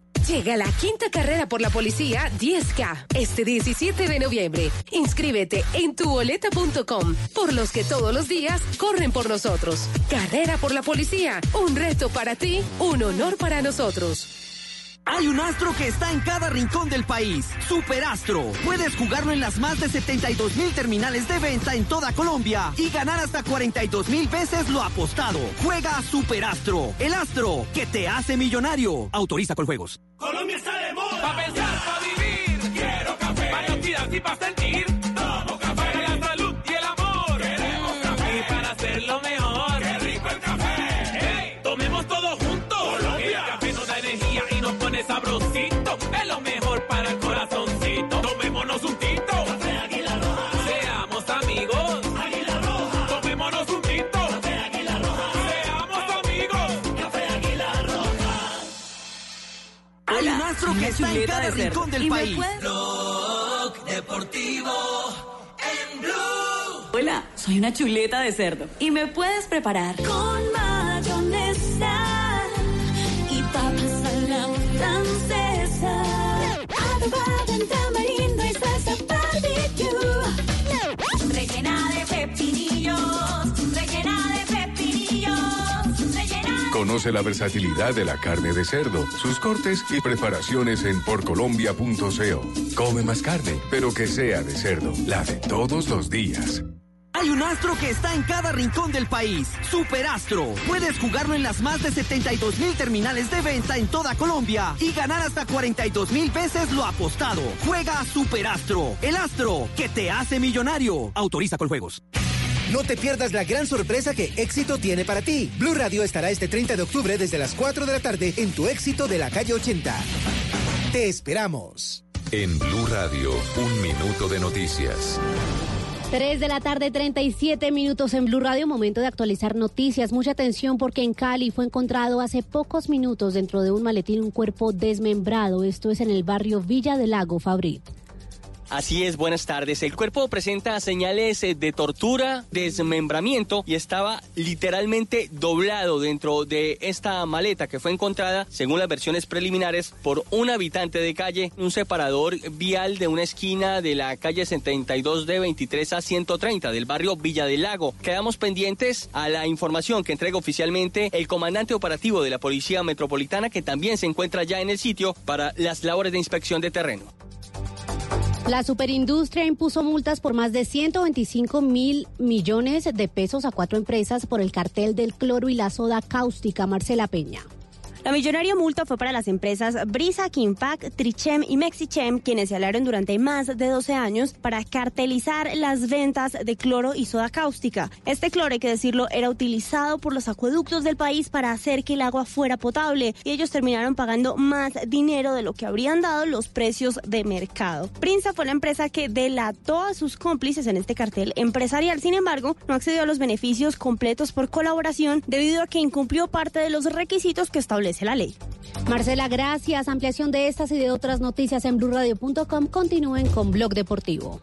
Speaker 94: Llega la quinta carrera por la policía 10K este 17 de noviembre. Inscríbete en tuboleta.com por los que todos los días corren por nosotros. Carrera por la policía, un reto para ti, un honor para nosotros.
Speaker 30: Hay un astro que está en cada rincón del país. Superastro. Puedes jugarlo en las más de 72 mil terminales de venta en toda Colombia y ganar hasta 42 mil veces lo apostado. Juega a Superastro. El astro que te hace millonario. Autoriza con juegos.
Speaker 27: Colombia está de moda. Pa' pensar, pa' vivir. Quiero café. Para y pa'
Speaker 30: está en cada rincón del país.
Speaker 27: Blog Deportivo en Blue.
Speaker 95: Hola, soy una chuleta de cerdo y me puedes preparar con mayonesa
Speaker 89: Conoce la versatilidad de la carne de cerdo, sus cortes y preparaciones en porcolombia.co. Come más carne, pero que sea de cerdo, la de todos los días.
Speaker 30: Hay un astro que está en cada rincón del país. Superastro. Puedes jugarlo en las más de 72 mil terminales de venta en toda Colombia y ganar hasta 42 mil veces lo apostado. Juega Superastro. El astro que te hace millonario. Autoriza con juegos.
Speaker 6: No te pierdas la gran sorpresa que Éxito tiene para ti. Blue Radio estará este 30 de octubre desde las 4 de la tarde en tu Éxito de la calle 80. Te esperamos.
Speaker 11: En Blue Radio, un minuto de noticias.
Speaker 51: 3 de la tarde, 37 minutos en Blue Radio. Momento de actualizar noticias. Mucha atención porque en Cali fue encontrado hace pocos minutos dentro de un maletín un cuerpo desmembrado. Esto es en el barrio Villa del Lago, Fabrit.
Speaker 96: Así es, buenas tardes. El cuerpo presenta señales eh, de tortura, desmembramiento y estaba literalmente doblado dentro de esta maleta que fue encontrada, según las versiones preliminares, por un habitante de calle, un separador vial de una esquina de la calle 72 de 23 a 130 del barrio Villa del Lago. Quedamos pendientes a la información que entrega oficialmente el comandante operativo de la Policía Metropolitana, que también se encuentra ya en el sitio para las labores de inspección de terreno.
Speaker 51: La superindustria impuso multas por más de 125 mil millones de pesos a cuatro empresas por el cartel del cloro y la soda cáustica. Marcela Peña.
Speaker 97: La millonaria multa fue para las empresas Brisa, Kimpac, Trichem y Mexichem, quienes se hablaron durante más de 12 años para cartelizar las ventas de cloro y soda cáustica. Este cloro, hay que decirlo, era utilizado por los acueductos del país para hacer que el agua fuera potable y ellos terminaron pagando más dinero de lo que habrían dado los precios de mercado. Prinza fue la empresa que delató a sus cómplices en este cartel empresarial. Sin embargo, no accedió a los beneficios completos por colaboración debido a que incumplió parte de los requisitos que la ley.
Speaker 51: Marcela, gracias. Ampliación de estas y de otras noticias en blurradio.com. Continúen con Blog Deportivo.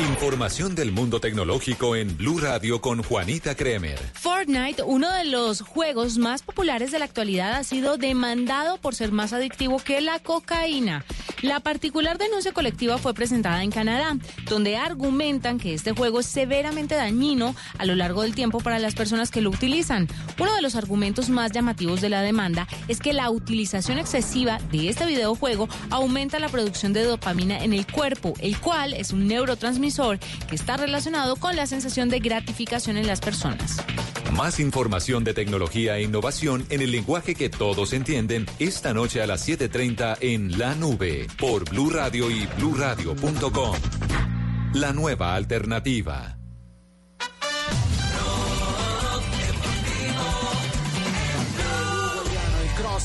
Speaker 11: Información del mundo tecnológico en Blue Radio con Juanita Kremer.
Speaker 98: Fortnite, uno de los juegos más populares de la actualidad, ha sido demandado por ser más adictivo que la cocaína. La particular denuncia colectiva fue presentada en Canadá, donde argumentan que este juego es severamente dañino a lo largo del tiempo para las personas que lo utilizan. Uno de los argumentos más llamativos de la demanda es que la utilización excesiva de este videojuego aumenta la producción de dopamina en el cuerpo, el cual es un neurotransmisor que está relacionado con la sensación de gratificación en las personas.
Speaker 11: Más información de tecnología e innovación en el lenguaje que todos entienden esta noche a las 7:30 en La Nube por Blue Radio y bluradio.com. La nueva alternativa.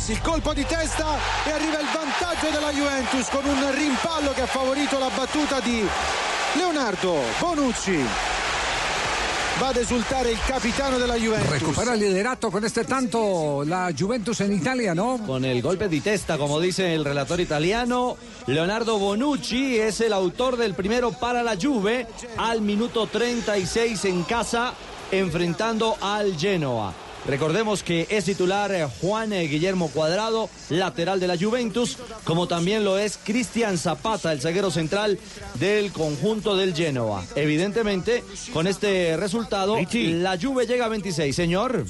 Speaker 89: il colpo di testa e arriva il vantaggio della Juventus con un rimpallo che ha favorito la battuta di Leonardo Bonucci. Va ad esultare il capitano della Juventus.
Speaker 19: Recupera el liderato con este tanto la Juventus en Italia, ¿no?
Speaker 30: Con el golpe de testa, como dice el relator italiano, Leonardo Bonucci es el autor del primero para la Juve al minuto 36 en casa, enfrentando al Genoa. Recordemos que es titular eh, Juan eh, Guillermo Cuadrado, lateral de la Juventus, como también lo es Cristian Zapata, el zaguero central del conjunto del Genoa. Evidentemente, con este resultado, la Juve llega a 26, señor.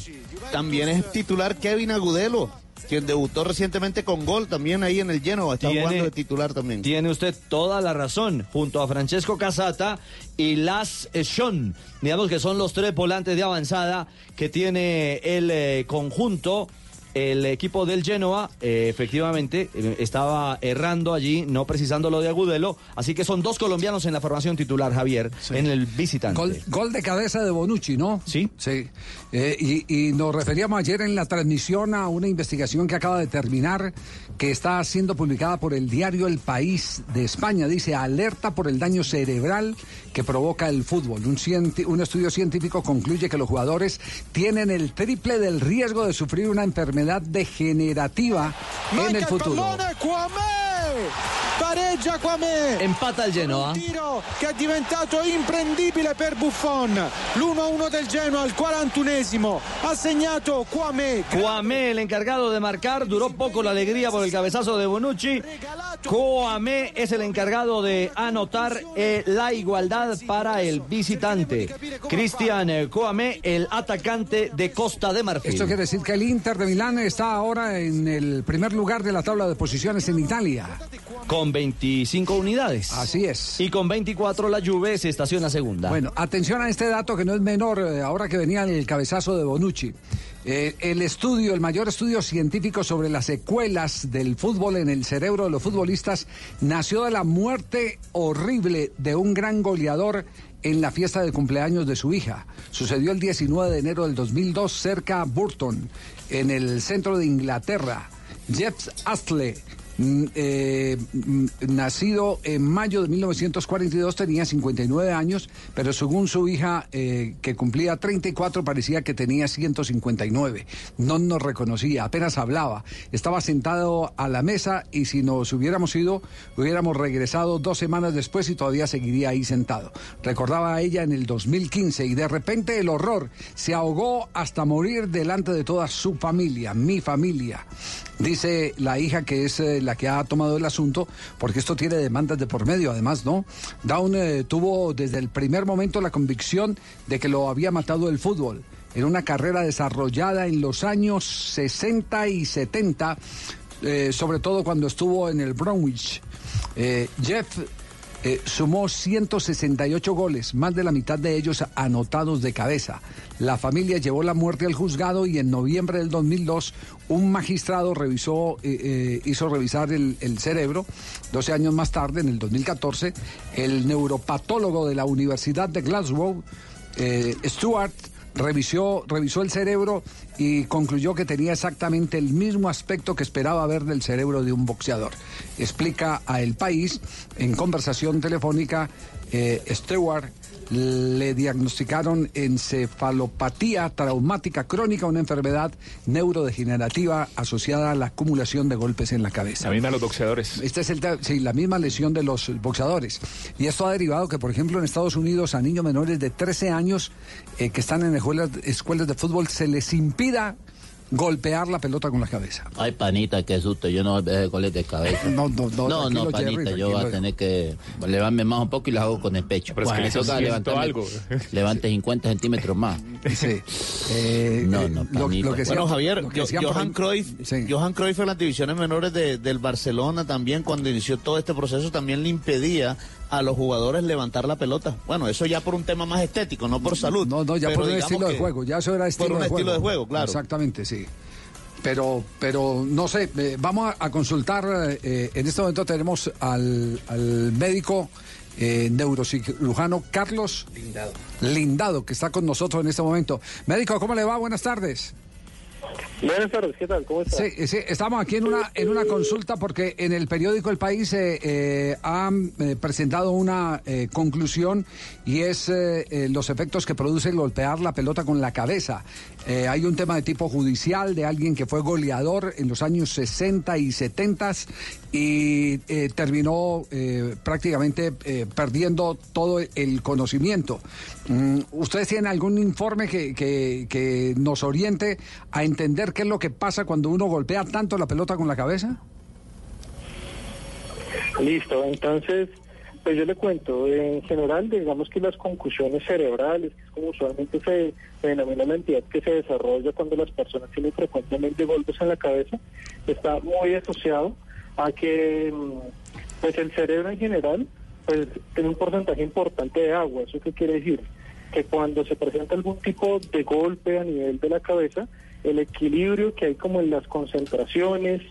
Speaker 21: También es titular Kevin Agudelo, quien debutó recientemente con gol también ahí en el Genoa. Está
Speaker 30: Tiene-
Speaker 21: jugando de titular también.
Speaker 30: Tiene usted toda la razón, junto a Francesco Casata y Las Schon, digamos que son los tres volantes de avanzada que tiene el eh, conjunto. El equipo del Genoa, eh, efectivamente, eh, estaba errando allí, no precisando lo de Agudelo. Así que son dos colombianos en la formación titular, Javier, en el visitante.
Speaker 19: Gol, gol de cabeza de Bonucci, ¿no?
Speaker 30: Sí.
Speaker 19: Sí. Eh, y, y nos referíamos ayer en la transmisión a una investigación que acaba de terminar, que está siendo publicada por el diario El País de España. Dice, alerta por el daño cerebral que provoca el fútbol. Un, cienti- un estudio científico concluye que los jugadores tienen el triple del riesgo de sufrir una enfermedad degenerativa en
Speaker 89: Manca
Speaker 19: el futuro.
Speaker 89: Quamè! Pareggia Quamè!
Speaker 30: Empata il Genoa.
Speaker 89: Un tiro che è diventato imprendibile per Buffon. L'1-1 del Genoa al 41esimo. Ha segnato Quamè.
Speaker 30: Coamé, el encargado de marcar, duró poco la alegría por el cabezazo de Bonucci. Coamé es el encargado de anotar eh, la igualdad para el visitante. Cristian eh, Coamé, el atacante de Costa de Marfil.
Speaker 19: Esto quiere decir que el Inter de Milán está ahora en el primer lugar de la tabla de posiciones en Italia.
Speaker 30: Con 25 unidades.
Speaker 19: Así es.
Speaker 30: Y con 24 la Juve se estaciona segunda.
Speaker 19: Bueno, atención a este dato que no es menor, eh, ahora que venía el cabezazo de Bonucci. Eh, el estudio, el mayor estudio científico sobre las secuelas del fútbol en el cerebro de los futbolistas, nació de la muerte horrible de un gran goleador en la fiesta de cumpleaños de su hija. Sucedió el 19 de enero del 2002 cerca a Burton, en el centro de Inglaterra. Jeff Astley, mm, eh, mm, nacido en mayo de 1942, tenía 59 años, pero según su hija, eh, que cumplía 34, parecía que tenía 159. No nos reconocía, apenas hablaba. Estaba sentado a la mesa y si nos hubiéramos ido, hubiéramos regresado dos semanas después y todavía seguiría ahí sentado. Recordaba a ella en el 2015 y de repente el horror se ahogó hasta morir delante de toda su familia, mi familia. Dice la hija que es eh, la que ha tomado el asunto, porque esto tiene demandas de por medio, además, ¿no? Down eh, tuvo desde el primer momento la convicción de que lo había matado el fútbol. En una carrera desarrollada en los años 60 y 70, eh, sobre todo cuando estuvo en el Bromwich. Eh, Jeff eh, sumó 168 goles, más de la mitad de ellos anotados de cabeza. La familia llevó la muerte al juzgado y en noviembre del 2002 un magistrado revisó, eh, eh, hizo revisar el, el cerebro. 12 años más tarde, en el 2014, el neuropatólogo de la Universidad de Glasgow, Stuart, revisó, revisó el cerebro y concluyó que tenía exactamente el mismo aspecto que esperaba ver del cerebro de un boxeador. Explica a El País, en conversación telefónica, eh, Stewart le diagnosticaron encefalopatía traumática crónica, una enfermedad neurodegenerativa asociada a la acumulación de golpes en la cabeza.
Speaker 23: La misma de los boxeadores.
Speaker 19: Esta es el, sí, la misma lesión de los boxeadores. Y esto ha derivado que, por ejemplo, en Estados Unidos a niños menores de 13 años eh, que están en escuelas, escuelas de fútbol se les impida golpear la pelota con la cabeza.
Speaker 99: Ay, panita, qué susto. Yo no veo goles de cabeza.
Speaker 19: No, no, no.
Speaker 99: No, no, panita.
Speaker 19: Jerry,
Speaker 99: yo voy a tener que levantarme más un poco y las hago con el pecho.
Speaker 23: Pero es que le
Speaker 99: toca
Speaker 23: algo.
Speaker 99: Levante 50 centímetros más.
Speaker 19: Sí. Eh,
Speaker 99: no, no,
Speaker 21: Lo-
Speaker 99: panita.
Speaker 21: lo que bueno, Javier,
Speaker 19: lo que
Speaker 21: Johan Cruyff, Johan Cruyff en las divisiones menores de- del Barcelona también cuando inició todo este proceso también le impedía a los jugadores levantar la pelota. Bueno, eso ya por un tema más estético, no por salud.
Speaker 19: No, no, ya por un estilo de juego, ya eso era estilo
Speaker 21: por un
Speaker 19: de juego.
Speaker 21: estilo de juego, claro.
Speaker 19: Exactamente, sí. Pero, pero no sé, eh, vamos a, a consultar, eh, en este momento tenemos al, al médico eh, neurocirujano Carlos
Speaker 100: Lindado.
Speaker 19: Lindado, que está con nosotros en este momento. Médico, ¿cómo le va? Buenas tardes.
Speaker 100: Buenas tardes, ¿qué tal? ¿Cómo está?
Speaker 19: Sí, sí, estamos aquí en una, en una consulta porque en el periódico El País eh, eh, han eh, presentado una eh, conclusión y es eh, los efectos que produce el golpear la pelota con la cabeza. Hay un tema de tipo judicial de alguien que fue goleador en los años 60 y 70 y terminó prácticamente perdiendo todo el conocimiento. Mm, ¿Ustedes tienen algún informe que, que- que nos oriente a entender qué es lo que pasa cuando uno golpea tanto la pelota con la cabeza?
Speaker 100: Listo, entonces, pues yo le cuento, en general, digamos que las concusiones cerebrales, que es como usualmente se, se denomina la entidad que se desarrolla cuando las personas tienen frecuentemente golpes en la cabeza, está muy asociado a que mm, pues el cerebro en general pues tiene un porcentaje importante de agua. ¿Eso qué quiere decir? Que cuando se presenta algún tipo de golpe a nivel de la cabeza, el equilibrio que hay como en las concentraciones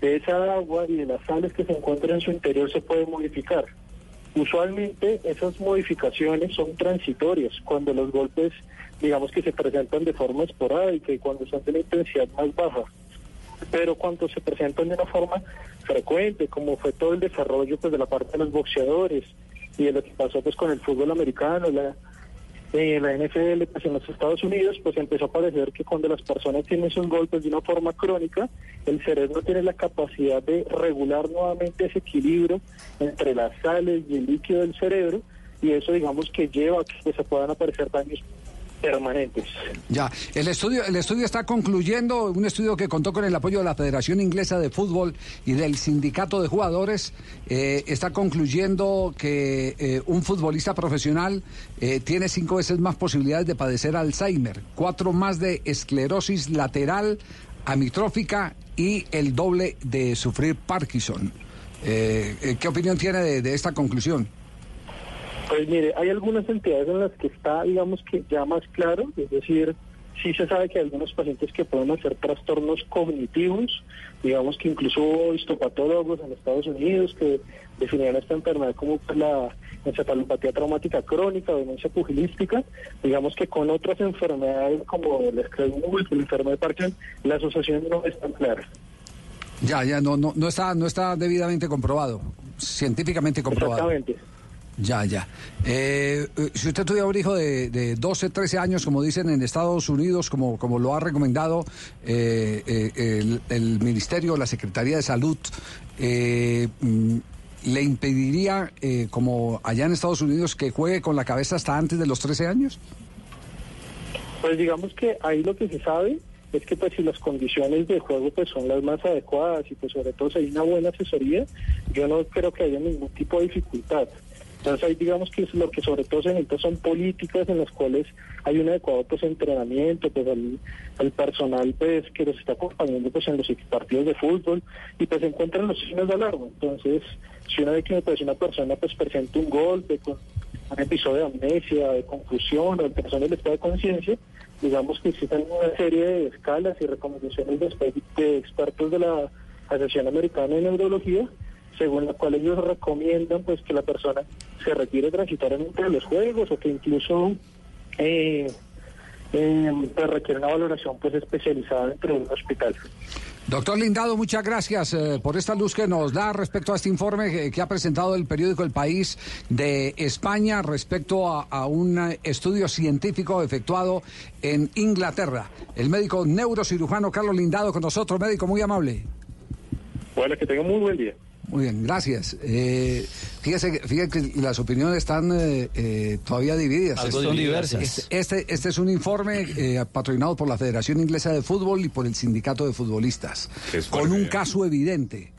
Speaker 100: de esa agua y de las sales que se encuentran en su interior se puede modificar. Usualmente esas modificaciones son transitorias, cuando los golpes, digamos que se presentan de forma esporádica y cuando son de una intensidad más baja. Pero cuando se presentan de una forma frecuente, como fue todo el desarrollo pues, de la parte de los boxeadores y de lo que pasó pues con el fútbol americano, la, eh, la NFL pues, en los Estados Unidos, pues empezó a parecer que cuando las personas tienen esos golpes de una forma crónica, el cerebro tiene la capacidad de regular nuevamente ese equilibrio entre las sales y el líquido del cerebro y eso digamos que lleva a que se puedan aparecer daños permanentes.
Speaker 19: Ya, el estudio, el estudio está concluyendo, un estudio que contó con el apoyo de la Federación Inglesa de Fútbol y del Sindicato de Jugadores, eh, está concluyendo que eh, un futbolista profesional eh, tiene cinco veces más posibilidades de padecer Alzheimer, cuatro más de esclerosis lateral, amitrófica y el doble de sufrir Parkinson. ¿Qué opinión tiene de esta conclusión?
Speaker 100: Pues mire, hay algunas entidades en las que está, digamos que ya más claro, es decir, sí se sabe que hay algunos pacientes que pueden hacer trastornos cognitivos, digamos que incluso histopatólogos en Estados Unidos que definían esta enfermedad como la encefalopatía traumática crónica o demencia pugilística, digamos que con otras enfermedades como el esclerosis la enfermedad de Parkinson, la asociación no es tan clara.
Speaker 19: Ya, ya, no, no, no está, no está debidamente comprobado, científicamente comprobado.
Speaker 100: Exactamente.
Speaker 19: Ya, ya. Eh, eh, si usted tuviera un hijo de, de 12, 13 años, como dicen en Estados Unidos, como, como lo ha recomendado eh, eh, el, Ministerio, la Secretaría de Salud, eh, mm, ¿le impediría, como allá en Estados Unidos, que juegue con la cabeza hasta antes de los 13 años?
Speaker 100: Pues digamos que ahí lo que se sabe es que pues si las condiciones de juego pues son las más adecuadas y pues sobre todo si hay una buena asesoría, yo no creo que haya ningún tipo de dificultad. Entonces ahí digamos que es lo que sobre todo se necesita son políticas en las cuales hay un adecuado pues entrenamiento pues al, al personal pues que los está acompañando pues en los partidos de fútbol y pues encuentran los signos de alarma. Entonces si una vez que una persona pues presenta un golpe con un episodio de amnesia, de confusión o alteración del estado de conciencia, digamos que existen una serie de escalas y recomendaciones de, de expertos de la Asociación Americana de Neurología, según la cual ellos recomiendan pues que la persona se retire transitoriamente de los juegos o que incluso eh, eh, pues, requiere una valoración pues especializada dentro de un hospital.
Speaker 19: Doctor Lindado, muchas gracias eh, por esta luz que nos da respecto a este informe que, que ha presentado el periódico El País de España respecto a, a un eh, estudio científico efectuado en Inglaterra. El médico neurocirujano Carlos Lindado con nosotros, médico muy amable.
Speaker 100: Bueno, que tenga muy buen día.
Speaker 19: Muy bien, gracias. Eh, fíjese, que- fíjese que las opiniones están eh, eh, todavía divididas.
Speaker 101: Algo
Speaker 19: Son
Speaker 101: diversas.
Speaker 19: Este, este, este es un informe eh, patrocinado por la Federación Inglesa de Fútbol y por el Sindicato de Futbolistas, con un caso evidente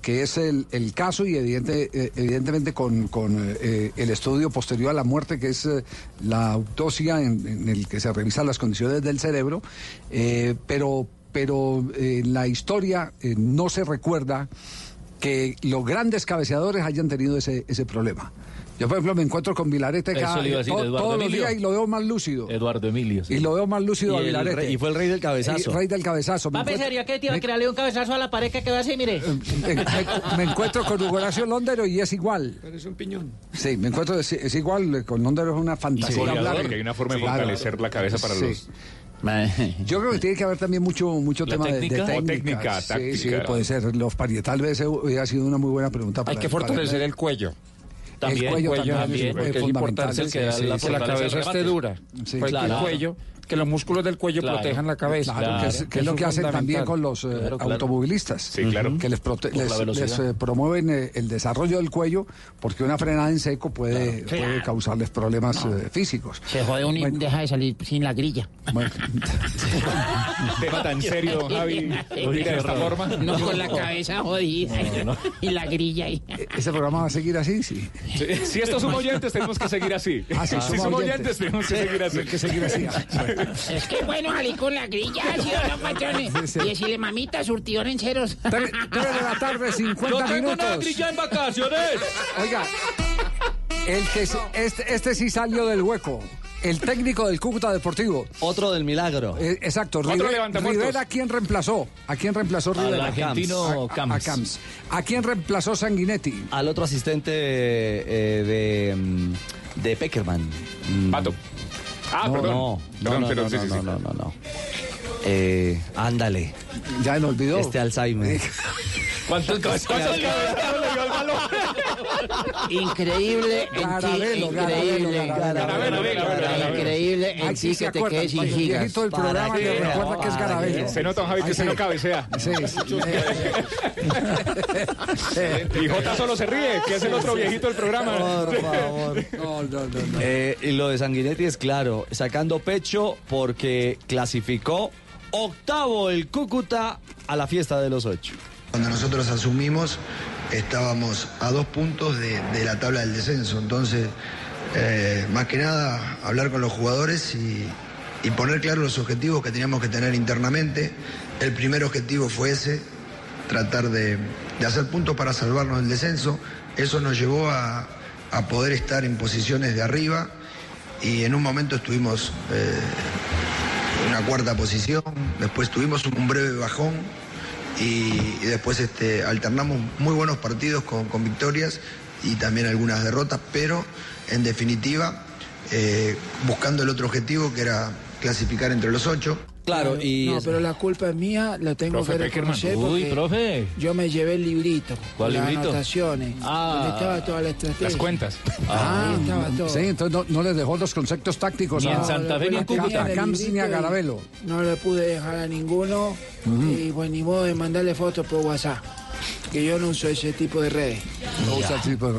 Speaker 19: que es el, el caso y evidente, eh, evidentemente con, con, eh, el estudio posterior a la muerte, que es eh, la autopsia en, en el que se revisan las condiciones del cerebro, eh, pero, pero eh, en la historia eh, no se recuerda que los grandes cabeceadores hayan tenido ese, ese problema. Yo, por ejemplo, me encuentro con Vilarete cada,
Speaker 99: le decir,
Speaker 19: to-
Speaker 99: Eduardo
Speaker 19: todos los
Speaker 99: Emilio.
Speaker 19: días y lo veo más lúcido.
Speaker 99: Eduardo Emilio. sí.
Speaker 19: Y lo veo más lúcido
Speaker 101: Y
Speaker 19: a
Speaker 101: el
Speaker 19: Vilarete.
Speaker 101: rey- y fue el rey del cabezazo.
Speaker 19: El rey del cabezazo. Me
Speaker 46: Papi,
Speaker 19: encuentro-
Speaker 46: ¿sería que tiene
Speaker 19: me-
Speaker 46: que darle un cabezazo a la pared que quedó así, mire?
Speaker 19: me, me- me encuentro con Hugo Horacio Londero y es igual.
Speaker 102: Es un piñón.
Speaker 19: Sí, me encuentro, es, es igual, eh, con Londero es una fantasía
Speaker 23: goleador,
Speaker 19: hablar.
Speaker 23: porque hay una forma de
Speaker 19: Claro.
Speaker 23: fortalecer la cabeza para
Speaker 19: Sí.
Speaker 23: los...
Speaker 19: Yo creo que tiene que haber también mucho mucho
Speaker 23: ¿La
Speaker 19: tema de- de,
Speaker 23: técnica?
Speaker 19: técnica.
Speaker 23: O técnica,
Speaker 19: sí,
Speaker 23: táctica.
Speaker 19: sí, puede ser. Los parietales vez hubiera sido una muy buena pregunta.
Speaker 102: Hay que fortalecer el cuello.
Speaker 19: el cuello también,
Speaker 102: también,
Speaker 19: es,
Speaker 102: porque es
Speaker 19: fundamental.
Speaker 102: importante
Speaker 19: Sí,
Speaker 102: que,
Speaker 19: sí,
Speaker 102: la,
Speaker 19: sí,
Speaker 102: que la cabeza esté dura.
Speaker 19: Sí,
Speaker 102: Porque
Speaker 19: claro.
Speaker 102: el cuello, que los músculos del cuello
Speaker 19: Claro.
Speaker 102: protejan la cabeza.
Speaker 19: Claro, que es, que es lo que hacen también con los eh, automovilistas.
Speaker 102: Sí, claro.
Speaker 19: Que les, prote- les- eh, promueven eh, el desarrollo del cuello porque una frenada en seco puede,
Speaker 46: Claro.
Speaker 19: puede causarles problemas eh, físicos.
Speaker 46: Se jode uno y deja de salir sin la grilla.
Speaker 23: Tema tan serio, Javi, de esta forma.
Speaker 46: No con la cabeza jodida y la grilla ahí.
Speaker 19: ¿Ese programa va a seguir así? Sí.
Speaker 23: Sí, Si estos son oyentes, tenemos que seguir así.
Speaker 19: Ah, sí,
Speaker 23: si
Speaker 19: somos
Speaker 23: somos
Speaker 19: oyentes.
Speaker 23: oyentes, tenemos que seguir así.
Speaker 19: hay que seguir así.
Speaker 46: Es que bueno salir con la grilla, ¿sí o no, patrones?
Speaker 19: Sí, sí.
Speaker 46: Y decirle, mamita, surtidor en ceros.
Speaker 19: Tres de la tarde, 50
Speaker 46: Yo tengo
Speaker 19: minutos.
Speaker 46: una grilla
Speaker 101: en vacaciones.
Speaker 19: Oiga, el que se- este, este sí salió del hueco. El técnico del Cúcuta Deportivo.
Speaker 101: Otro del milagro.
Speaker 19: Eh, exacto.
Speaker 101: Otro.
Speaker 19: Rivera, ¿a quién reemplazó? ¿A quién reemplazó
Speaker 101: Al
Speaker 19: Rivera?
Speaker 101: argentino
Speaker 19: A- a-
Speaker 101: Camps.
Speaker 19: A, Camps. ¿A quién reemplazó Sanguinetti?
Speaker 101: Al otro asistente eh, de, mm, de Peckerman. Pato.
Speaker 23: Ah,
Speaker 101: no,
Speaker 23: perdón.
Speaker 101: No,
Speaker 23: Perdón,
Speaker 101: no,
Speaker 23: perdón,
Speaker 101: no,
Speaker 23: sí,
Speaker 101: no,
Speaker 23: sí,
Speaker 101: no,
Speaker 23: sí.
Speaker 101: no, no, no. Eh, ándale.
Speaker 19: Ya me olvidó.
Speaker 101: Este Alzheimer.
Speaker 99: ¿Cuántos
Speaker 101: cabezazos
Speaker 23: le dio al balón?
Speaker 46: Increíble en ti, increíble. Increíble en ti
Speaker 19: se
Speaker 46: que te quedes sin
Speaker 19: el
Speaker 46: gigas.
Speaker 19: del programa recuerda que es Garabelo.
Speaker 23: Se nota, Javi, que
Speaker 19: sí.
Speaker 23: no cabecea.
Speaker 19: Sí, sí.
Speaker 23: Y Jota solo se ríe, que es el otro viejito del programa.
Speaker 101: Por favor.
Speaker 19: No, no, no, no.
Speaker 101: Eh, y lo de Sanguinetti es claro, sacando pecho porque clasificó octavo el Cúcuta a la fiesta de los ocho.
Speaker 15: Cuando nosotros asumimos, estábamos a dos puntos de, la tabla del descenso. Entonces, eh, más que nada, hablar con los jugadores y, poner claros los objetivos que teníamos que tener internamente. El primer objetivo fue ese, tratar de, hacer puntos para salvarnos del descenso. Eso nos llevó a, a poder estar en posiciones de arriba y en un momento estuvimos eh, en una cuarta posición, después tuvimos un breve bajón y, después este, alternamos muy buenos partidos con, con victorias y también algunas derrotas, pero en definitiva eh, buscando el otro objetivo que era clasificar entre los ocho.
Speaker 101: Claro, y
Speaker 46: No,
Speaker 101: es-
Speaker 46: pero la culpa es mía, lo tengo
Speaker 101: Profe
Speaker 46: que reconocer
Speaker 101: Uy, profe.
Speaker 46: yo me llevé el librito.
Speaker 101: ¿Cuál
Speaker 46: con
Speaker 101: librito?
Speaker 46: Las anotaciones,
Speaker 101: Ah.
Speaker 46: donde estaba toda la estrategia.
Speaker 23: Las cuentas.
Speaker 46: Ah, ahí estaba todo.
Speaker 19: Sí, entonces no, no les dejó los conceptos tácticos
Speaker 46: Ni
Speaker 19: a,
Speaker 46: en Santa Fe ni en Cúcuta.
Speaker 19: a Camps ni a Garabelo.
Speaker 46: No le pude dejar a ninguno y pues ni modo de mandarle fotos por WhatsApp. Que yo no uso ese tipo de redes.
Speaker 19: No usa el tipo de-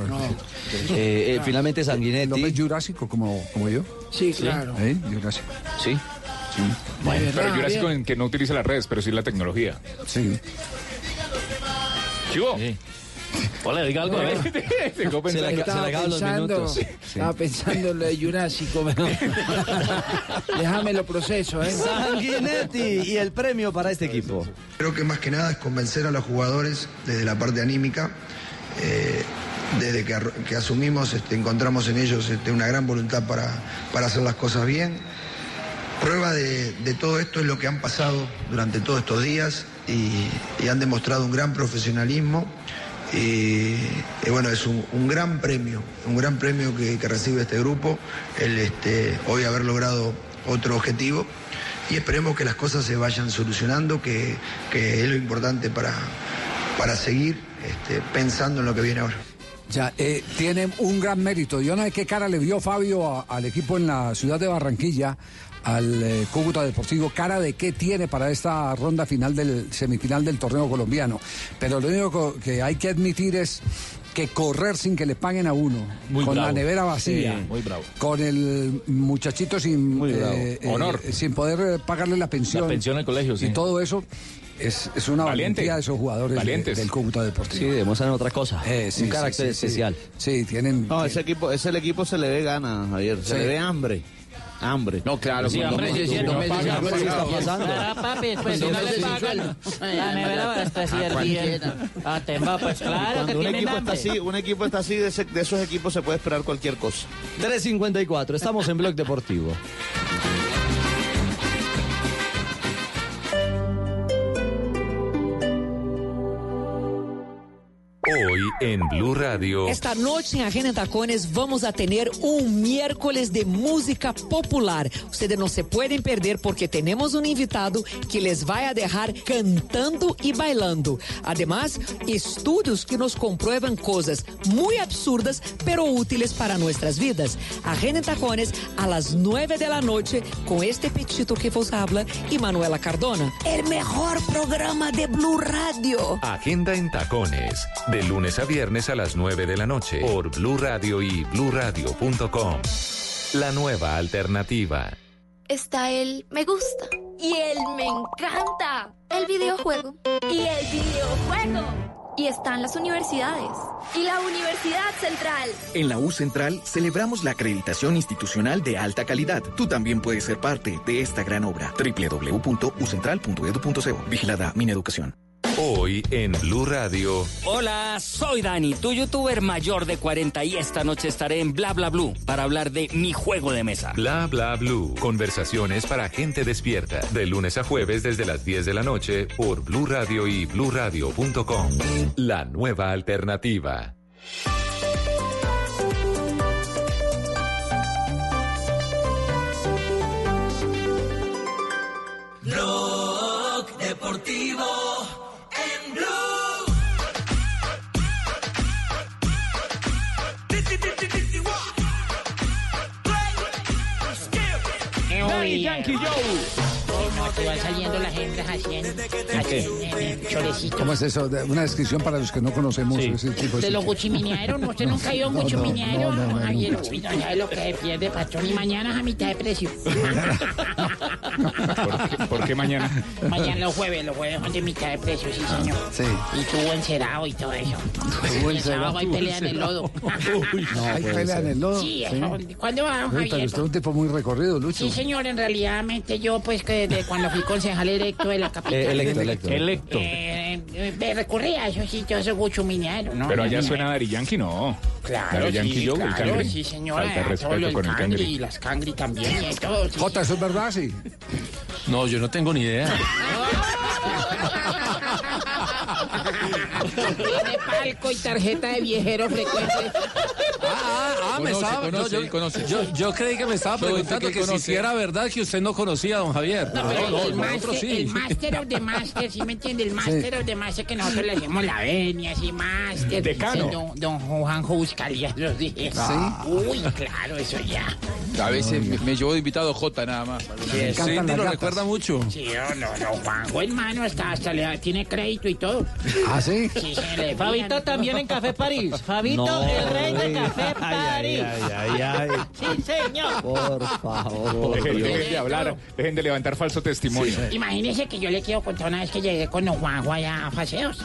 Speaker 101: eh, eh, finalmente Sanguinetti.
Speaker 19: ¿El hombre es jurásico como, como yo?
Speaker 46: Sí, claro.
Speaker 19: ¿Eh? Jurásico.
Speaker 101: Sí.
Speaker 23: Pero
Speaker 46: verdad,
Speaker 23: Jurásico
Speaker 46: bien.
Speaker 23: en que no utiliza las redes, pero sí la tecnología.
Speaker 19: Sí.
Speaker 23: ¿Qué hubo?
Speaker 33: Hola, diga algo, a ver.
Speaker 23: Dejó
Speaker 30: Se le,
Speaker 23: pensando.
Speaker 30: se acaban los
Speaker 46: pensando,
Speaker 30: minutos.
Speaker 46: estaba pensando en lo de Jurásico. pero- Déjame lo proceso, ¿eh?
Speaker 30: Sanguinetti y el premio para este equipo.
Speaker 15: Creo que más que nada es convencer a los jugadores desde la parte anímica. eh, desde que asumimos, este, encontramos en ellos este, una gran voluntad para, para hacer las cosas bien. Prueba de, todo esto es lo que han pasado durante todos estos días y, han demostrado un gran profesionalismo. Y, bueno, es un, gran premio, un gran premio que, recibe este grupo, el este, hoy haber logrado otro objetivo y esperemos que las cosas se vayan solucionando, que, que es lo importante para, para seguir este, pensando en lo que viene ahora.
Speaker 19: Ya, eh, tiene un gran mérito. Yo no sé qué cara le vio Fabio a- al equipo en la ciudad de Barranquilla, al eh, Cúcuta Deportivo, cara de qué tiene para esta ronda final del semifinal del torneo colombiano. Pero lo único co- que hay que admitir es que correr sin que le paguen a uno,
Speaker 22: Muy
Speaker 19: con
Speaker 22: bravo.
Speaker 19: la nevera vacía,
Speaker 22: Sí, muy bravo.
Speaker 19: con el muchachito sin, eh, eh,
Speaker 22: Honor.
Speaker 19: sin poder pagarle la pensión,
Speaker 22: La pensión al colegio, sí.
Speaker 19: y todo eso. Es, es una
Speaker 22: Valiente.
Speaker 19: valentía de esos jugadores de-
Speaker 22: Valientes.
Speaker 19: del Cúcuta Deportivo.
Speaker 30: Sí, demuestran otra cosa.
Speaker 19: Eh, sí,
Speaker 30: un
Speaker 19: sí,
Speaker 30: carácter
Speaker 19: sí,
Speaker 30: especial.
Speaker 19: Sí, tienen.
Speaker 21: No, ese equipo, ese el equipo se le ve ganas, Javier. Se le ve hambre. Hambre.
Speaker 22: No, claro.
Speaker 33: Sí, hombre, sí, sí, no
Speaker 22: no
Speaker 33: me
Speaker 22: pagan,
Speaker 33: digas,
Speaker 22: pues,
Speaker 33: ¿qué
Speaker 22: está
Speaker 33: está
Speaker 22: pasando.
Speaker 33: Ah, papi, pues si no le pagan, la nevera va a estar así hervida. Ah, te va, pues claro que
Speaker 21: Cuando un equipo está
Speaker 33: hambre.
Speaker 21: así, un equipo está así, de, ese- de esos equipos se puede esperar cualquier cosa.
Speaker 30: 3.54, estamos en Blog Deportivo.
Speaker 11: En Blue Radio.
Speaker 103: Esta noche en Agenda en Tacones vamos a tener un miércoles de música popular. Ustedes no se pueden perder porque tenemos un invitado que les va a dejar cantando y bailando. Además, estudios que nos comprueban cosas muy absurdas pero útiles para nuestras vidas. Agenda en Tacones a las 9 de la noche con este petito que vos habla y Manuela Cardona. El mejor programa de Blue Radio.
Speaker 11: Agenda en Tacones. De lunes a viernes a las 9 de la noche. Por Blue Radio y bluradio.com. La nueva alternativa.
Speaker 104: Está el me gusta. Y el me encanta. El videojuego. Y el videojuego. Y están las universidades. Y la Universidad Central.
Speaker 105: En la U Central celebramos la acreditación institucional de alta calidad. Tú también puedes ser parte de esta gran obra. www.ucentral.edu.co. Vigilada Mineducación.
Speaker 11: Hoy en Blue Radio.
Speaker 106: Hola, soy Dani, tu youtuber mayor de 40 y esta noche estaré en Bla Bla Blue para hablar de mi juego de mesa.
Speaker 11: Bla bla blue. Conversaciones para gente despierta. De lunes a jueves desde las 10 de la noche por Blue Radio y bluradio.com. La nueva alternativa.
Speaker 107: Blog Deportivo
Speaker 46: Thank
Speaker 107: you,
Speaker 46: yo. Te va saliendo las hembras haciendo, chorecito.
Speaker 19: ¿Cómo es eso? De- Una descripción para los que no conocemos ese tipo
Speaker 46: De
Speaker 19: de
Speaker 46: los guchiminearos, ¿no? ¿Usted nunca ha ido a un
Speaker 19: No, no,
Speaker 46: guchiminearo?
Speaker 19: no, no, no,
Speaker 46: Ay,
Speaker 19: nunca.
Speaker 46: uy, no sabe lo que se pierde, patrón. Y mañana es a mitad de precio.
Speaker 23: ¿Por qué, por qué mañana?
Speaker 46: mañana los jueves, los jueves son de mitad de precio, sí, señor.
Speaker 19: Sí.
Speaker 46: Y tuvo encerado y todo eso.
Speaker 19: Tubo
Speaker 46: Y el sábado
Speaker 19: encerado.
Speaker 46: hay pelea en el lodo.
Speaker 19: No, hay pelea en el lodo.
Speaker 46: Sí, eso. ¿Cuándo va, don
Speaker 19: Uy, Pero
Speaker 46: Javier?
Speaker 19: usted es un tipo muy recorrido, Lucho.
Speaker 46: Sí, señor, en realidad yo, pues, que de cuando fui concejal electo de la capital.
Speaker 19: Eh, electo, electo.
Speaker 23: Electo.
Speaker 46: Eh, eh, me recurría a esos sitios, esos guchumineros, ¿no?
Speaker 23: Pero allá
Speaker 46: Mira,
Speaker 23: suena Dari Yankee, no.
Speaker 46: Claro,
Speaker 23: Daddy Yankee
Speaker 46: sí,
Speaker 23: el
Speaker 46: claro,
Speaker 23: cangri.
Speaker 46: sí, señora.
Speaker 23: Falta
Speaker 46: todo
Speaker 23: respeto
Speaker 46: lo
Speaker 23: con el
Speaker 46: cangri
Speaker 23: cangri.
Speaker 46: Y las cangri también y todo. sí.
Speaker 19: Jota, ¿eso es verdad, sí?
Speaker 22: No, yo no tengo ni idea.
Speaker 46: Tiene palco y tarjeta de viejero frecuente.
Speaker 22: Ah, ah, me
Speaker 20: Conoce,
Speaker 22: estaba.
Speaker 20: conoce,
Speaker 22: yo, yo-
Speaker 20: conoce.
Speaker 22: yo- yo creí que me estaba
Speaker 20: Yo, ¿usted
Speaker 22: preguntando que si, era verdad que usted no conocía a don Javier.
Speaker 46: No, pero
Speaker 22: no,
Speaker 46: el,
Speaker 22: nosotros
Speaker 46: master,
Speaker 22: sí.
Speaker 46: el master of the master, ¿sí me entiende? El master of the master que nosotros le hacemos la venia, así, master.
Speaker 22: Decano.
Speaker 46: Don, don Juanjo Buscalia, los dije.
Speaker 20: ¿Sí?
Speaker 46: Uy, claro, eso ya.
Speaker 20: A veces me, me llevó de invitado J nada más.
Speaker 22: Sí, Cindy lo recuerda mucho.
Speaker 46: Sí, no, no, no, Juanjo, hermano, hasta, hasta le, tiene crédito y todo.
Speaker 19: ¿Ah, sí?
Speaker 46: Sí,
Speaker 106: Fabito también en Café París. Fabito,
Speaker 30: No,
Speaker 106: el rey de. Café
Speaker 30: Ay,
Speaker 106: París.
Speaker 30: ay, ay, ay, ay.
Speaker 106: Sí, señor.
Speaker 30: Por favor.
Speaker 23: Dejen,
Speaker 30: Dios.
Speaker 23: dejen de hablar, dejen de levantar falso testimonio.
Speaker 46: Imagínese que yo le quiero contar una vez que llegué con don Juanjo allá a Paseos.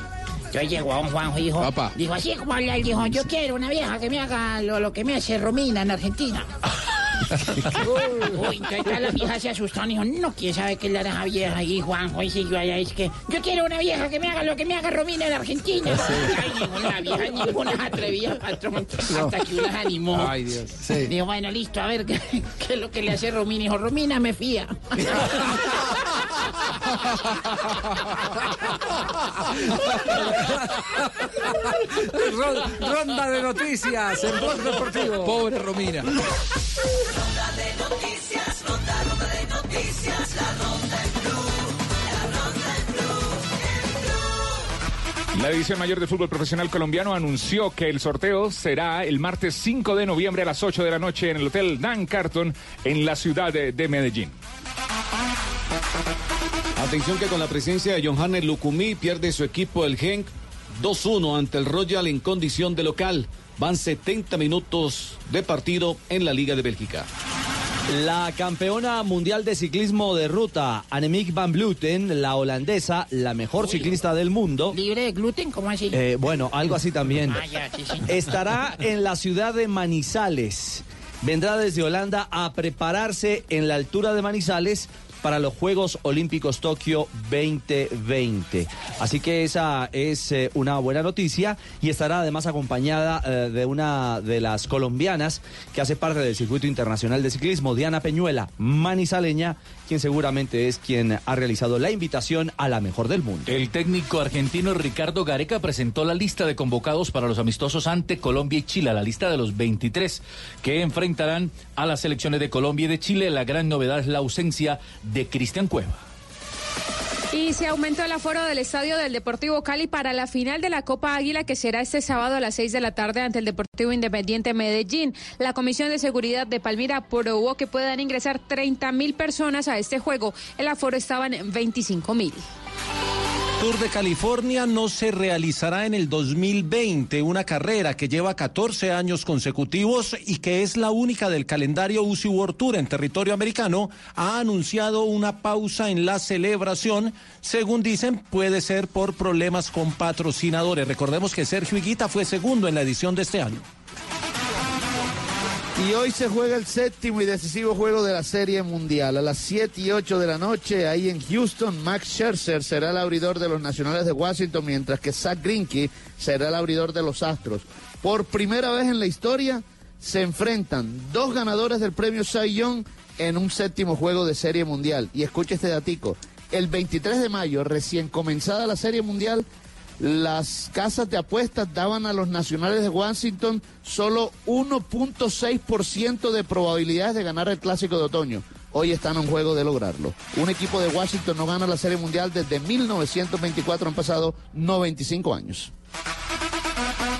Speaker 46: Entonces llegó a un Juanjo y dijo,
Speaker 20: Papá.
Speaker 46: dijo así como habla, él dijo, yo quiero una vieja que me haga lo, lo que me hace Romina en Argentina. Uy, entonces todas las viejas se asustaron y dijo, no, quién sabe qué le hará vieja. Y Juanjo y siguió allá, es que yo quiero una vieja que me haga lo que me haga Romina en Argentina. Ay, ninguna vieja, ninguna se atrevía, patrón, hasta que una animó.
Speaker 20: Ay, Dios.
Speaker 46: Dijo, bueno, listo, a ver, ¿qué, qué es lo que le hace Romina? Dijo, Romina me fía.
Speaker 19: Ron- Ronda de noticias en Blog Deportivo.
Speaker 20: Pobre Romina.
Speaker 108: Ronda de noticias, ronda, ronda de noticias, la ronda en blue, la
Speaker 23: División Mayor de Fútbol Profesional Colombiano anunció que el sorteo será el martes 5 de noviembre a las 8 de la noche en el Hotel Dan Carton en la ciudad de, de Medellín.
Speaker 109: Atención que con la presencia de John Hannes Lucumí pierde su equipo el Genk 2-1 ante el Royal en condición de local. Van 70 minutos de partido en la Liga de Bélgica.
Speaker 30: La campeona mundial de ciclismo de ruta, Annemiek van Vleuten, la holandesa, la mejor ciclista del mundo.
Speaker 46: ¿Libre de gluten? ¿Cómo así?
Speaker 30: Eh, bueno, algo así también.
Speaker 46: Ah, ya, sí, sí.
Speaker 30: Estará en la ciudad de Manizales. Vendrá desde Holanda a prepararse en la altura de Manizales para los Juegos Olímpicos Tokio 2020. Así que esa es eh, una buena noticia y estará además acompañada eh, de una de las colombianas que hace parte del circuito internacional de ciclismo, Diana Peñuela, manizaleña, quien seguramente es quien ha realizado la invitación a la mejor del mundo.
Speaker 31: El técnico argentino Ricardo Gareca presentó la lista de convocados para los amistosos ante Colombia y Chile, la lista de los 23 que enfrentarán a las selecciones de Colombia y de Chile. La gran novedad es la ausencia de Cristian Cueva.
Speaker 72: Y se aumentó el aforo del estadio del Deportivo Cali para la final de la Copa Águila que será este sábado a las 6 de la tarde ante el Deportivo Independiente Medellín. La Comisión de Seguridad de Palmira probó que puedan ingresar 30 mil personas a este juego. El aforo estaba en 25 mil.
Speaker 45: Tour de California no se realizará en el 2020, una carrera que lleva 14 años consecutivos y que es la única del calendario UCI World Tour en territorio americano, ha anunciado una pausa en la celebración. Según dicen, puede ser por problemas con patrocinadores. Recordemos que Sergio Higuita fue segundo en la edición de este año.
Speaker 21: Y hoy se juega el séptimo y decisivo juego de la Serie Mundial. A las 7 y 8 de la noche, ahí en Houston, Max Scherzer será el abridor de los Nacionales de Washington, mientras que Zach Greinke será el abridor de los Astros. Por primera vez en la historia, se enfrentan dos ganadores del premio Cy Young en un séptimo juego de Serie Mundial. Y escuche este datico. El 23 de mayo, recién comenzada la Serie Mundial, las casas de apuestas daban a los nacionales de Washington solo 1.6% de probabilidades de ganar el clásico de otoño. Hoy están un juego de lograrlo. Un equipo de Washington no gana la Serie Mundial desde 1924, han pasado 95 años.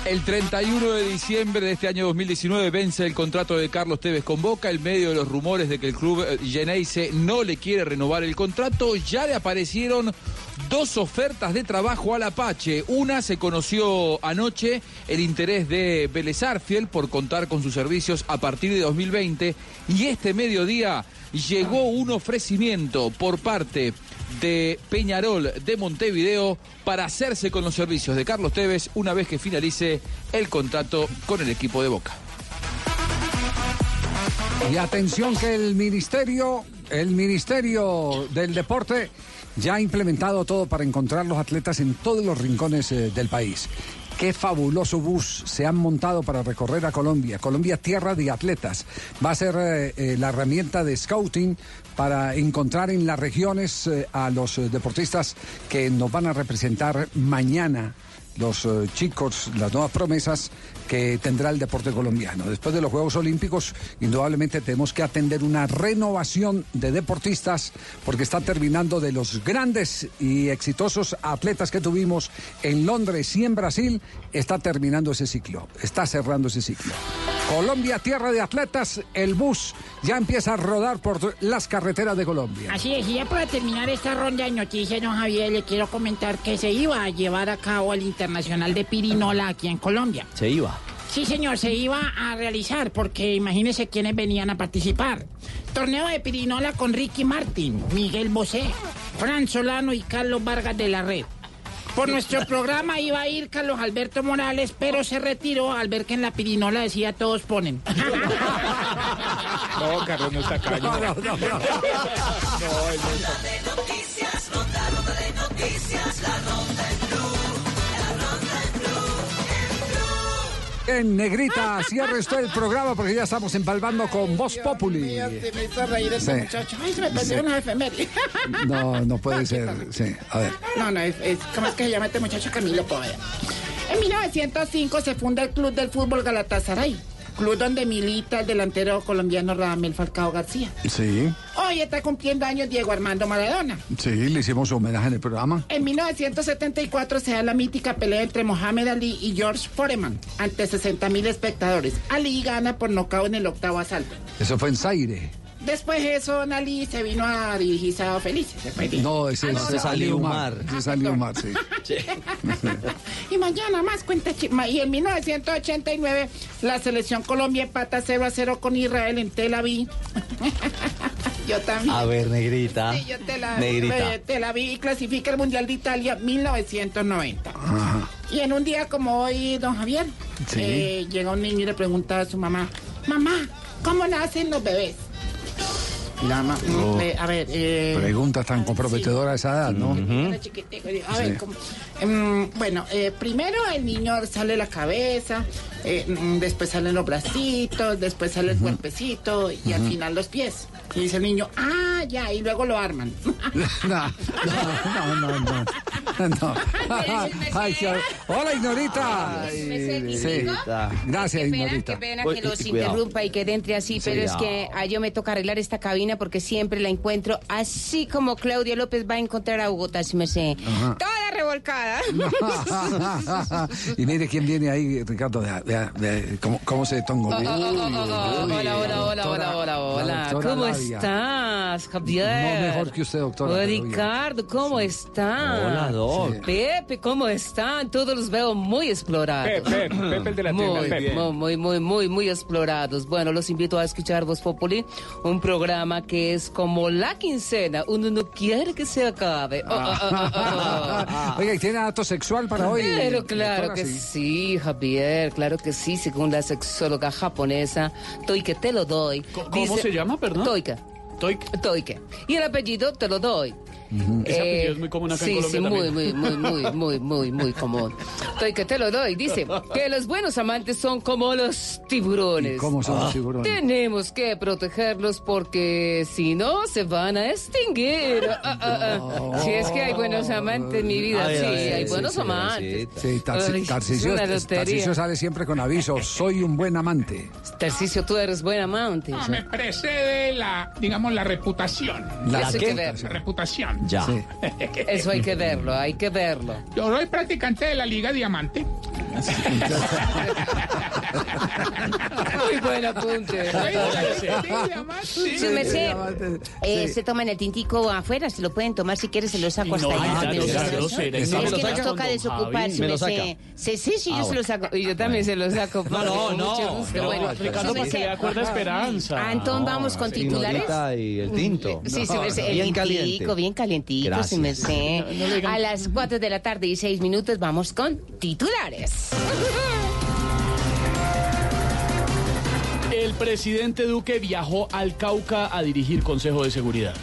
Speaker 20: El 31 de diciembre de este año 2019 vence el contrato de Carlos Tevez con Boca. En medio de los rumores de que el club eh, Geneise no le quiere renovar el contrato, ya le aparecieron dos ofertas de trabajo al Apache. Una se conoció anoche, el interés de Vélez Arfiel por contar con sus servicios a partir de 2020. Y este mediodía llegó un ofrecimiento por parte de Peñarol de Montevideo para hacerse con los servicios de Carlos Tevez una vez que finalice el contrato con el equipo de Boca.
Speaker 19: Y atención que el ministerio, el ministerio del deporte ya ha implementado todo para encontrar los atletas en todos los rincones eh, del país. Qué fabuloso bus se han montado para recorrer a Colombia. Colombia, tierra de atletas. Va a ser eh, eh, la herramienta de scouting para encontrar en las regiones a los deportistas que nos van a representar mañana los eh, chicos, las nuevas promesas que tendrá el deporte colombiano. Después de los Juegos Olímpicos, indudablemente tenemos que atender una renovación de deportistas porque está terminando de los grandes y exitosos atletas que tuvimos en Londres y en Brasil, está terminando ese ciclo, está cerrando ese ciclo. Colombia, tierra de atletas, el bus ya empieza a rodar por las carreteras de Colombia.
Speaker 46: Así es, y ya para terminar esta ronda de noticias, don Javier, le quiero comentar que se iba a llevar a cabo el Internacional de Pirinola aquí en Colombia.
Speaker 30: Se iba.
Speaker 46: Sí, señor, se iba a realizar porque imagínese quiénes venían a participar. Torneo de Pirinola con Ricky Martin, Miguel Bosé, Fran Solano y Carlos Vargas de la Red. Por nuestro programa iba a ir Carlos Alberto Morales, pero se retiró al ver que en la pirinola decía todos ponen.
Speaker 23: No, Carlos no está acá.
Speaker 19: No, no, no, no.
Speaker 23: No, no
Speaker 110: en
Speaker 19: negrita, cierre usted el programa porque ya estamos empalmando con Voz Populi.
Speaker 46: Me hizo reír ese
Speaker 19: Sí.
Speaker 46: muchacho. Ay, se me perdió
Speaker 19: Sí.
Speaker 46: una efeméride.
Speaker 19: No, no puede ser. Sí, a ver.
Speaker 46: No, no, es, es- ¿cómo es que se llama este muchacho Camilo Poveda? En 1905 se funda el Club del Fútbol Galatasaray, club donde milita el delantero colombiano Radamel Falcao García.
Speaker 19: Sí,
Speaker 46: Hoy está cumpliendo años Diego Armando Maradona.
Speaker 19: sí, le hicimos homenaje en el programa.
Speaker 46: En 1974 se da la mítica pelea entre Mohamed Ali y George Foreman ante 60 mil espectadores. Ali gana por nocaut en el octavo asalto.
Speaker 19: Eso fue en Zaire.
Speaker 46: Después de eso, Ali se vino a dirigir Sábado Felices. Después de-
Speaker 19: No, ese
Speaker 46: Ah, no, no.
Speaker 19: Aliumar. Ese es Aliumar, sí.
Speaker 46: Y mañana más cuenta. Y en 1989 la selección Colombia empata 0 a 0 con Israel en Tel Aviv. Yo también.
Speaker 101: A ver, negrita.
Speaker 46: Sí, yo te la,
Speaker 101: Negrita.
Speaker 46: eh, Tel Aviv y clasifica el Mundial de Italia 1990. Y en un día como hoy, don Javier,
Speaker 19: Sí.
Speaker 46: eh, llega un niño y le pregunta a su mamá, mamá, ¿cómo nacen los bebés? Y la mamá, mm,
Speaker 19: Oh.
Speaker 46: eh, a ver, eh,
Speaker 19: Pregunta tan comprometedora a esa edad, ¿no?
Speaker 46: era chiquitico, digo, A
Speaker 19: Sí.
Speaker 46: ver, ¿cómo? Em, bueno, eh, primero el niño sale la cabeza, eh, mm, después salen los bracitos, después sale el cuerpecito y al final los pies. Y dice el niño, ah, ya, y luego lo arman.
Speaker 19: No, no, no, no. no. Ay, Hola, Ignorita. Sí. Gracias,
Speaker 111: Qué pena,
Speaker 19: Ignorita.
Speaker 111: qué pena que los interrumpa y que entre así, pero es que a yo me toca arreglar esta cabina porque siempre la encuentro así como Claudia López va a encontrar a Bogotá, si me sé.
Speaker 19: Ajá.
Speaker 111: Toda revolcada.
Speaker 19: y mire quién viene ahí, Ricardo. Vea, vea cómo, cómo se tongo.
Speaker 111: Oh, Hola, hola, hola, hola, hola, hola. ¿Cómo estás, Javier?
Speaker 19: No mejor que usted, doctora. Bien.
Speaker 111: Ricardo, ¿cómo estás?
Speaker 19: Hola, Doc. Sí.
Speaker 111: Pepe, ¿cómo están? Todos los veo muy explorados.
Speaker 23: Pepe, Pepe el de la tienda,
Speaker 111: Muy,
Speaker 23: Pepe.
Speaker 111: muy, muy, muy, muy, muy explorados. Bueno, los invito a escuchar Voz Populi, un programa que es como la quincena. Uno no quiere que se acabe. Oh, oh, oh, oh, oh.
Speaker 19: Oiga, ¿y tiene dato sexual para hoy?
Speaker 111: Pero claro que
Speaker 19: Sí.
Speaker 111: sí, Javier, claro que sí, según la sexóloga japonesa, Toike te lo doy.
Speaker 112: ¿Cómo se llama, perdón?
Speaker 111: Toike.
Speaker 112: Toike.
Speaker 111: Toike. Y el apellido te lo doy.
Speaker 112: Ese apellido es muy común acá en
Speaker 111: sí,
Speaker 112: Colombia
Speaker 111: Sí, muy,
Speaker 112: también.
Speaker 111: muy, muy, muy, muy, muy, muy común. Toike te lo doy. Dice que los buenos amantes son como los tiburones.
Speaker 19: ¿Cómo son los
Speaker 111: Ah.
Speaker 19: tiburones?
Speaker 111: Tenemos que protegerlos porque si no se van a extinguir. Ah, ah, ah. Si es que hay buenos amantes, mi vida,
Speaker 19: A ver,
Speaker 111: sí,
Speaker 19: a ver,
Speaker 111: hay
Speaker 19: sí,
Speaker 111: buenos
Speaker 19: sí,
Speaker 111: amantes.
Speaker 19: Sí, Tarci-
Speaker 111: Ay, es
Speaker 19: Tarcisio,
Speaker 111: una lotería.
Speaker 19: Tarcisio sale siempre con aviso. Soy un buen amante.
Speaker 111: Tarcisio, tú eres buen amante.
Speaker 113: No, me precede la, digamos, la reputación.
Speaker 19: ¿La
Speaker 111: hay qué? que.
Speaker 113: La reputación.
Speaker 111: Ya. Eso hay que verlo, hay que verlo.
Speaker 113: Yo soy practicante de la Liga Diamante.
Speaker 111: Muy buen apunte.
Speaker 113: Sí,
Speaker 111: Su merced, eh,
Speaker 19: Sí.
Speaker 111: se toman el tintico afuera, se lo pueden tomar si quieres, se lo saco hasta allá. Es
Speaker 112: ¿y no me lo
Speaker 111: que nos toca desocupar, su. Sí, sí, sí,
Speaker 112: Ah,
Speaker 111: yo se lo saco. Y yo también se lo saco.
Speaker 112: No, no, no. Ricardo,
Speaker 111: su
Speaker 112: porque
Speaker 111: merced.
Speaker 112: le acuerda Esperanza.
Speaker 111: Antón, vamos con titulares.
Speaker 101: Y el tinto.
Speaker 111: Sí, sí, merced, el
Speaker 101: Bien caliente. No, no
Speaker 111: A las 4 de la tarde y 6 minutos vamos con titulares.
Speaker 112: El presidente Duque viajó al Cauca a dirigir Consejo de Seguridad.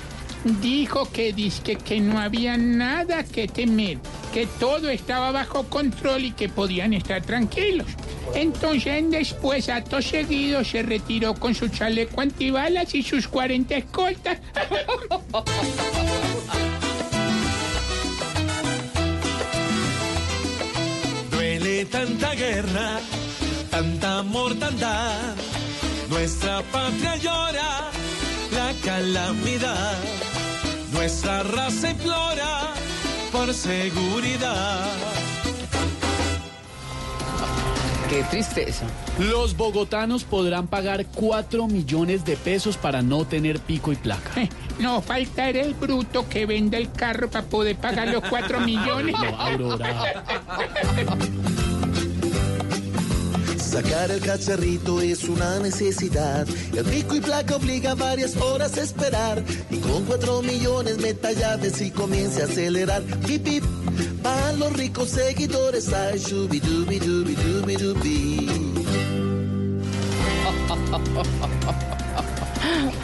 Speaker 113: Dijo que, dizque que no había nada que temer, que todo estaba bajo control y que podían estar tranquilos. Entonces, después, acto seguido, se retiró con su chaleco antibalas y sus 40 escoltas.
Speaker 110: Tanta guerra, tanta mortandad. Nuestra patria llora la calamidad. Nuestra raza implora por seguridad.
Speaker 111: Qué tristeza.
Speaker 112: Los bogotanos podrán pagar 4 millones de pesos para no tener pico y placa.
Speaker 113: No faltará el bruto que venda el carro para poder pagar los 4 millones.
Speaker 112: No, Aurora.
Speaker 114: Sacar el cacharrito es una necesidad. El pico y placa obliga varias horas a esperar. Y con cuatro millones meta llaves y comience a acelerar. Pip, pip. Para los ricos seguidores hay shubi dubi dubi dubi dubi.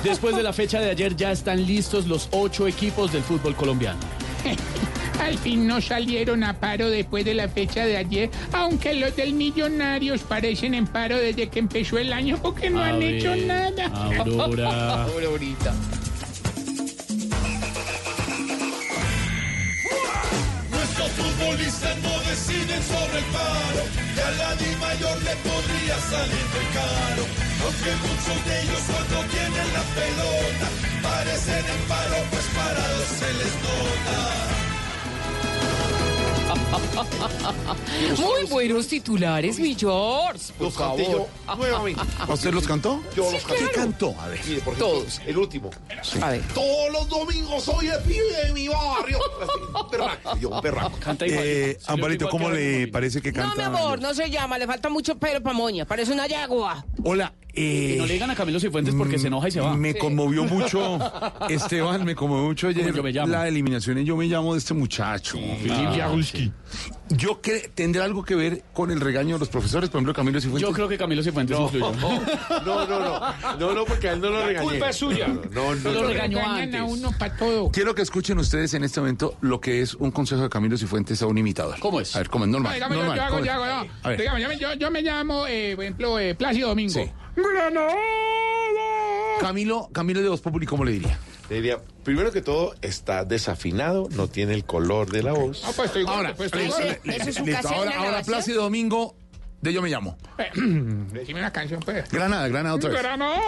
Speaker 101: Después de la fecha de ayer ya están listos los ocho equipos del fútbol colombiano.
Speaker 113: Al fin no salieron a paro después de la fecha de ayer, aunque los del Millonarios parecen en paro desde que empezó el año porque no
Speaker 101: A
Speaker 113: han
Speaker 101: ver,
Speaker 113: hecho nada.
Speaker 101: Aurora.
Speaker 111: Aurorita.
Speaker 110: Nuestros futbolistas no deciden sobre el paro. Ya la Di Mayor le podría salir de caro. Aunque muchos de ellos cuando tienen la pelota parecen en paro, pues parados se les
Speaker 111: Muy buenos titulares, mi George. Por
Speaker 115: Los canté yo nuevamente.
Speaker 116: ¿Usted los cantó?
Speaker 115: Yo
Speaker 111: Sí,
Speaker 115: los canté.
Speaker 116: ¿Qué cantó? A ver.
Speaker 115: Mire, por ejemplo,
Speaker 111: Todos.
Speaker 115: el último.
Speaker 111: A ver.
Speaker 115: Todos los domingos soy el pibe de mi barrio. Así, Berraco, yo, berraco.
Speaker 101: Canta
Speaker 116: Eh, Ambarito, ¿cómo le parece que
Speaker 111: No,
Speaker 116: canta?
Speaker 111: mi amor, no se llama, le falta mucho pelo para moña, parece una yagua.
Speaker 116: Hola. Eh,
Speaker 101: Y no le digan a Camilo Cifuentes porque se enoja y se va.
Speaker 116: Me conmovió mucho, Esteban, me conmovió mucho ayer
Speaker 101: Como Yo Me Llamo.
Speaker 116: la eliminación en Yo Me Llamo de este muchacho.
Speaker 101: Ah,
Speaker 116: Jaruski. Yo cre- tendrá algo que ver con el regaño de los profesores, por ejemplo, Camilo Cifuentes.
Speaker 101: Yo creo que Camilo Cifuentes
Speaker 115: No,
Speaker 101: influyó.
Speaker 115: no, no, no. No, no, porque a él no lo regañé.
Speaker 113: culpa es suya.
Speaker 115: No, no, no.
Speaker 101: Lo
Speaker 115: no.
Speaker 101: regañó
Speaker 113: Regañan a
Speaker 101: antes.
Speaker 113: uno para todo.
Speaker 116: Quiero que escuchen ustedes en este momento lo que es un consejo de Camilo Cifuentes a un imitador.
Speaker 101: ¿Cómo es?
Speaker 116: A ver, ¿cómo es? Normal.
Speaker 113: No, dígame, yo-
Speaker 116: normal,
Speaker 113: yo, hago, yo hago. Dígame, yo, me- yo- yo me llamo, eh, por ejemplo, eh, Plácido Domingo.
Speaker 116: Sí. Camilo, Camilo de Voz Populi, ¿cómo le diría?
Speaker 115: Le diría, primero que todo, está desafinado, no tiene el color de la voz.
Speaker 113: Ah, pues estoy gordo,
Speaker 116: Ahora,
Speaker 113: pues estoy
Speaker 111: ¿Eso
Speaker 116: listo. ahora? Plácido Domingo de Yo Me Llamo.
Speaker 113: Decime una canción, pues.
Speaker 116: Granada, Granada otra vez.
Speaker 113: Granada.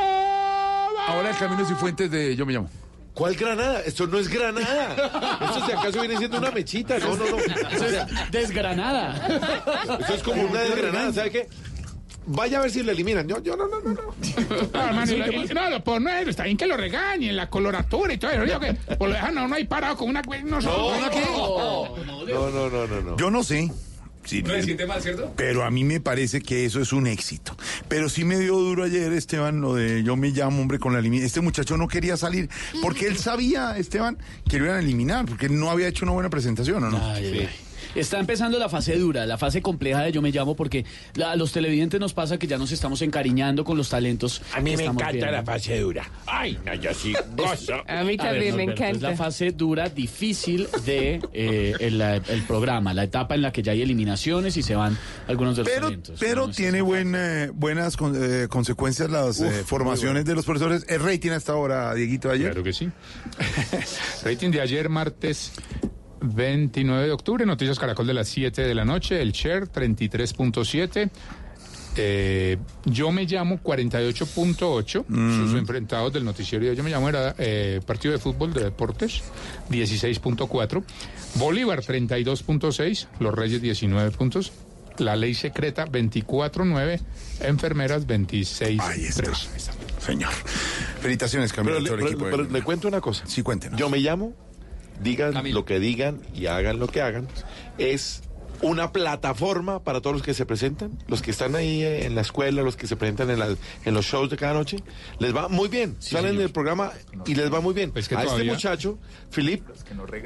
Speaker 116: Ahora el Camilo Cifuentes de Yo Me Llamo.
Speaker 115: ¿Cuál granada? Esto no es granada. Esto si acaso viene siendo una mechita. No, no, no. O sea,
Speaker 101: Desgranada.
Speaker 115: Esto es como una desgranada. ¿Sabe qué? Vaya a ver si le eliminan. Yo, yo no, no, no. no.
Speaker 113: No, hermano, y lo- y- no, lo por no, está bien que lo regañen, la coloratura y todo eso. Digo que por lo dejan a uno ahí parado con una. No,
Speaker 115: No, no, no, no, no.
Speaker 116: Yo no sé. Sí,
Speaker 23: ¿No le siente mal, cierto?
Speaker 116: Pero a mí me parece que eso es un éxito. Pero sí me dio duro ayer, Esteban, lo de yo me llamo, hombre, con la eliminación. Este muchacho no quería salir porque él sabía, Esteban, que lo iban a eliminar, porque él no había hecho una buena presentación, ¿o no?
Speaker 101: Está empezando la fase dura, la fase compleja de Yo Me Llamo, porque la- a los televidentes nos pasa que ya nos estamos encariñando con los talentos.
Speaker 113: A mí
Speaker 101: que
Speaker 113: me encanta
Speaker 101: viendo.
Speaker 113: la fase dura. Ay, no, yo sí gozo.
Speaker 111: A mí
Speaker 101: A ver,
Speaker 111: también me
Speaker 101: Norberto, Es la
Speaker 111: encanta.
Speaker 101: fase dura, difícil de eh, el, el programa, la etapa en la que ya hay eliminaciones y se van algunos de los
Speaker 116: Pero,
Speaker 101: talentos.
Speaker 116: pero
Speaker 101: No,
Speaker 116: tiene buen, eh, buenas con- eh, consecuencias las eh,
Speaker 23: Uf,
Speaker 116: formaciones de los profesores. El rating hasta ahora, Dieguito, ayer.
Speaker 23: Claro que sí. Rating de ayer, martes 29 de octubre, Noticias Caracol de las 7 de la noche, el share 33.7. Eh, yo me llamo 48.8. Sus enfrentados del noticiero de Yo me llamo era eh, partido de fútbol de deportes 16.4. Bolívar 32.6. Los Reyes 19 puntos. La ley secreta 24.9. Enfermeras 26.3.
Speaker 116: Ahí está. Señor. Felicitaciones, Camilo.
Speaker 115: Pero, le, pero- pero le cuento una cosa.
Speaker 116: Sí, cuéntenos.
Speaker 115: Yo me llamo, digan lo que digan y hagan lo que hagan. Es una plataforma para todos los que se presentan, los que están ahí eh, en la escuela, los que se presentan en, la- en los shows de cada noche. Les va muy bien. Salen del programa y les va muy bien.
Speaker 23: Pues que
Speaker 115: A este muchacho, Philip,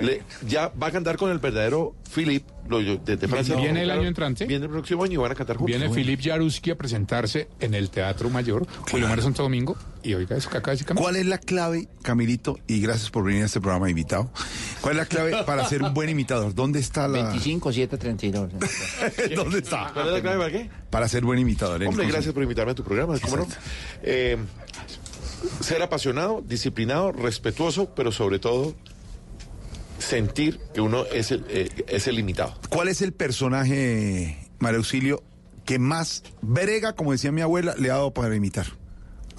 Speaker 115: le- ya va a cantar con el verdadero Philip lo- yo- de, de Francia.
Speaker 23: ¿Viene el
Speaker 115: Claro,
Speaker 23: año entrante?
Speaker 115: Viene el próximo año y van a cantar juntos.
Speaker 23: Viene Philip Jaruski a presentarse en el Teatro Mayor, Julio Mario Santo Domingo. Y oiga eso que acaba de decir Camilo.
Speaker 116: ¿Cuál es la clave, Camilito? Y gracias por venir a este programa invitado. ¿Cuál es la clave para ser un buen imitador? ¿Dónde está la...?
Speaker 117: 25, 7, 32.
Speaker 116: ¿Dónde está?
Speaker 115: ¿Cuál es la clave para qué?
Speaker 116: Para ser buen imitador. el
Speaker 115: Hombre,
Speaker 116: consejo.
Speaker 115: gracias por invitarme a tu programa. ¿cómo no? Eh, ser apasionado, disciplinado, respetuoso, pero sobre todo sentir que uno es el, eh, es el limitado.
Speaker 116: ¿Cuál es el personaje, María Auxilio, que más brega, como decía mi abuela, le ha dado para imitar?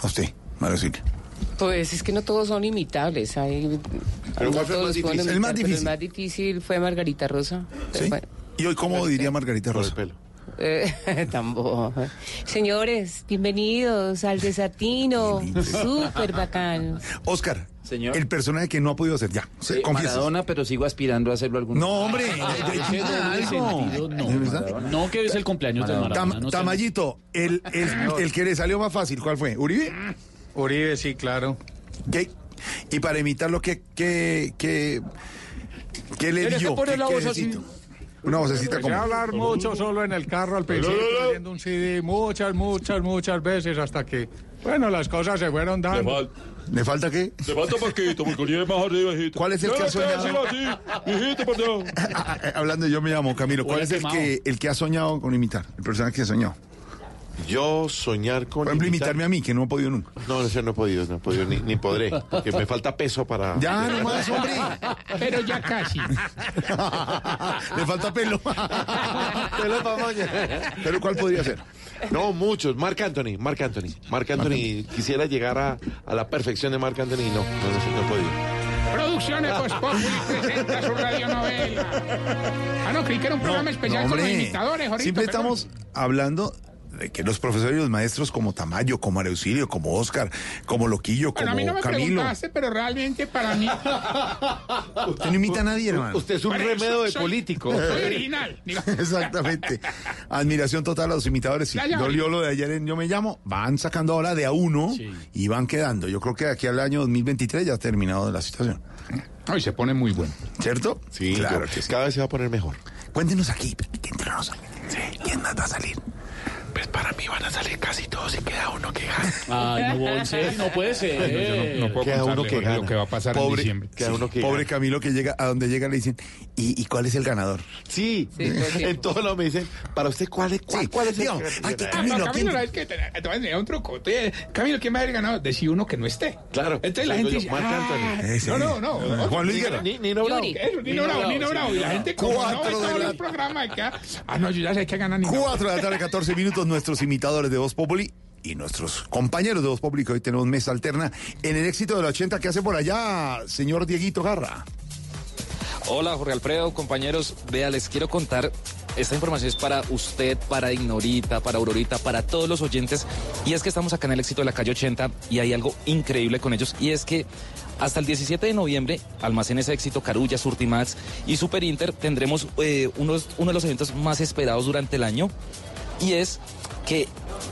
Speaker 116: A usted, María Auxilio.
Speaker 111: Pues es que no todos son imitables. Hay,
Speaker 116: Pero
Speaker 111: no
Speaker 116: ¿cuál fue el
Speaker 111: todos
Speaker 116: más difícil? El más
Speaker 111: imitar, pero
Speaker 116: difícil.
Speaker 111: El más difícil fue Margarita Rosa.
Speaker 116: ¿Sí?
Speaker 111: Bueno,
Speaker 116: ¿Y hoy cómo diría Margarita Rosa?
Speaker 111: Eh, tampoco. Señores, bienvenidos al desatino. Súper bacán.
Speaker 116: Oscar. El personaje que no ha podido hacer, ya. se confiesa.
Speaker 118: Maradona, pero sigo aspirando a hacerlo algún
Speaker 116: No, hombre,
Speaker 118: no. No, que es el cumpleaños de Maradona.
Speaker 116: Tam-
Speaker 118: no.
Speaker 116: Tamayito, el, el, el que le salió más fácil, ¿cuál fue? ¿Uribe?
Speaker 119: Uribe, sí, claro.
Speaker 116: ¿Qué? Y para imitarlo, ¿qué, qué, qué, qué le dio? ¿Qué-
Speaker 119: la voz así.
Speaker 116: Una vocecita
Speaker 119: Empecé
Speaker 116: como...
Speaker 119: a hablar mucho solo en el carro al principio, oyendo un CD muchas, muchas, muchas veces hasta que, bueno, las cosas se fueron dando.
Speaker 116: ¿Le falta qué?
Speaker 119: Le falta poquito, porque Uribe es más arriba, hijito.
Speaker 116: ¿Cuál es el que ha soñado?
Speaker 119: hijito, por.
Speaker 116: Hablando yo me llamo Camilo, ¿cuál es el que, el que ha soñado con imitar? El personaje que soñó.
Speaker 115: Yo soñar con.
Speaker 116: Por ejemplo, imitarme a mí, que no he podido nunca.
Speaker 115: No, eso no he podido, no he podido, ni, ni podré, porque me falta peso para.
Speaker 116: Ya, nomás, hombre.
Speaker 113: Pero ya casi.
Speaker 116: Le falta pelo.
Speaker 115: Pelo pa' moña.
Speaker 116: Pero ¿cuál podría ser?
Speaker 115: No, muchos. Marc Anthony, Marc Anthony. Marc Anthony, quisiera llegar a, a la perfección de Marc Anthony y no, no, no, no he podido.
Speaker 113: Producciones Voz presenta su radionovela. Ah, no, creí que era un programa especial
Speaker 116: No,
Speaker 113: con los imitadores. ahorita,
Speaker 116: Siempre
Speaker 113: perdón.
Speaker 116: estamos hablando que los profesores y los maestros como Tamayo, como Areusilio, como Oscar, como Loquillo,
Speaker 113: Bueno,
Speaker 116: como
Speaker 113: a mí no me
Speaker 116: Camilo.
Speaker 113: pero realmente para mí...
Speaker 116: Usted no imita a nadie, hermano.
Speaker 115: Usted es un
Speaker 113: eso
Speaker 115: remedio de
Speaker 113: soy-
Speaker 115: político.
Speaker 113: Soy original.
Speaker 116: Exactamente. Admiración total a los imitadores. Si dolió lo de ayer en Yo Me Llamo, van sacando ahora de a uno y van quedando. Yo creo que de aquí al año 2023 ya ha terminado la situación.
Speaker 113: Hoy se pone muy bueno.
Speaker 116: ¿Cierto?
Speaker 115: Sí,
Speaker 116: claro
Speaker 115: yo-
Speaker 116: que sí.
Speaker 115: cada vez se va a poner mejor.
Speaker 116: Cuéntenos aquí, que entre nos. ¿Quién más va a salir?
Speaker 115: Pues para mí van a salir casi todos y queda uno que gana.
Speaker 118: Ay, no, en no puede ser.
Speaker 113: Yo no, no puedo
Speaker 115: Queda uno que gana.
Speaker 113: lo que va a pasar en
Speaker 116: Pobre,
Speaker 113: diciembre.
Speaker 115: Queda uno que
Speaker 116: pobre
Speaker 115: gana.
Speaker 116: Camilo que llega, a donde llega le dicen, ¿y, y cuál es el ganador?
Speaker 115: Sí,
Speaker 111: Sí, todo el tiempo.
Speaker 115: en todo lo me dicen, para usted, ¿cuál es, cuál,
Speaker 116: Sí,
Speaker 115: cuál es el
Speaker 113: Ah,
Speaker 116: Camilo, ¿quién-
Speaker 113: Camilo, es que te, te voy a enseñar un truco. Te- Camilo, ¿quién va a haber ganado? Decía uno que no esté.
Speaker 115: Claro.
Speaker 113: Entonces la gente dice,
Speaker 115: Marc
Speaker 113: ah, no, no, no.
Speaker 116: Juan Luis Guerra.
Speaker 115: Ni, Nino Bravo.
Speaker 113: Eso, Nino Bravo, Nino Bravo. Y la gente como no
Speaker 116: Cuatro
Speaker 113: ve
Speaker 116: de
Speaker 113: todos
Speaker 116: la-
Speaker 113: los programas que... Ah, no, yo ya sé que ganan Nino.
Speaker 116: Cuatro de la tarde, 14 minutos, nuestros imitadores de Voz Populi y nuestros compañeros de Voz Populi, que hoy tenemos mesa alterna en el éxito de la 80 que hace por allá, señor Dieguito Garra.
Speaker 120: Hola Jorge Alfredo, compañeros. Vea, les quiero contar, esta información es para usted, para Ignorita, para Aurorita, para todos los oyentes. Y es que estamos acá en el éxito de la calle 80 y hay algo increíble con ellos. Y es que hasta el 17 de noviembre, Almacenes Éxito, Carulla, Surtimax y Super Inter tendremos eh, unos, uno de los eventos más esperados durante el año. Y es que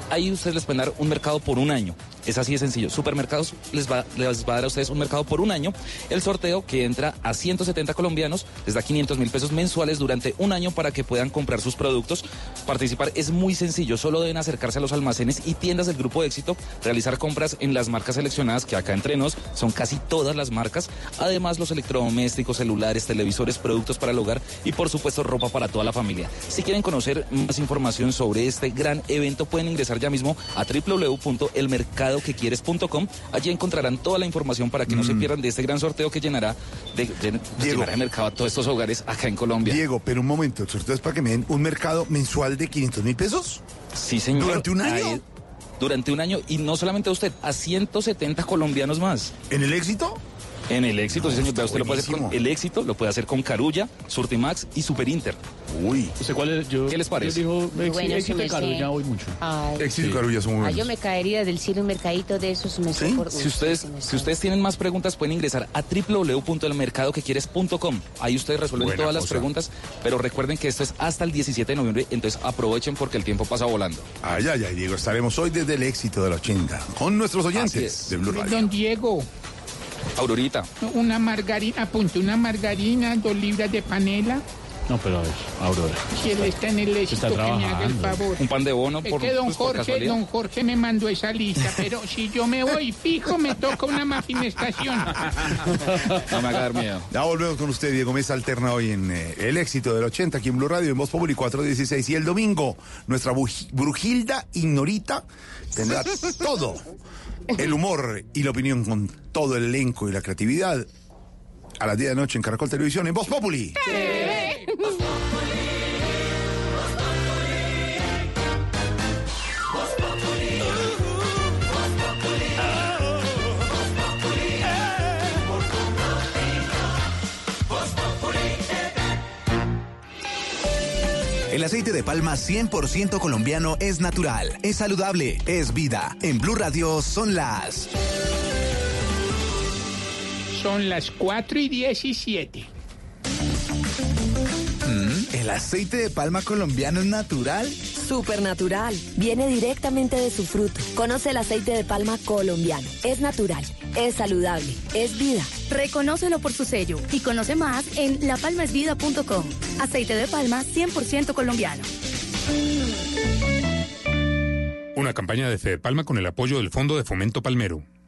Speaker 120: ahí ustedes les pueden dar un mercado por un año. Es así de sencillo. Supermercados les va, les va a dar a ustedes un mercado por un año. El sorteo que entra a 170 colombianos les da 500 mil pesos mensuales durante un año para que puedan comprar sus productos. Participar es muy sencillo. Solo deben acercarse a los almacenes y tiendas del grupo de éxito, realizar compras en las marcas seleccionadas que acá entre nos son casi todas las marcas. Además los electrodomésticos, celulares, televisores, productos para el hogar y por supuesto ropa para toda la familia. Si quieren conocer más información sobre este gran evento pueden ingresar ya mismo a www.elmercadoquequieres.com. Allí encontrarán toda la información para que no se pierdan de este gran sorteo que llenará de, de- llenará de mercado a todos estos hogares acá en Colombia.
Speaker 116: Diego, pero un momento, ¿el sorteo es para que me den un mercado mensual de 500 mil pesos?
Speaker 120: Sí, señor.
Speaker 116: ¿Durante un año?
Speaker 120: Durante un año y no solamente a usted, a 170 colombianos más.
Speaker 116: ¿En el éxito?
Speaker 120: En el éxito, sí, señor. Usted lo puede hacer con
Speaker 116: buenísimo.
Speaker 120: el éxito, lo puede hacer con Carulla, Surtimax y Super Inter.
Speaker 116: Uy.
Speaker 118: ¿Usted cuál es? Yo,
Speaker 120: ¿Qué les parece?
Speaker 118: Yo digo,
Speaker 111: bueno,
Speaker 118: éxito de Carulla hoy mucho.
Speaker 111: Ay,
Speaker 116: Éxito y Carulla son muy
Speaker 111: ay,
Speaker 116: buenos.
Speaker 111: yo me caería del cielo un mercadito de esos. Me
Speaker 116: ¿Sí?
Speaker 111: por-
Speaker 120: Si ustedes,
Speaker 111: sí,
Speaker 120: si ustedes tienen más preguntas, pueden ingresar a www.elmercadoquequieres.com. Ahí ustedes resuelven
Speaker 116: Buena
Speaker 120: todas las
Speaker 116: cosa.
Speaker 120: preguntas, pero recuerden que esto es hasta el 17 de noviembre, entonces aprovechen porque el tiempo pasa volando.
Speaker 116: Ay, ay, ay, Diego, estaremos hoy desde el éxito de la 80 con nuestros oyentes
Speaker 120: es.
Speaker 116: de Blue Radio.
Speaker 113: Don Diego,
Speaker 120: Aurorita.
Speaker 113: una margarina, apunte, una margarina, dos libras de panela.
Speaker 118: No, pero a ver, Aurora.
Speaker 113: Si él está en el éxito, que me haga el favor.
Speaker 120: Un pan de bono
Speaker 113: Es
Speaker 120: por,
Speaker 113: que don
Speaker 120: por
Speaker 113: Jorge, don Jorge me mandó esa lista, pero si yo me voy fijo, me toca una mafinestación.
Speaker 120: No me haga dar miedo.
Speaker 116: Ya volvemos con usted, Diego Mesa Alterna, hoy en eh, el éxito del 80, aquí en Blue Radio, en Voz Populi 416. Y el domingo, nuestra Brujilda Ignorita tendrá todo. El humor y la opinión con todo el elenco y la creatividad. A las 10 de la noche en Caracol Televisión, en Voz Populi.
Speaker 6: El aceite de palma 100% colombiano es natural, es saludable, es vida. En Blue Radio son las...
Speaker 113: Son las 4 y 17.
Speaker 6: ¿El aceite de palma colombiano es natural?
Speaker 121: Supernatural. Viene directamente de su fruto. Conoce el aceite de palma colombiano. Es natural, es saludable, es vida.
Speaker 122: Reconócelo por su sello y conoce más en lapalmasvida.com. Aceite de palma 100% colombiano.
Speaker 123: Una campaña de Fede Palma con el apoyo del Fondo de Fomento Palmero.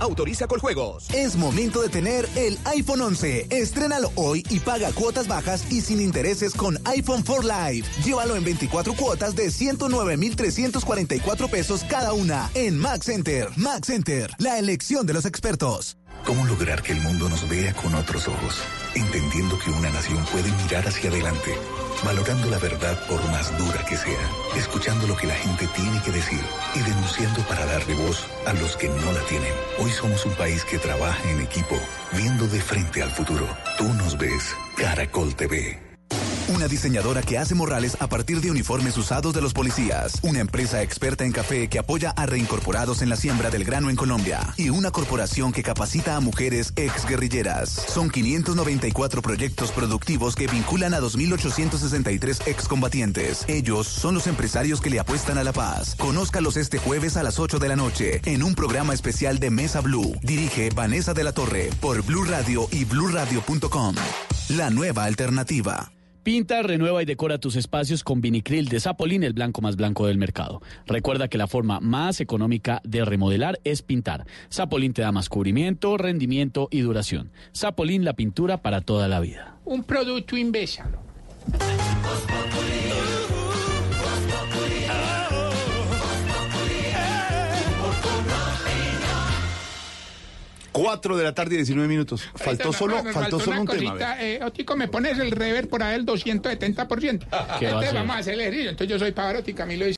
Speaker 6: Autoriza Coljuegos. Es momento de tener el iPhone 11. Estrénalo hoy y paga cuotas bajas y sin intereses con iPhone 4 Live. Llévalo en 24 cuotas de 109,344 pesos cada una en Max Center. Max Center, la elección de los expertos.
Speaker 124: ¿Cómo lograr que el mundo nos vea con otros ojos? Entendiendo que una nación puede mirar hacia adelante, valorando la verdad por más dura que sea, escuchando lo que la gente tiene que decir y denunciando para darle voz a los que no la tienen. Hoy somos un país que trabaja en equipo, viendo de frente al futuro. Tú nos ves, Caracol TV.
Speaker 6: Una diseñadora que hace morrales a partir de uniformes usados de los policías. Una empresa experta en café que apoya a reincorporados en la siembra del grano en Colombia. Y una corporación que capacita a mujeres exguerrilleras. Son 594 proyectos productivos que vinculan a 2.863 excombatientes. Ellos son los empresarios que le apuestan a la paz. Conózcalos este jueves a las 8 de la noche en un programa especial de Mesa Blue. Dirige Vanessa de la Torre por Blue Radio y bluradio.com. La nueva alternativa.
Speaker 101: Pinta, renueva y decora tus espacios con vinicril de Zapolín, el blanco más blanco del mercado. Recuerda que la forma más económica de remodelar es pintar. Zapolín te da más cubrimiento, rendimiento y duración. Zapolín, la pintura para toda la vida.
Speaker 113: Un producto imbésalo.
Speaker 116: 4 de la tarde y 19 minutos. Faltó solo,
Speaker 113: Me
Speaker 116: faltó solo un tema.
Speaker 113: cosita,
Speaker 116: a ver.
Speaker 113: eh, Otico, me pones el rever por ahí el 270%.
Speaker 116: ¿Qué va a
Speaker 113: Entonces
Speaker 116: hacer?
Speaker 113: vamos a hacer el ejercicio. Entonces yo soy Pavarotti, Camilo dice